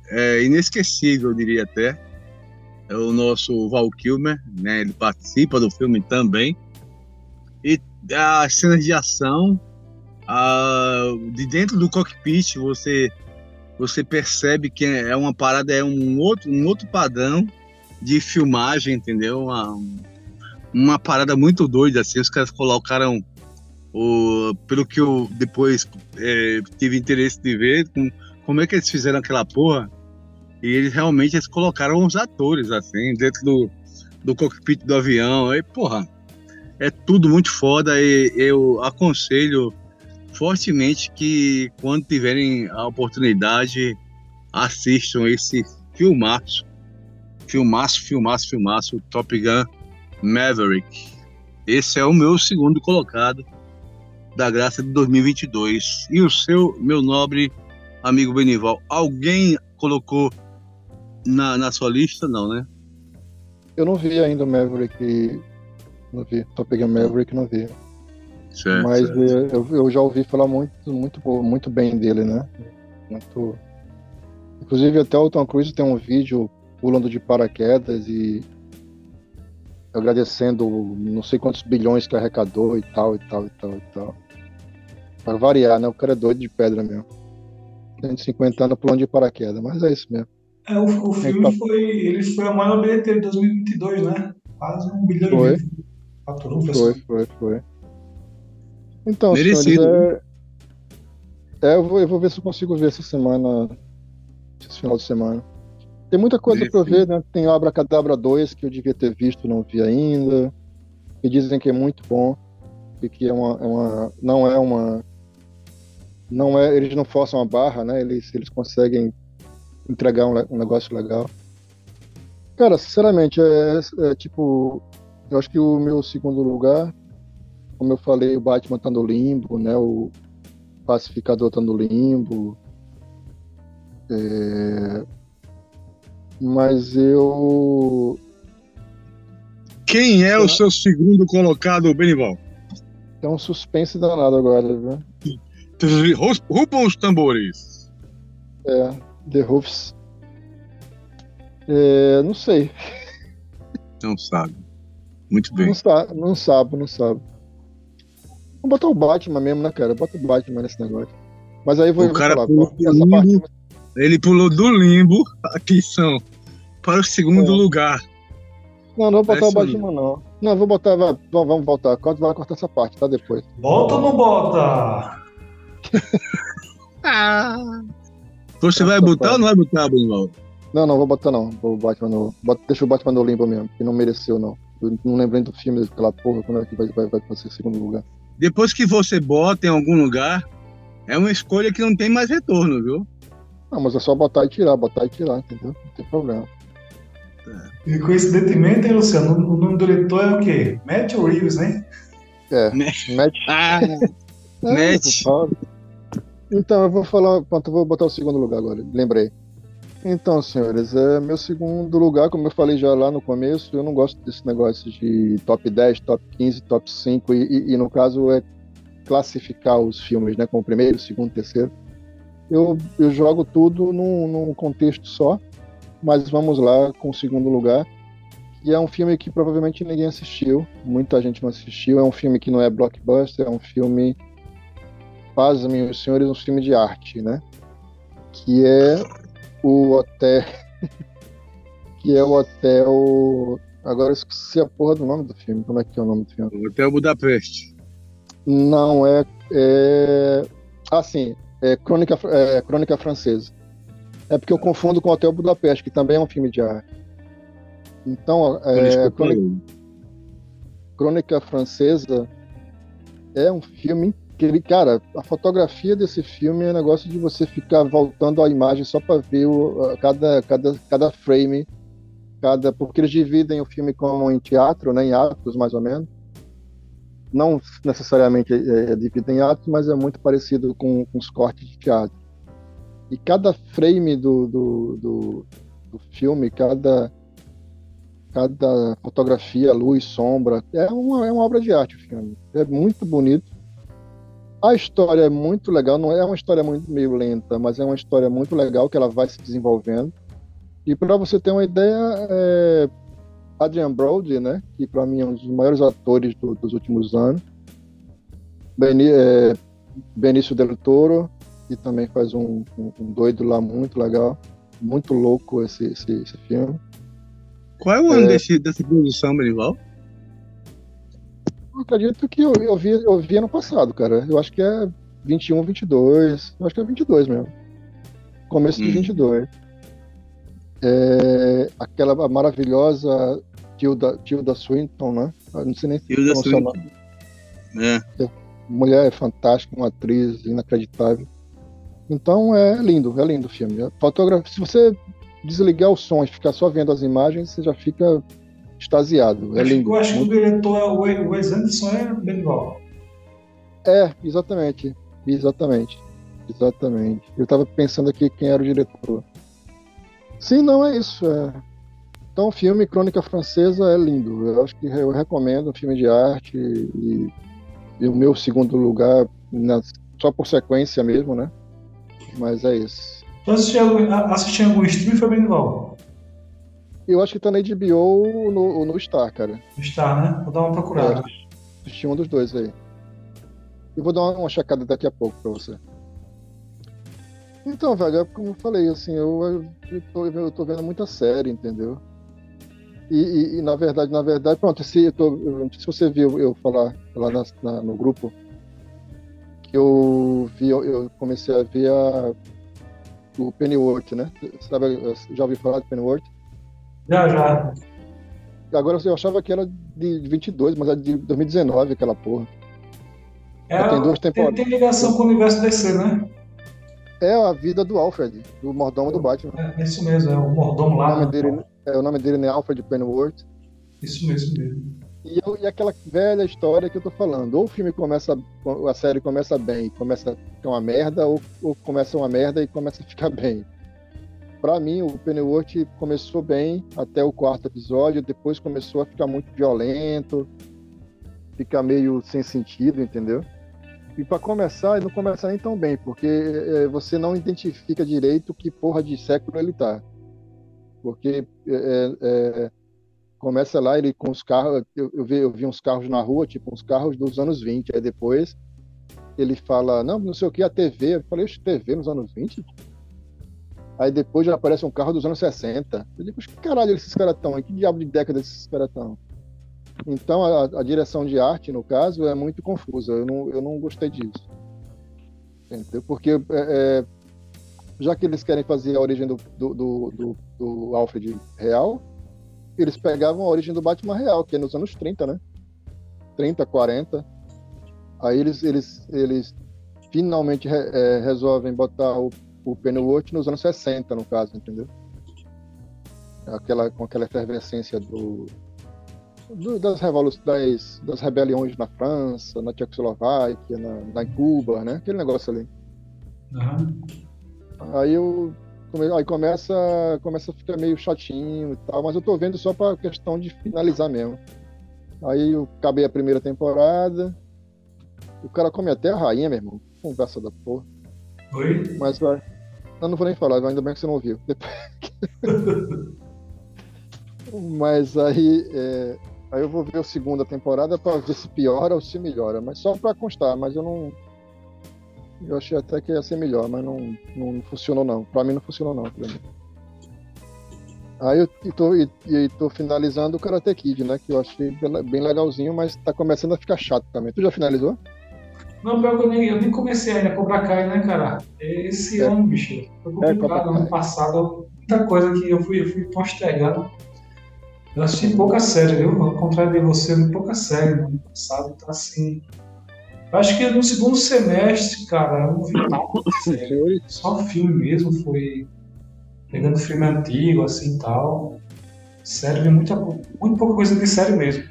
é, inesquecível, eu diria até. É o nosso Val Kilmer, né? Ele participa do filme também. E as cenas de ação, ah, de dentro do cockpit, você você percebe que é uma parada, é um outro, um outro padrão de filmagem, entendeu? Uma, uma parada muito doida, assim, os caras colocaram o, pelo que eu depois é, tive interesse de ver, com, como é que eles fizeram aquela porra, e eles realmente eles colocaram os atores, assim, dentro do, do cockpit do avião, aí, porra, é tudo muito foda, e eu aconselho fortemente que quando tiverem a oportunidade, assistam esse filmaço, filmaço, filmaço, filmaço, Top Gun Maverick. Esse é o meu segundo colocado da graça de 2022. E o seu, meu nobre amigo Benival, alguém colocou na, na sua lista? Não, né? Eu não vi ainda o Maverick. Não vi. Só peguei o Maverick e não vi. Certo, Mas certo. Eu, eu já ouvi falar muito, muito, muito bem dele, né? Muito. Inclusive até o Tom Cruise tem um vídeo pulando de paraquedas e agradecendo não sei quantos bilhões que arrecadou e tal, e tal, e tal, e tal. Pra variar, né? O cara é doido de pedra mesmo. 150 anos pulando de paraquedas, mas é isso mesmo. É, o, o filme tá... foi, ele foi a maior bilheteria de 2022, né? Quase um bilhão foi. de faturou, Foi, foi, foi. Então, Merecido. Senhores, é... é, eu, vou, eu vou ver se eu consigo ver essa semana, esse final de semana. Tem muita coisa para ver, né? Tem Obra Cadabra 2 que eu devia ter visto, não vi ainda. E dizem que é muito bom. E que é uma, é uma não é uma não é, eles não forçam a barra, né? Eles, eles conseguem entregar um, um negócio legal. Cara, sinceramente, é, é, tipo, eu acho que o meu segundo lugar, como eu falei, o Batman tá no limbo, né? O Pacificador tá no limbo. É, mas eu. Quem é o seu segundo colocado, Benival? É um suspense danado agora, viu? Rupam os tambores. É, The Hoofs. É, não sei. Não sabe. Muito bem. Não, sa não sabe, não sabe. Vamos botar o Batman mesmo, né, cara? Bota o Batman nesse negócio. Mas aí vou, o cara falar. Parte... Ele pulou do limbo, atenção, para o segundo é. lugar. Não, não vou botar é o Batman, não. Não, vou botar. Vai, vamos voltar. Quanto vai cortar essa parte, tá? Depois. Bota ou não bota? ah. Você vai botar ou não vai botar, Bruno? Não, não, vou botar não. Vou Batman no... Deixa o Batman no limbo mesmo, que não mereceu, não. Eu não lembrei do filme daquela porra, quando é que vai, vai, vai ser segundo lugar. Depois que você bota em algum lugar, é uma escolha que não tem mais retorno, viu? Não, mas é só botar e tirar, botar e tirar, entendeu? Não tem problema. E coincidentemente, hein, Luciano, o nome do diretor é o quê? Matthew Reeves, né? É, Matt. Ah, é, Matt. Então, eu vou falar. Pronto, eu vou botar o segundo lugar agora, lembrei. Então, senhores, é meu segundo lugar, como eu falei já lá no começo, eu não gosto desse negócio de top 10, top 15, top 5, e, e, e no caso é classificar os filmes, né, como primeiro, segundo, terceiro. Eu, eu jogo tudo num, num contexto só, mas vamos lá com o segundo lugar. E é um filme que provavelmente ninguém assistiu, muita gente não assistiu. É um filme que não é blockbuster, é um filme pasmem os senhores, um filme de arte, né? Que é o hotel. que é o hotel. Agora eu esqueci a porra do nome do filme. Como é que é o nome do filme? Hotel Budapeste. Não, é. é... Ah, sim. É Crônica, é Crônica Francesa. É porque eu confundo com Hotel Budapeste, que também é um filme de arte. Então, é, Crônica, Crônica Francesa é um filme que ele, cara, a fotografia desse filme é um negócio de você ficar voltando a imagem só para ver o, cada, cada, cada frame, cada porque eles dividem o filme como em teatro, né, em atos mais ou menos. Não necessariamente é, é dividido em atos, mas é muito parecido com, com, os cortes de teatro. E cada frame do, do, do, do filme, cada cada fotografia, luz, sombra, é uma, é uma obra de arte o filme. É muito bonito a história é muito legal, não é uma história muito meio lenta, mas é uma história muito legal que ela vai se desenvolvendo. E para você ter uma ideia, é Adrian Brody, né, que para mim é um dos maiores atores do, dos últimos anos, Beni, é, Benício Del Toro, que também faz um, um, um, doido lá muito legal, muito louco esse, esse, esse filme. Qual é o ano é, desse, dessa produção, Benival? Eu acredito que eu, eu, vi, eu vi ano passado, cara. Eu acho que é 21, 22. Eu acho que é 22 mesmo. Começo hum. de 22. É, aquela maravilhosa Tilda, Tilda Swinton, né? Eu não sei nem se Tilda Swinton. É. é. Mulher é fantástica, uma atriz inacreditável. Então é lindo, é lindo o filme. Fotografia, se você desligar o som e ficar só vendo as imagens, você já fica extasiado. É lindo. Eu acho que o diretor, é o Wes Anderson, é Benival. É, exatamente. Exatamente. Exatamente. Eu estava pensando aqui quem era o diretor. Sim, não é isso. É... Então, o filme Crônica Francesa é lindo. Eu acho que eu recomendo um filme de arte e, e o meu segundo lugar, na, só por sequência mesmo, né? Mas é isso. Tu assistiu, assistiu algum stream, foi bem igual? Eu acho que tá na HBO no, no Star, cara. Star, né? Vou dar uma procurada. É, assisti um dos dois aí. E vou dar uma, uma checada daqui a pouco pra você. Então, velho, como eu falei, assim, eu, eu, tô, eu tô vendo muita série, entendeu? E, e, e, na verdade, na verdade, pronto, se, eu tô, eu, se você viu eu falar lá na, na, no grupo, que eu vi, eu, comecei a ver a, o Pennyworth, né? Sabe, já ouviu falar de Pennyworth? Já, já. Agora eu achava que era de 22, mas é de 2019 aquela porra. É, tem duas temporadas. Tem, tem ligação com o universo DC, né? É a vida do Alfred, do mordomo do Batman. É, é isso mesmo, é o mordomo lá. O nome dele, é, o nome dele é Alfred Pennyworth. Isso mesmo mesmo. E, e aquela velha história que eu tô falando. Ou o filme começa, a série começa bem e começa a ficar uma merda, ou, ou começa uma merda e começa a ficar bem. Para mim, o Pennyworth começou bem até o quarto episódio, depois começou a ficar muito violento, ficar meio sem sentido, entendeu? E para começar, ele não começa nem tão bem, porque é, você não identifica direito que porra de século ele tá. Porque é, é, começa lá, ele com os carros, eu, eu, vi, eu vi uns carros na rua, tipo uns carros dos anos 20, aí depois ele fala, não, não sei o que, a TV, eu falei, TV nos anos 20? Aí depois já aparece um carro dos anos 60. Eu digo, caralho esses caras estão? Que diabo de década esses caras estão? Então a, a, direção de arte, no caso, é muito confusa. Eu não, eu não gostei disso. Entendeu? Porque é, é, já que eles querem fazer a origem do, do, do, do, Alfred real, eles pegavam a origem do Batman real, que é nos anos 30, né? 30, 40. Aí eles, eles, eles finalmente é, resolvem botar o, o Pennyworth nos anos 60, no caso, entendeu? Aquela, com aquela efervescência do, das, das, das rebeliões na França, na Tchecoslováquia, na, na Cuba, né? Aquele negócio ali. Uhum. Aí eu aí começa, começa a ficar meio chatinho e tal, mas eu tô vendo só pra questão de finalizar mesmo. Aí eu acabei a primeira temporada. O cara come até a rainha, meu irmão. Conversa da porra. Oi? Mas vai. Eu não vou nem falar, ainda bem que você não ouviu. mas aí, é... aí eu vou ver a segunda temporada pra ver se piora ou se melhora. Mas só pra constar, mas eu não eu achei até que ia ser melhor, mas não, não, funcionou não. Pra mim não funcionou não. Aí eu tô, e, e tô finalizando o Karate Kid, né? Que eu achei bem legalzinho, mas tá começando a ficar chato também. Tu já finalizou? Não, pior que eu nem, eu nem comecei ainda, Cobra Kai, né, cara? Esse é. ano, bicho, foi complicado. É, ano passado, muita coisa que eu fui, eu fui postergando. Eu assisti pouca série, viu? Ao contrário de você, pouca série no ano passado, então assim. Acho que no segundo semestre, cara, eu não vi nada. Só filme mesmo, foi pegando filme antigo, assim tal. Sério, vi muita, muito pouca coisa de série mesmo.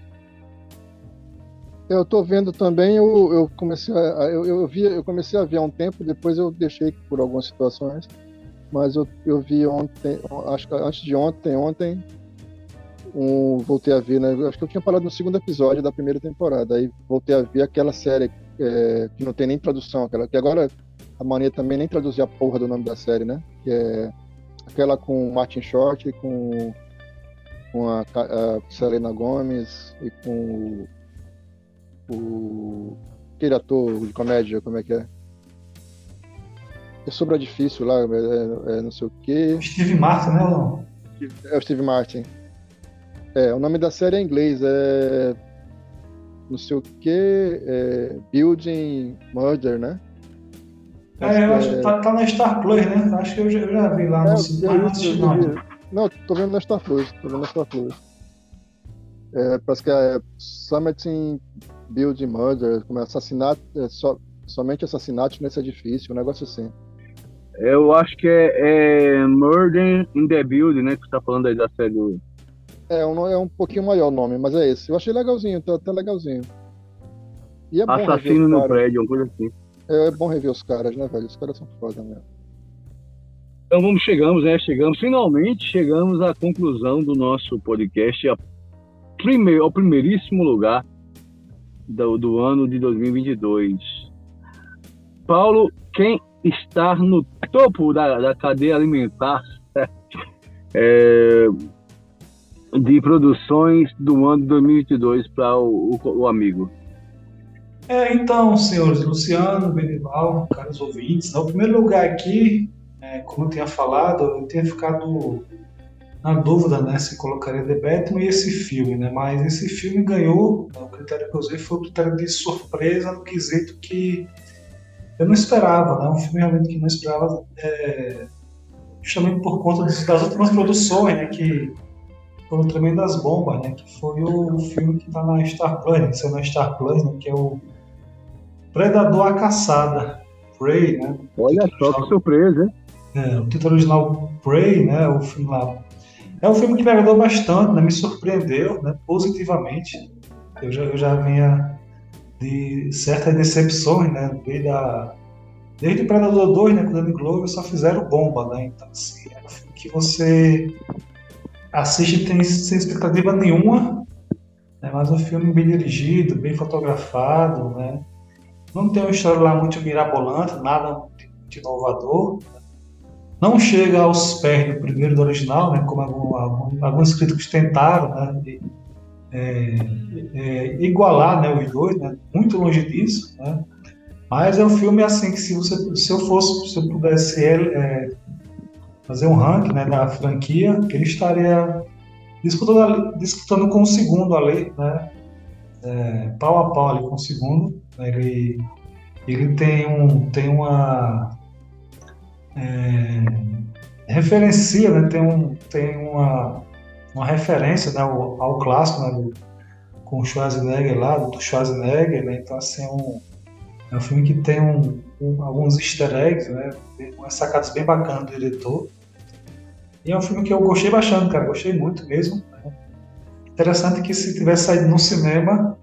Eu tô vendo também, eu, eu comecei a, eu, eu, vi, eu comecei a ver há um tempo, depois eu deixei por algumas situações, mas eu, eu vi ontem, acho que antes de ontem, ontem, um, voltei a ver, né? Acho que eu tinha parado no segundo episódio da primeira temporada, aí voltei a ver aquela série é, que não tem nem tradução, aquela que agora a mania também nem traduzir a porra do nome da série, né? Que é aquela com Martin Short, com, com a, a Selena Gomes e com o, o aquele ator de comédia, como é que é? É sobre a difícil lá, é, é não sei o quê. Steve Martin, né, não? É o Steve Martin. É, o nome da série é em inglês, é não sei o que, é, Building Murder, né? É, eu acho que tá, tá, na Star Plus, né? Acho que eu já, eu já vi lá é, no cinema. Não, tô vendo na Star Plus, tô vendo na Star Plus. É, parece que é Summiting Building Murder, como é assassinato, é, so, somente assassinatos nesse edifício, um negócio assim. Eu acho que é, é Murder in the Building, né? Que você tá falando aí da série do, é, um, é um pouquinho maior o nome, mas é esse. Eu achei legalzinho, tá, tá legalzinho. E é Assassino no prédio, uma coisa assim. É, é bom rever os caras, né, velho? Os caras são foda mesmo. Então vamos chegamos, né? Chegamos finalmente chegamos à conclusão do nosso podcast, a primeiro, ao primeiríssimo lugar do, do ano de 2022. Paulo, quem está no topo da, da cadeia alimentar é, de produções do ano de 2022 para o, o, o, amigo? É, então, senhores Luciano, Benival, caros ouvintes, no primeiro lugar aqui é, como eu tinha falado, eu tinha ficado na dúvida né, se colocaria The Batman e esse filme, né? Mas esse filme ganhou, né, o critério que eu usei foi o critério de surpresa no quesito que eu não esperava, né? Um filme realmente que não esperava, é, justamente por conta das últimas produções, né? Que foram tremendas bombas, né? Que foi o filme que está na Star Plus, né, que saiu na Star Plus, né, que é o Predador a Caçada, Prey, né? Olha só que surpresa, hein? É, o título original Prey, né, o filme lá, é um filme que me agradou bastante, né, me surpreendeu né, positivamente. Eu já, eu já vinha de certas decepções, né, desde, a, desde Predador 2, né, com o Danny Glover, só fizeram bomba, né, então assim, é um filme que você assiste tem, sem expectativa nenhuma, né, mas é um filme bem dirigido, bem fotografado, né, não tem uma história lá muito mirabolante, nada de inovador, né, não chega aos pés do primeiro do original, né, como algum, alguns críticos tentaram né, de, é, é, igualar né, os dois, né, muito longe disso, né, mas é um filme assim que se, você, se eu fosse, se eu pudesse é, fazer um ranking né, da franquia, ele estaria disputando, disputando com o segundo ali, né, é, pau a pau ali com o segundo. Né, ele, ele tem, um, tem uma é, referencia, né, tem, um, tem uma, uma referência né, ao, ao clássico né, do, com o Schwarzenegger lá, do Schwarzenegger, né, então assim, é um, é um filme que tem um, alguns easter eggs, né, umas sacadas bem bacanas do diretor, e é um filme que eu gostei bastante, cara, gostei muito mesmo. Né. Interessante que se tivesse saído no cinema,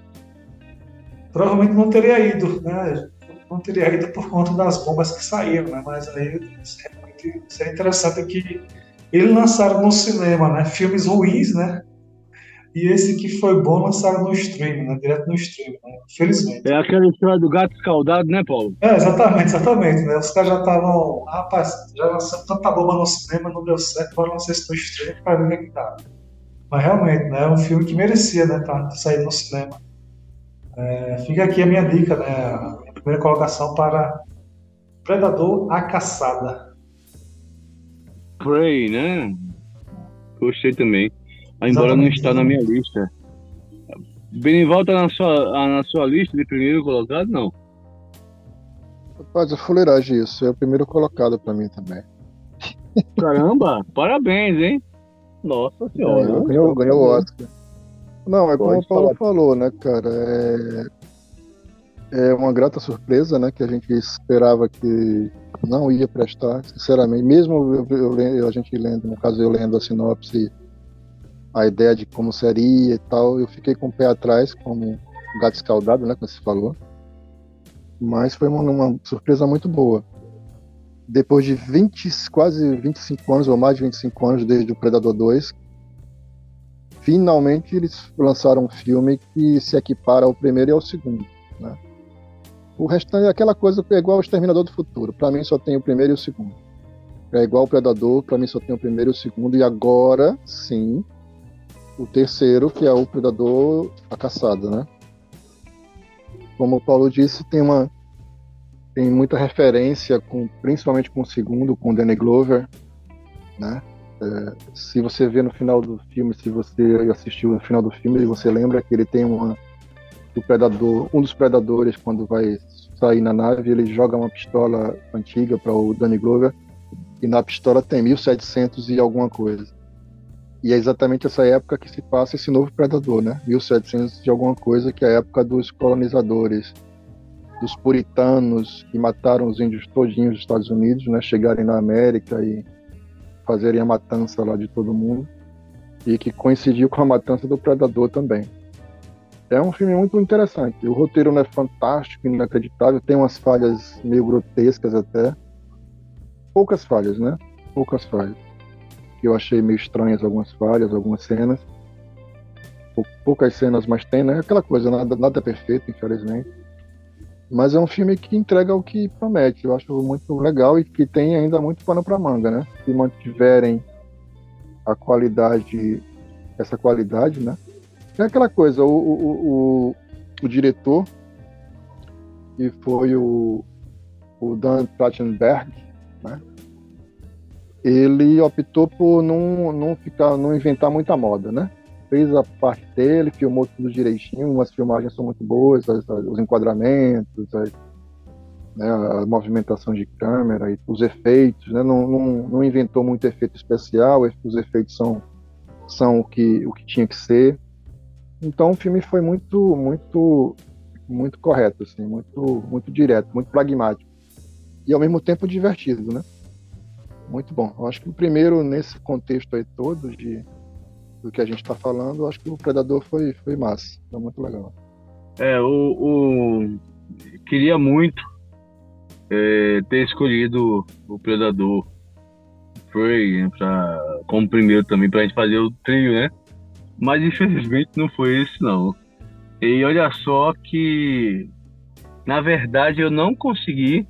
provavelmente não teria ido, né? não teria ido por conta das bombas que saíram, né? Mas aí seria interessante que eles lançaram no cinema, né? Filmes ruins, né? E esse que foi bom lançaram no stream, né? Direto no stream, né? Infelizmente. É aquela história do gato escaldado, né, Paulo? É, exatamente, exatamente, né? Os caras já estavam, rapaz, já lançamos tanta bomba no cinema, não deu certo, bora lançar isso no stream para ver o que, é dá. Mas realmente, né? É um filme que merecia, né? Tá, sair no cinema. É, fica aqui a minha dica, né? Primeira colocação para Predador a Caçada. Prey, né? Gostei também. Embora Exatamente. não está na minha lista. Benival está na sua, na sua lista de primeiro colocado, não? Rapaz, é fuleiragem isso. É o primeiro colocado para mim também. Caramba, parabéns, hein? Nossa senhora. É, ganhou, ganhou o Oscar. Não, é como o Paulo falar. falou, né, cara? É é uma grata surpresa, né? Que a gente esperava que não ia prestar, sinceramente. Mesmo eu, eu, eu, a gente lendo, no caso eu lendo a sinopse, a ideia de como seria e tal, eu fiquei com o pé atrás, como um gato escaldado, né? Como você falou. Mas foi uma, uma surpresa muito boa. Depois de 20, quase 25 anos, ou mais de 25 anos desde o Predador 2, finalmente eles lançaram um filme que se equipara ao primeiro e ao segundo. Né? O restante é aquela coisa é igual ao Exterminador do Futuro. Para mim só tem o primeiro e o segundo. É igual o Predador, para mim só tem o primeiro e o segundo. E agora, sim, o terceiro, que é o Predador a Caçada, né? Como o Paulo disse, tem uma tem muita referência, com, principalmente com o segundo, com o Danny Glover, né? É, se você vê no final do filme, se você assistiu no final do filme, você lembra que ele tem uma o predador, um dos predadores, quando vai sair na nave, ele joga uma pistola antiga para o Danny Glover e na pistola tem 1700 e alguma coisa. E é exatamente essa época que se passa esse novo predador, né? 1700 e alguma coisa, que é a época dos colonizadores, dos puritanos que mataram os índios todinhos dos Estados Unidos, né? Chegarem na América e fazerem a matança lá de todo mundo. E que coincidiu com a matança do predador também. É um filme muito interessante. O roteiro não é fantástico, inacreditável, tem umas falhas meio grotescas até. Poucas falhas, né? poucas falhas. Eu achei meio estranhas algumas falhas, algumas cenas. Poucas cenas, mas tem, né? Aquela coisa, nada, nada é perfeito, infelizmente. Mas é um filme que entrega o que promete. Eu acho muito legal e que tem ainda muito pano para manga, né? Se mantiverem a qualidade, essa qualidade, né? É aquela coisa, o, o, o, o diretor, que foi o, o Dan Trachtenberg, né? Ele optou por não, não ficar, não inventar muita moda, né? Fez a parte dele, filmou tudo direitinho, as filmagens são muito boas, as, as, os enquadramentos, as, né, a movimentação de câmera e os efeitos, né? Não, não, não, inventou muito efeito especial, os efeitos são, são o, que, o que tinha que ser. Então o filme foi muito, muito, muito correto, assim, muito, muito direto, muito pragmático e ao mesmo tempo divertido, né? Muito bom. Eu acho que o primeiro, nesse contexto aí todo de, do que a gente está falando, eu acho que o Predador foi, foi massa. Foi muito legal. É, o, o... queria muito é, ter escolhido o Predador. Foi pra, como primeiro também, pra gente fazer o trio, né? Mas infelizmente não foi esse, não. E olha só que, na verdade, eu não consegui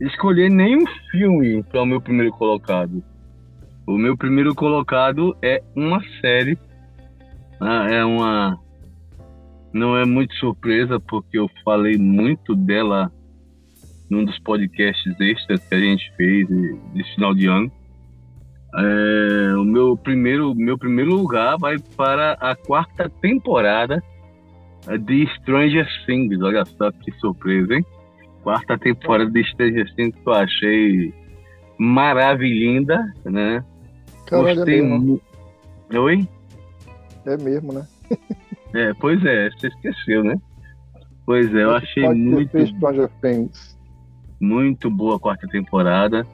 escolher nenhum filme para o meu primeiro colocado. O meu primeiro colocado é uma série. Ah, é uma. Não é muito surpresa, porque eu falei muito dela num dos podcasts extras que a gente fez de final de ano. É, o meu primeiro, meu primeiro lugar vai para a quarta temporada de Stranger Things. Olha só que surpresa, hein? Quarta temporada de Stranger Things que eu achei maravilhosa, né? Caralho, Gostei é muito. Oi? É mesmo, né? é, pois é, você esqueceu, né? Pois é, eu achei muito. Muito boa a quarta temporada.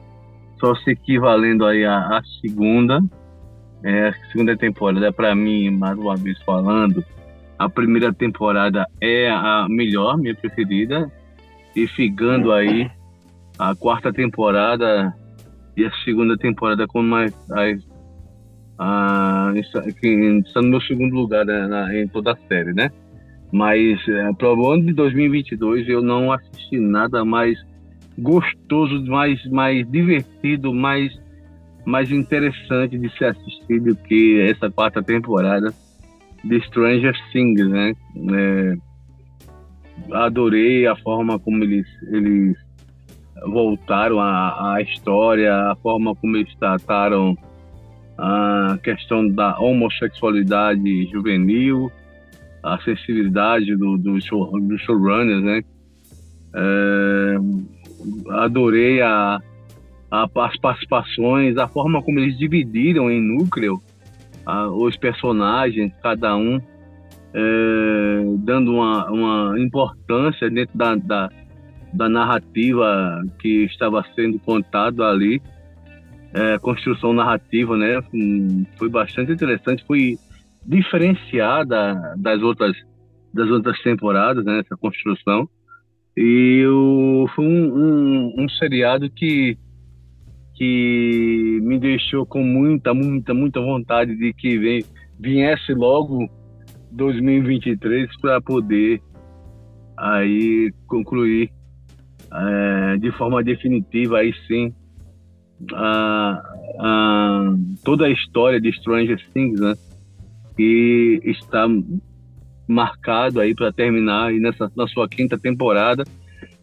Só se equivalendo aí à, à segunda. É, a segunda temporada, para mim, mais uma vez falando, a primeira temporada é a melhor, minha preferida e ficando aí a quarta temporada e a segunda temporada com mais a, que está no meu segundo lugar né, na, em toda a série, né? Mas é, para o ano de 2022 eu não assisti nada mais gostoso, mais mais divertido, mais mais interessante de se assistir do que essa quarta temporada de Stranger Things, né? É, adorei a forma como eles, eles voltaram a história, a forma como eles trataram a questão da homossexualidade juvenil, a sensibilidade do, do, show, do showrunners, né? É, adorei a, a, as participações, a forma como eles dividiram em núcleo a, os personagens, cada um é, dando uma, uma importância dentro da, da, da, narrativa que estava sendo contado ali, é, construção narrativa, né? Hum, foi bastante interessante, foi diferenciada das outras das outras temporadas, né? Essa construção e o, foi um, um, um seriado que que me deixou com muita, muita, muita vontade de que vem, viesse logo 2023 para poder aí concluir é, de forma definitiva aí sim a, a, toda a história de Stranger Things, né? Que está marcado aí para terminar aí nessa na sua quinta temporada.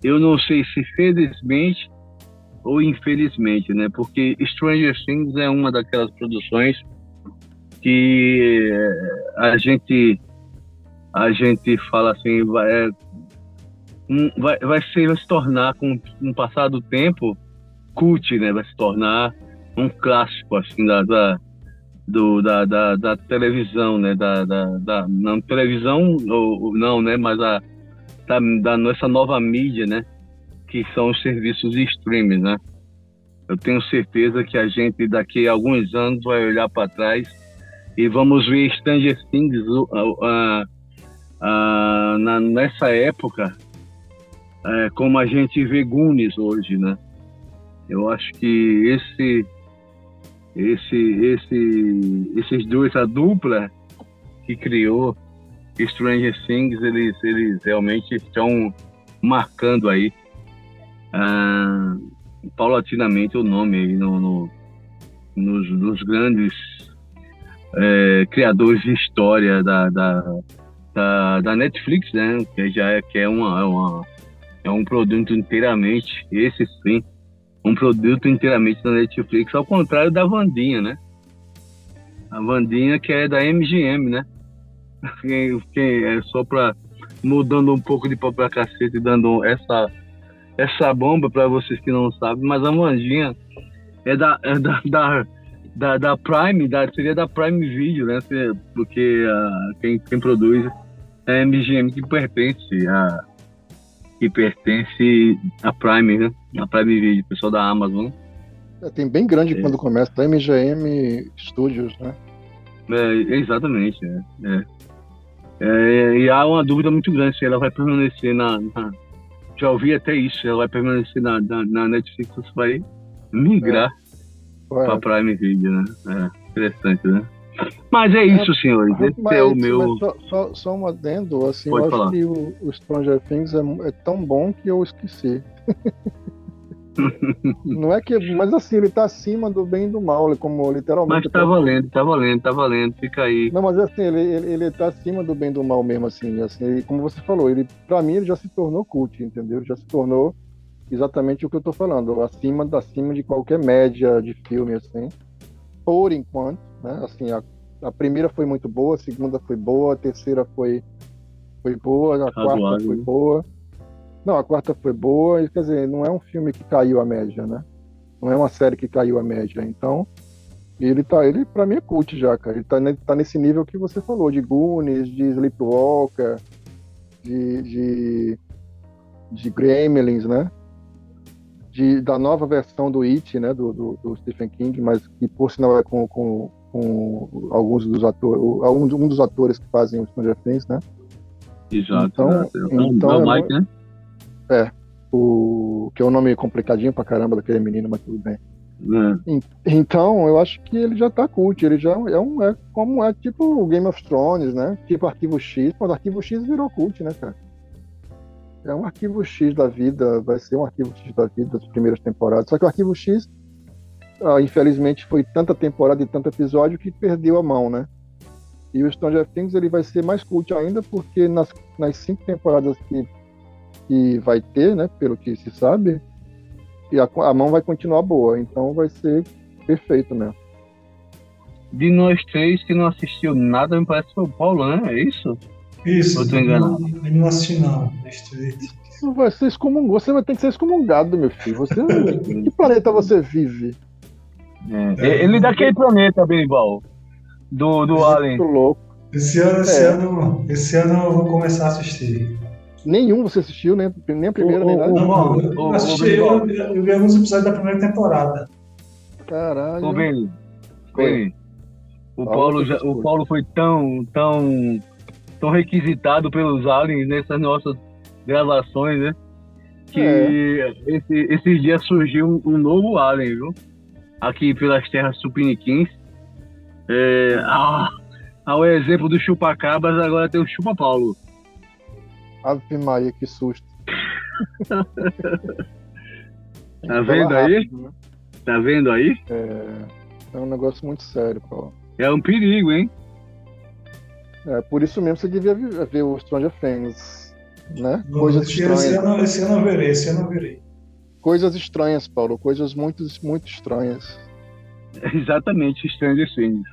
Eu não sei se felizmente ou infelizmente, né? Porque Stranger Things é uma daquelas produções que a gente a gente fala assim vai é, vai, vai, ser, vai se tornar com, com o passar do tempo cult né? Vai se tornar um clássico assim da, da do, da, da, da, televisão né? Da, da, da não televisão ou não né? Mas a da, da nossa nova mídia né? Que são os serviços streaming né? Eu tenho certeza que a gente daqui a alguns anos vai olhar para trás e vamos ver Stranger Things uh, uh, na, nessa época como a gente vê Goonies hoje, né? Eu acho que esse esse, esse, esses dois, essa dupla que criou Stranger Things, eles, eles realmente estão marcando aí ah, paulatinamente o nome aí no, no nos, nos, grandes é, criadores de história da, da, da, da, Netflix, né? Que já é, que é, uma, é, uma, é um produto inteiramente, esse sim, um produto inteiramente da Netflix, ao contrário da Vandinha, né? A Vandinha que é da MGM, né? Quem, quem é só para mudando um pouco de pau pra cacete e dando essa, essa bomba para vocês que não sabem, mas a Vandinha é da, é da, da, da, da, Prime, da, seria da Prime Video, né? Porque uh, quem, quem produz é a MGM que pertence a que pertence à Prime, né? A Prime Video, pessoal da Amazon. É, tem bem grande é. quando começa, da MGM Studios, né? É, exatamente, é. é. É, e há uma dúvida muito grande se ela vai permanecer na, na já ouvi até isso, ela vai permanecer na, na, na Netflix ou se vai migrar é. para Prime Video, né? É, interessante, né? Mas é isso, é, senhores. Esse mas, é o meu. Só, só, só, um adendo, assim, Pode eu falar. acho que o, o Stranger Things é, é, tão bom que eu esqueci. não é que. Mas assim, ele tá acima do bem e do mal, como literalmente. Mas tá valendo, tá valendo, tá valendo, fica aí. Não, mas assim, ele, ele, ele tá acima do bem e do mal mesmo, assim, assim, ele, como você falou, ele, pra mim, ele já se tornou cult, entendeu? Ele já se tornou exatamente o que eu tô falando, acima, acima de qualquer média de filme, assim. Por enquanto, né? Assim, a, a primeira foi muito boa, a segunda foi boa, a terceira foi, foi boa, a quarta foi boa. Não, a quarta foi boa, quer dizer, não é um filme que caiu a média, né? Não é uma série que caiu a média. Então, ele tá, ele para mim é cult já, cara. Ele tá, tá nesse nível que você falou, de Goonies, de Sleepwalker, de, de, de Gremlins, né? De, da nova versão do It, né? Do, do, do Stephen King, mas que por sinal é com, com, com alguns dos atores, um dos atores que fazem o Stranger Things, né? Exato. Então, né? então é, o Mike, né? É, o que é um nome complicadinho pra caramba daquele menino, mas tudo bem. É. Então, eu acho que ele já tá cult, ele já é um é como é tipo o Game of Thrones, né? Tipo Arquivo X, quando Arquivo X virou cult, né, cara? É um Arquivo X da vida, vai ser um Arquivo X da vida das primeiras temporadas. Só que o Arquivo X, infelizmente, foi tanta temporada e tanto episódio que perdeu a mão, né? E o Stranger Things ele vai ser mais cult ainda porque nas, nas cinco temporadas que que vai ter, né, pelo que se sabe, e a, a mão vai continuar boa, então vai ser perfeito mesmo. De nós três que não assistiu nada, me parece que foi o Paulo, né? É isso? Isso. Ou tô enganado? Eu não assisti não, Não vai ser excomungado. Você vai ter que ser excomungado, meu filho. Você, que planeta você vive? É. Ele é daquele planeta, Benival. Do, do Alien. louco. Esse ano, esse, é. ano, esse ano eu vou começar a assistir. Nenhum você assistiu, nem, nem a primeira, nem nada? Não, eu assisti, eu, eu, vi alguns episódios da primeira temporada. Caralho. Ô, Beni, Beni, o Paulo, já, o Paulo foi tão, tão, tão requisitado pelos aliens nessas nossas gravações, né? Que é. esse, esses dias surgiu um, um, novo alien, viu? Aqui pelas terras supiniquins. É, ah, ao exemplo do chupacabras, agora tem o chupa-paulo. Ave Maria, que susto. tá vendo aí? Rápido, né? Tá vendo aí? É, é um negócio muito sério, Paulo. É um perigo, hein? É, por isso mesmo você devia ver o Stranger Things, né? Não, coisas esse, estranhas. Esse ano, esse ano eu verei, esse ano eu verei. Coisas estranhas, Paulo, coisas muito, muito estranhas. Exatamente, Stranger Things.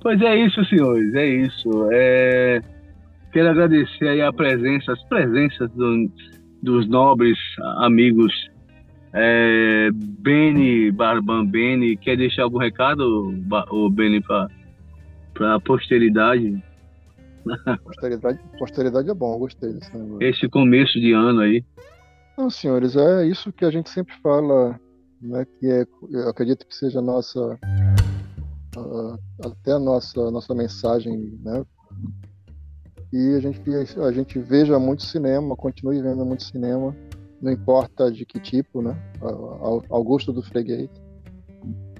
Pois é isso, senhores, é isso. É... Quero agradecer aí a presença, as presenças do, dos nobres amigos é, Beni, Barban Beni. Quer deixar algum recado, o Beni, para a posteridade? posteridade? Posteridade é bom, gostei desse negócio. Esse começo de ano aí. Não, senhores, é isso que a gente sempre fala, né, que é, eu acredito que seja a nossa, até a nossa, nossa mensagem, né, e a gente, a gente veja muito cinema, continue vendo muito cinema, não importa de que tipo, né? Ao, ao gosto do freguês.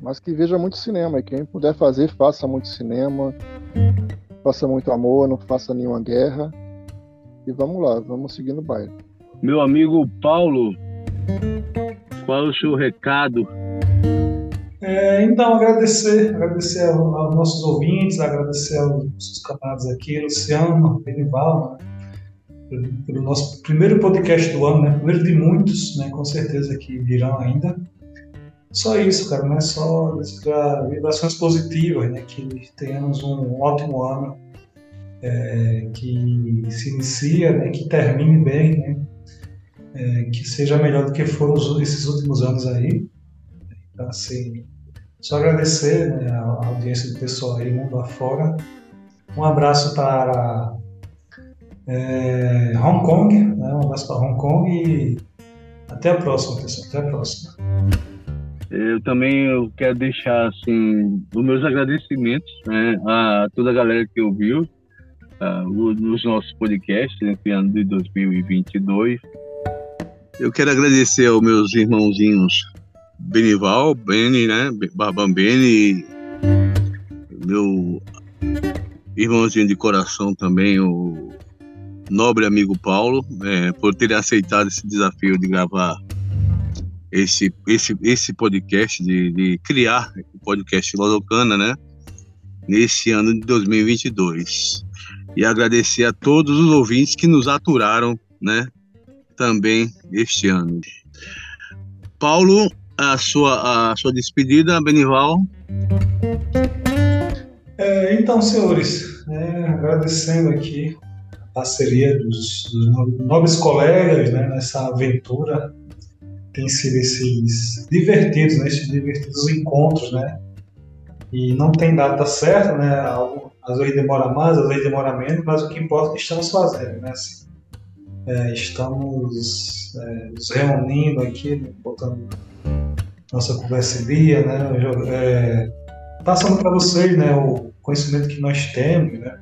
Mas que veja muito cinema. E quem puder fazer, faça muito cinema, faça muito amor, não faça nenhuma guerra. E vamos lá, vamos seguindo o baile. Meu amigo Paulo, qual é o seu recado? É, então, agradecer, agradecer aos, aos nossos ouvintes, agradecer aos nossos camaradas aqui, Luciano, Benival, né? pelo, pelo nosso primeiro podcast do ano, né? primeiro de muitos, né? com certeza que virão ainda. Só isso, cara, não é só vibrações positivas, né? Que tenhamos um ótimo ano, é, que se inicia, né? Que termine bem, né? É, que seja melhor do que foram esses últimos anos aí. Então, assim, só agradecer né, a audiência do pessoal aí, mundo afora. Um abraço para é, Hong Kong, né? um abraço para Hong Kong e até a próxima, pessoal. Até a próxima. Eu também eu quero deixar assim os meus agradecimentos né, a toda a galera que ouviu uh, os nossos podcasts nesse ano de 2022. Eu quero agradecer aos meus irmãozinhos Benival, Beni, né, Barbam Beni, meu irmãozinho de coração também, o nobre amigo Paulo, é, por ter aceitado esse desafio de gravar esse, esse, esse podcast, de, de criar o podcast Lodocana, né? Nesse ano de 2022. E agradecer a todos os ouvintes que nos aturaram, né? Também este ano. Paulo, a sua, a sua despedida, Benival. É, então, senhores, né, agradecendo aqui a parceria dos, dos nobres colegas né, nessa aventura tem sido esses divertidos, né? Esses divertidos encontros, né? E não tem data certa, né? Às vezes demora mais, às vezes demora menos, mas o que importa é que estamos fazendo, né? Assim, é, estamos é, nos reunindo aqui, né? botando nossa conversa em dia, né? É, passando para vocês, né? O conhecimento que nós temos, né?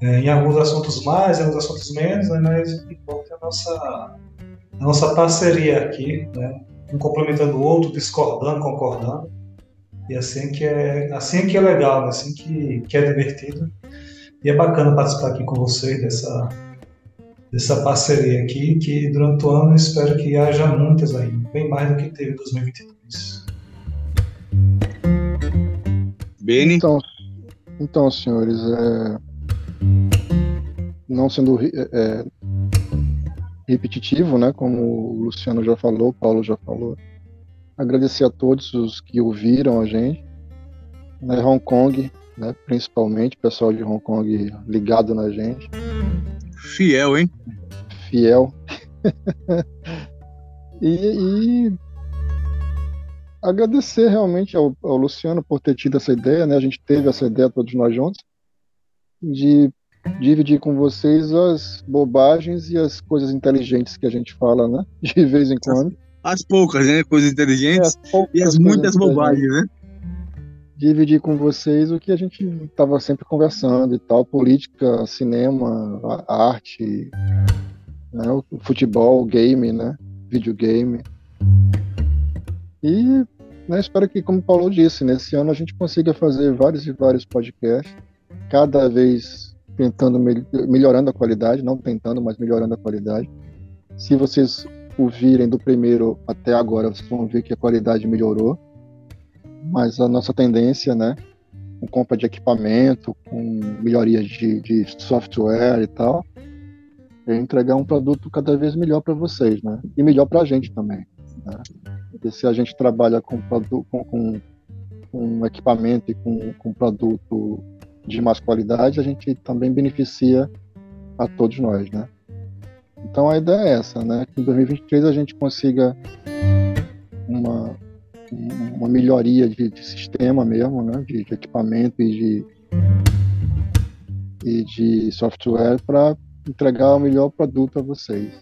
É, em alguns assuntos mais, em alguns assuntos menos, né? Mas o que importa é a nossa a nossa parceria aqui, né? um complementando o outro, discordando, concordando. E assim que é, assim que é legal, né? assim que, que é divertido. E é bacana participar aqui com vocês dessa, dessa parceria aqui, que durante o ano espero que haja muitas aí, bem mais do que teve em 2023. Beni? Então, então senhores, é, não sendo é, repetitivo, né? Como o Luciano já falou, o Paulo já falou. Agradecer a todos os que ouviram a gente, né? Hong Kong, né? Principalmente, pessoal de Hong Kong ligado na gente. Fiel, hein? Fiel. e, e, agradecer realmente ao, ao Luciano por ter tido essa ideia, né? A gente teve essa ideia todos nós juntos de dividir com vocês as bobagens e as coisas inteligentes que a gente fala, né? De vez em quando. As poucas, né? Coisas inteligentes é, e as muitas bobagens, né? Dividir com vocês o que a gente estava sempre conversando e tal, política, cinema, arte, né? o futebol, game, né? Videogame. E né, espero que, como o Paulo disse, nesse ano a gente consiga fazer vários e vários podcasts, cada vez tentando melhorando a qualidade, não tentando, mas melhorando a qualidade. Se vocês ouvirem do primeiro até agora, vocês vão ver que a qualidade melhorou. Mas a nossa tendência, né, com compra de equipamento, com melhorias de, de software e tal, é entregar um produto cada vez melhor para vocês, né? E melhor para a gente também. Né? Porque se a gente trabalha com, com, com, equipamento e com, com produto de mais qualidade, a gente também beneficia a todos nós, né? Então a ideia é essa, né? Que em 2023 a gente consiga uma, uma melhoria de, de sistema mesmo, né? De, de, equipamento e de, e de software para entregar o melhor produto a vocês.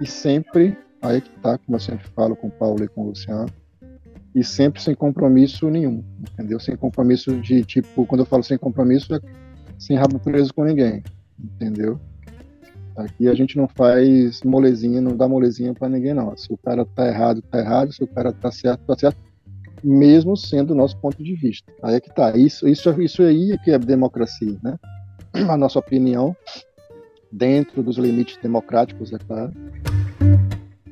E sempre, aí que tá, como eu sempre falo com o Paulo e com o Luciano, e sempre sem compromisso nenhum, entendeu? Sem compromisso de tipo, quando eu falo sem compromisso, é sem rabo preso com ninguém, entendeu? Aqui a gente não faz molezinha, não dá molezinha para ninguém não. Se o cara tá errado, tá errado, se o cara tá certo, tá certo. mesmo sendo o nosso ponto de vista. Aí é que tá. Isso, isso, isso aí é que é democracia, né? A nossa opinião, dentro dos limites democráticos, é claro,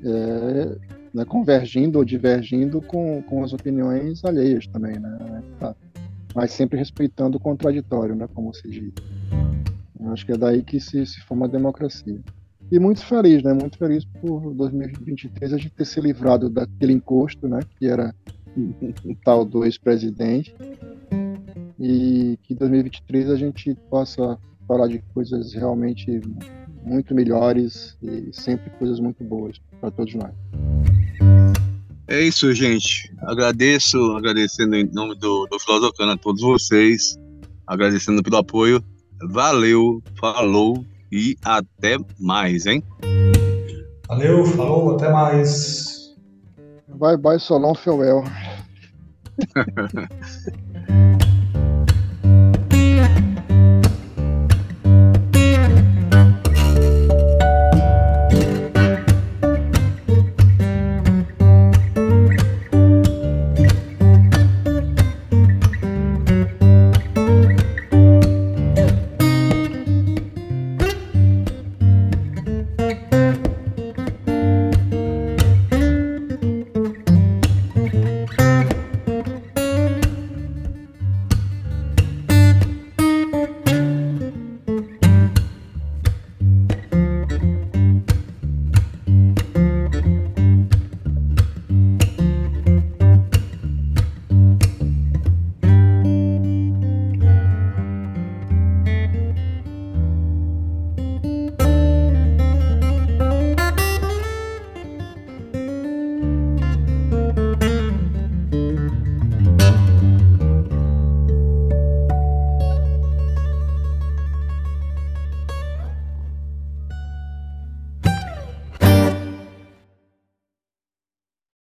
é, né, convergindo ou divergindo com, com as opiniões alheias também, né? Tá. Mas sempre respeitando o contraditório, né? Como se diz. Eu acho que é daí que se, se forma a democracia. E muito feliz, né? Muito feliz por 2023 a gente ter se livrado daquele encosto, né? Que era o tal do ex-presidente. E que 2023 a gente possa falar de coisas realmente muito melhores e sempre coisas muito boas para todos nós. É isso, gente. Agradeço, agradecendo em nome do, do Filosofano a todos vocês, agradecendo pelo apoio. Valeu, falou e até mais, hein? Valeu, falou, até mais. Bye bye, Solon Feuel.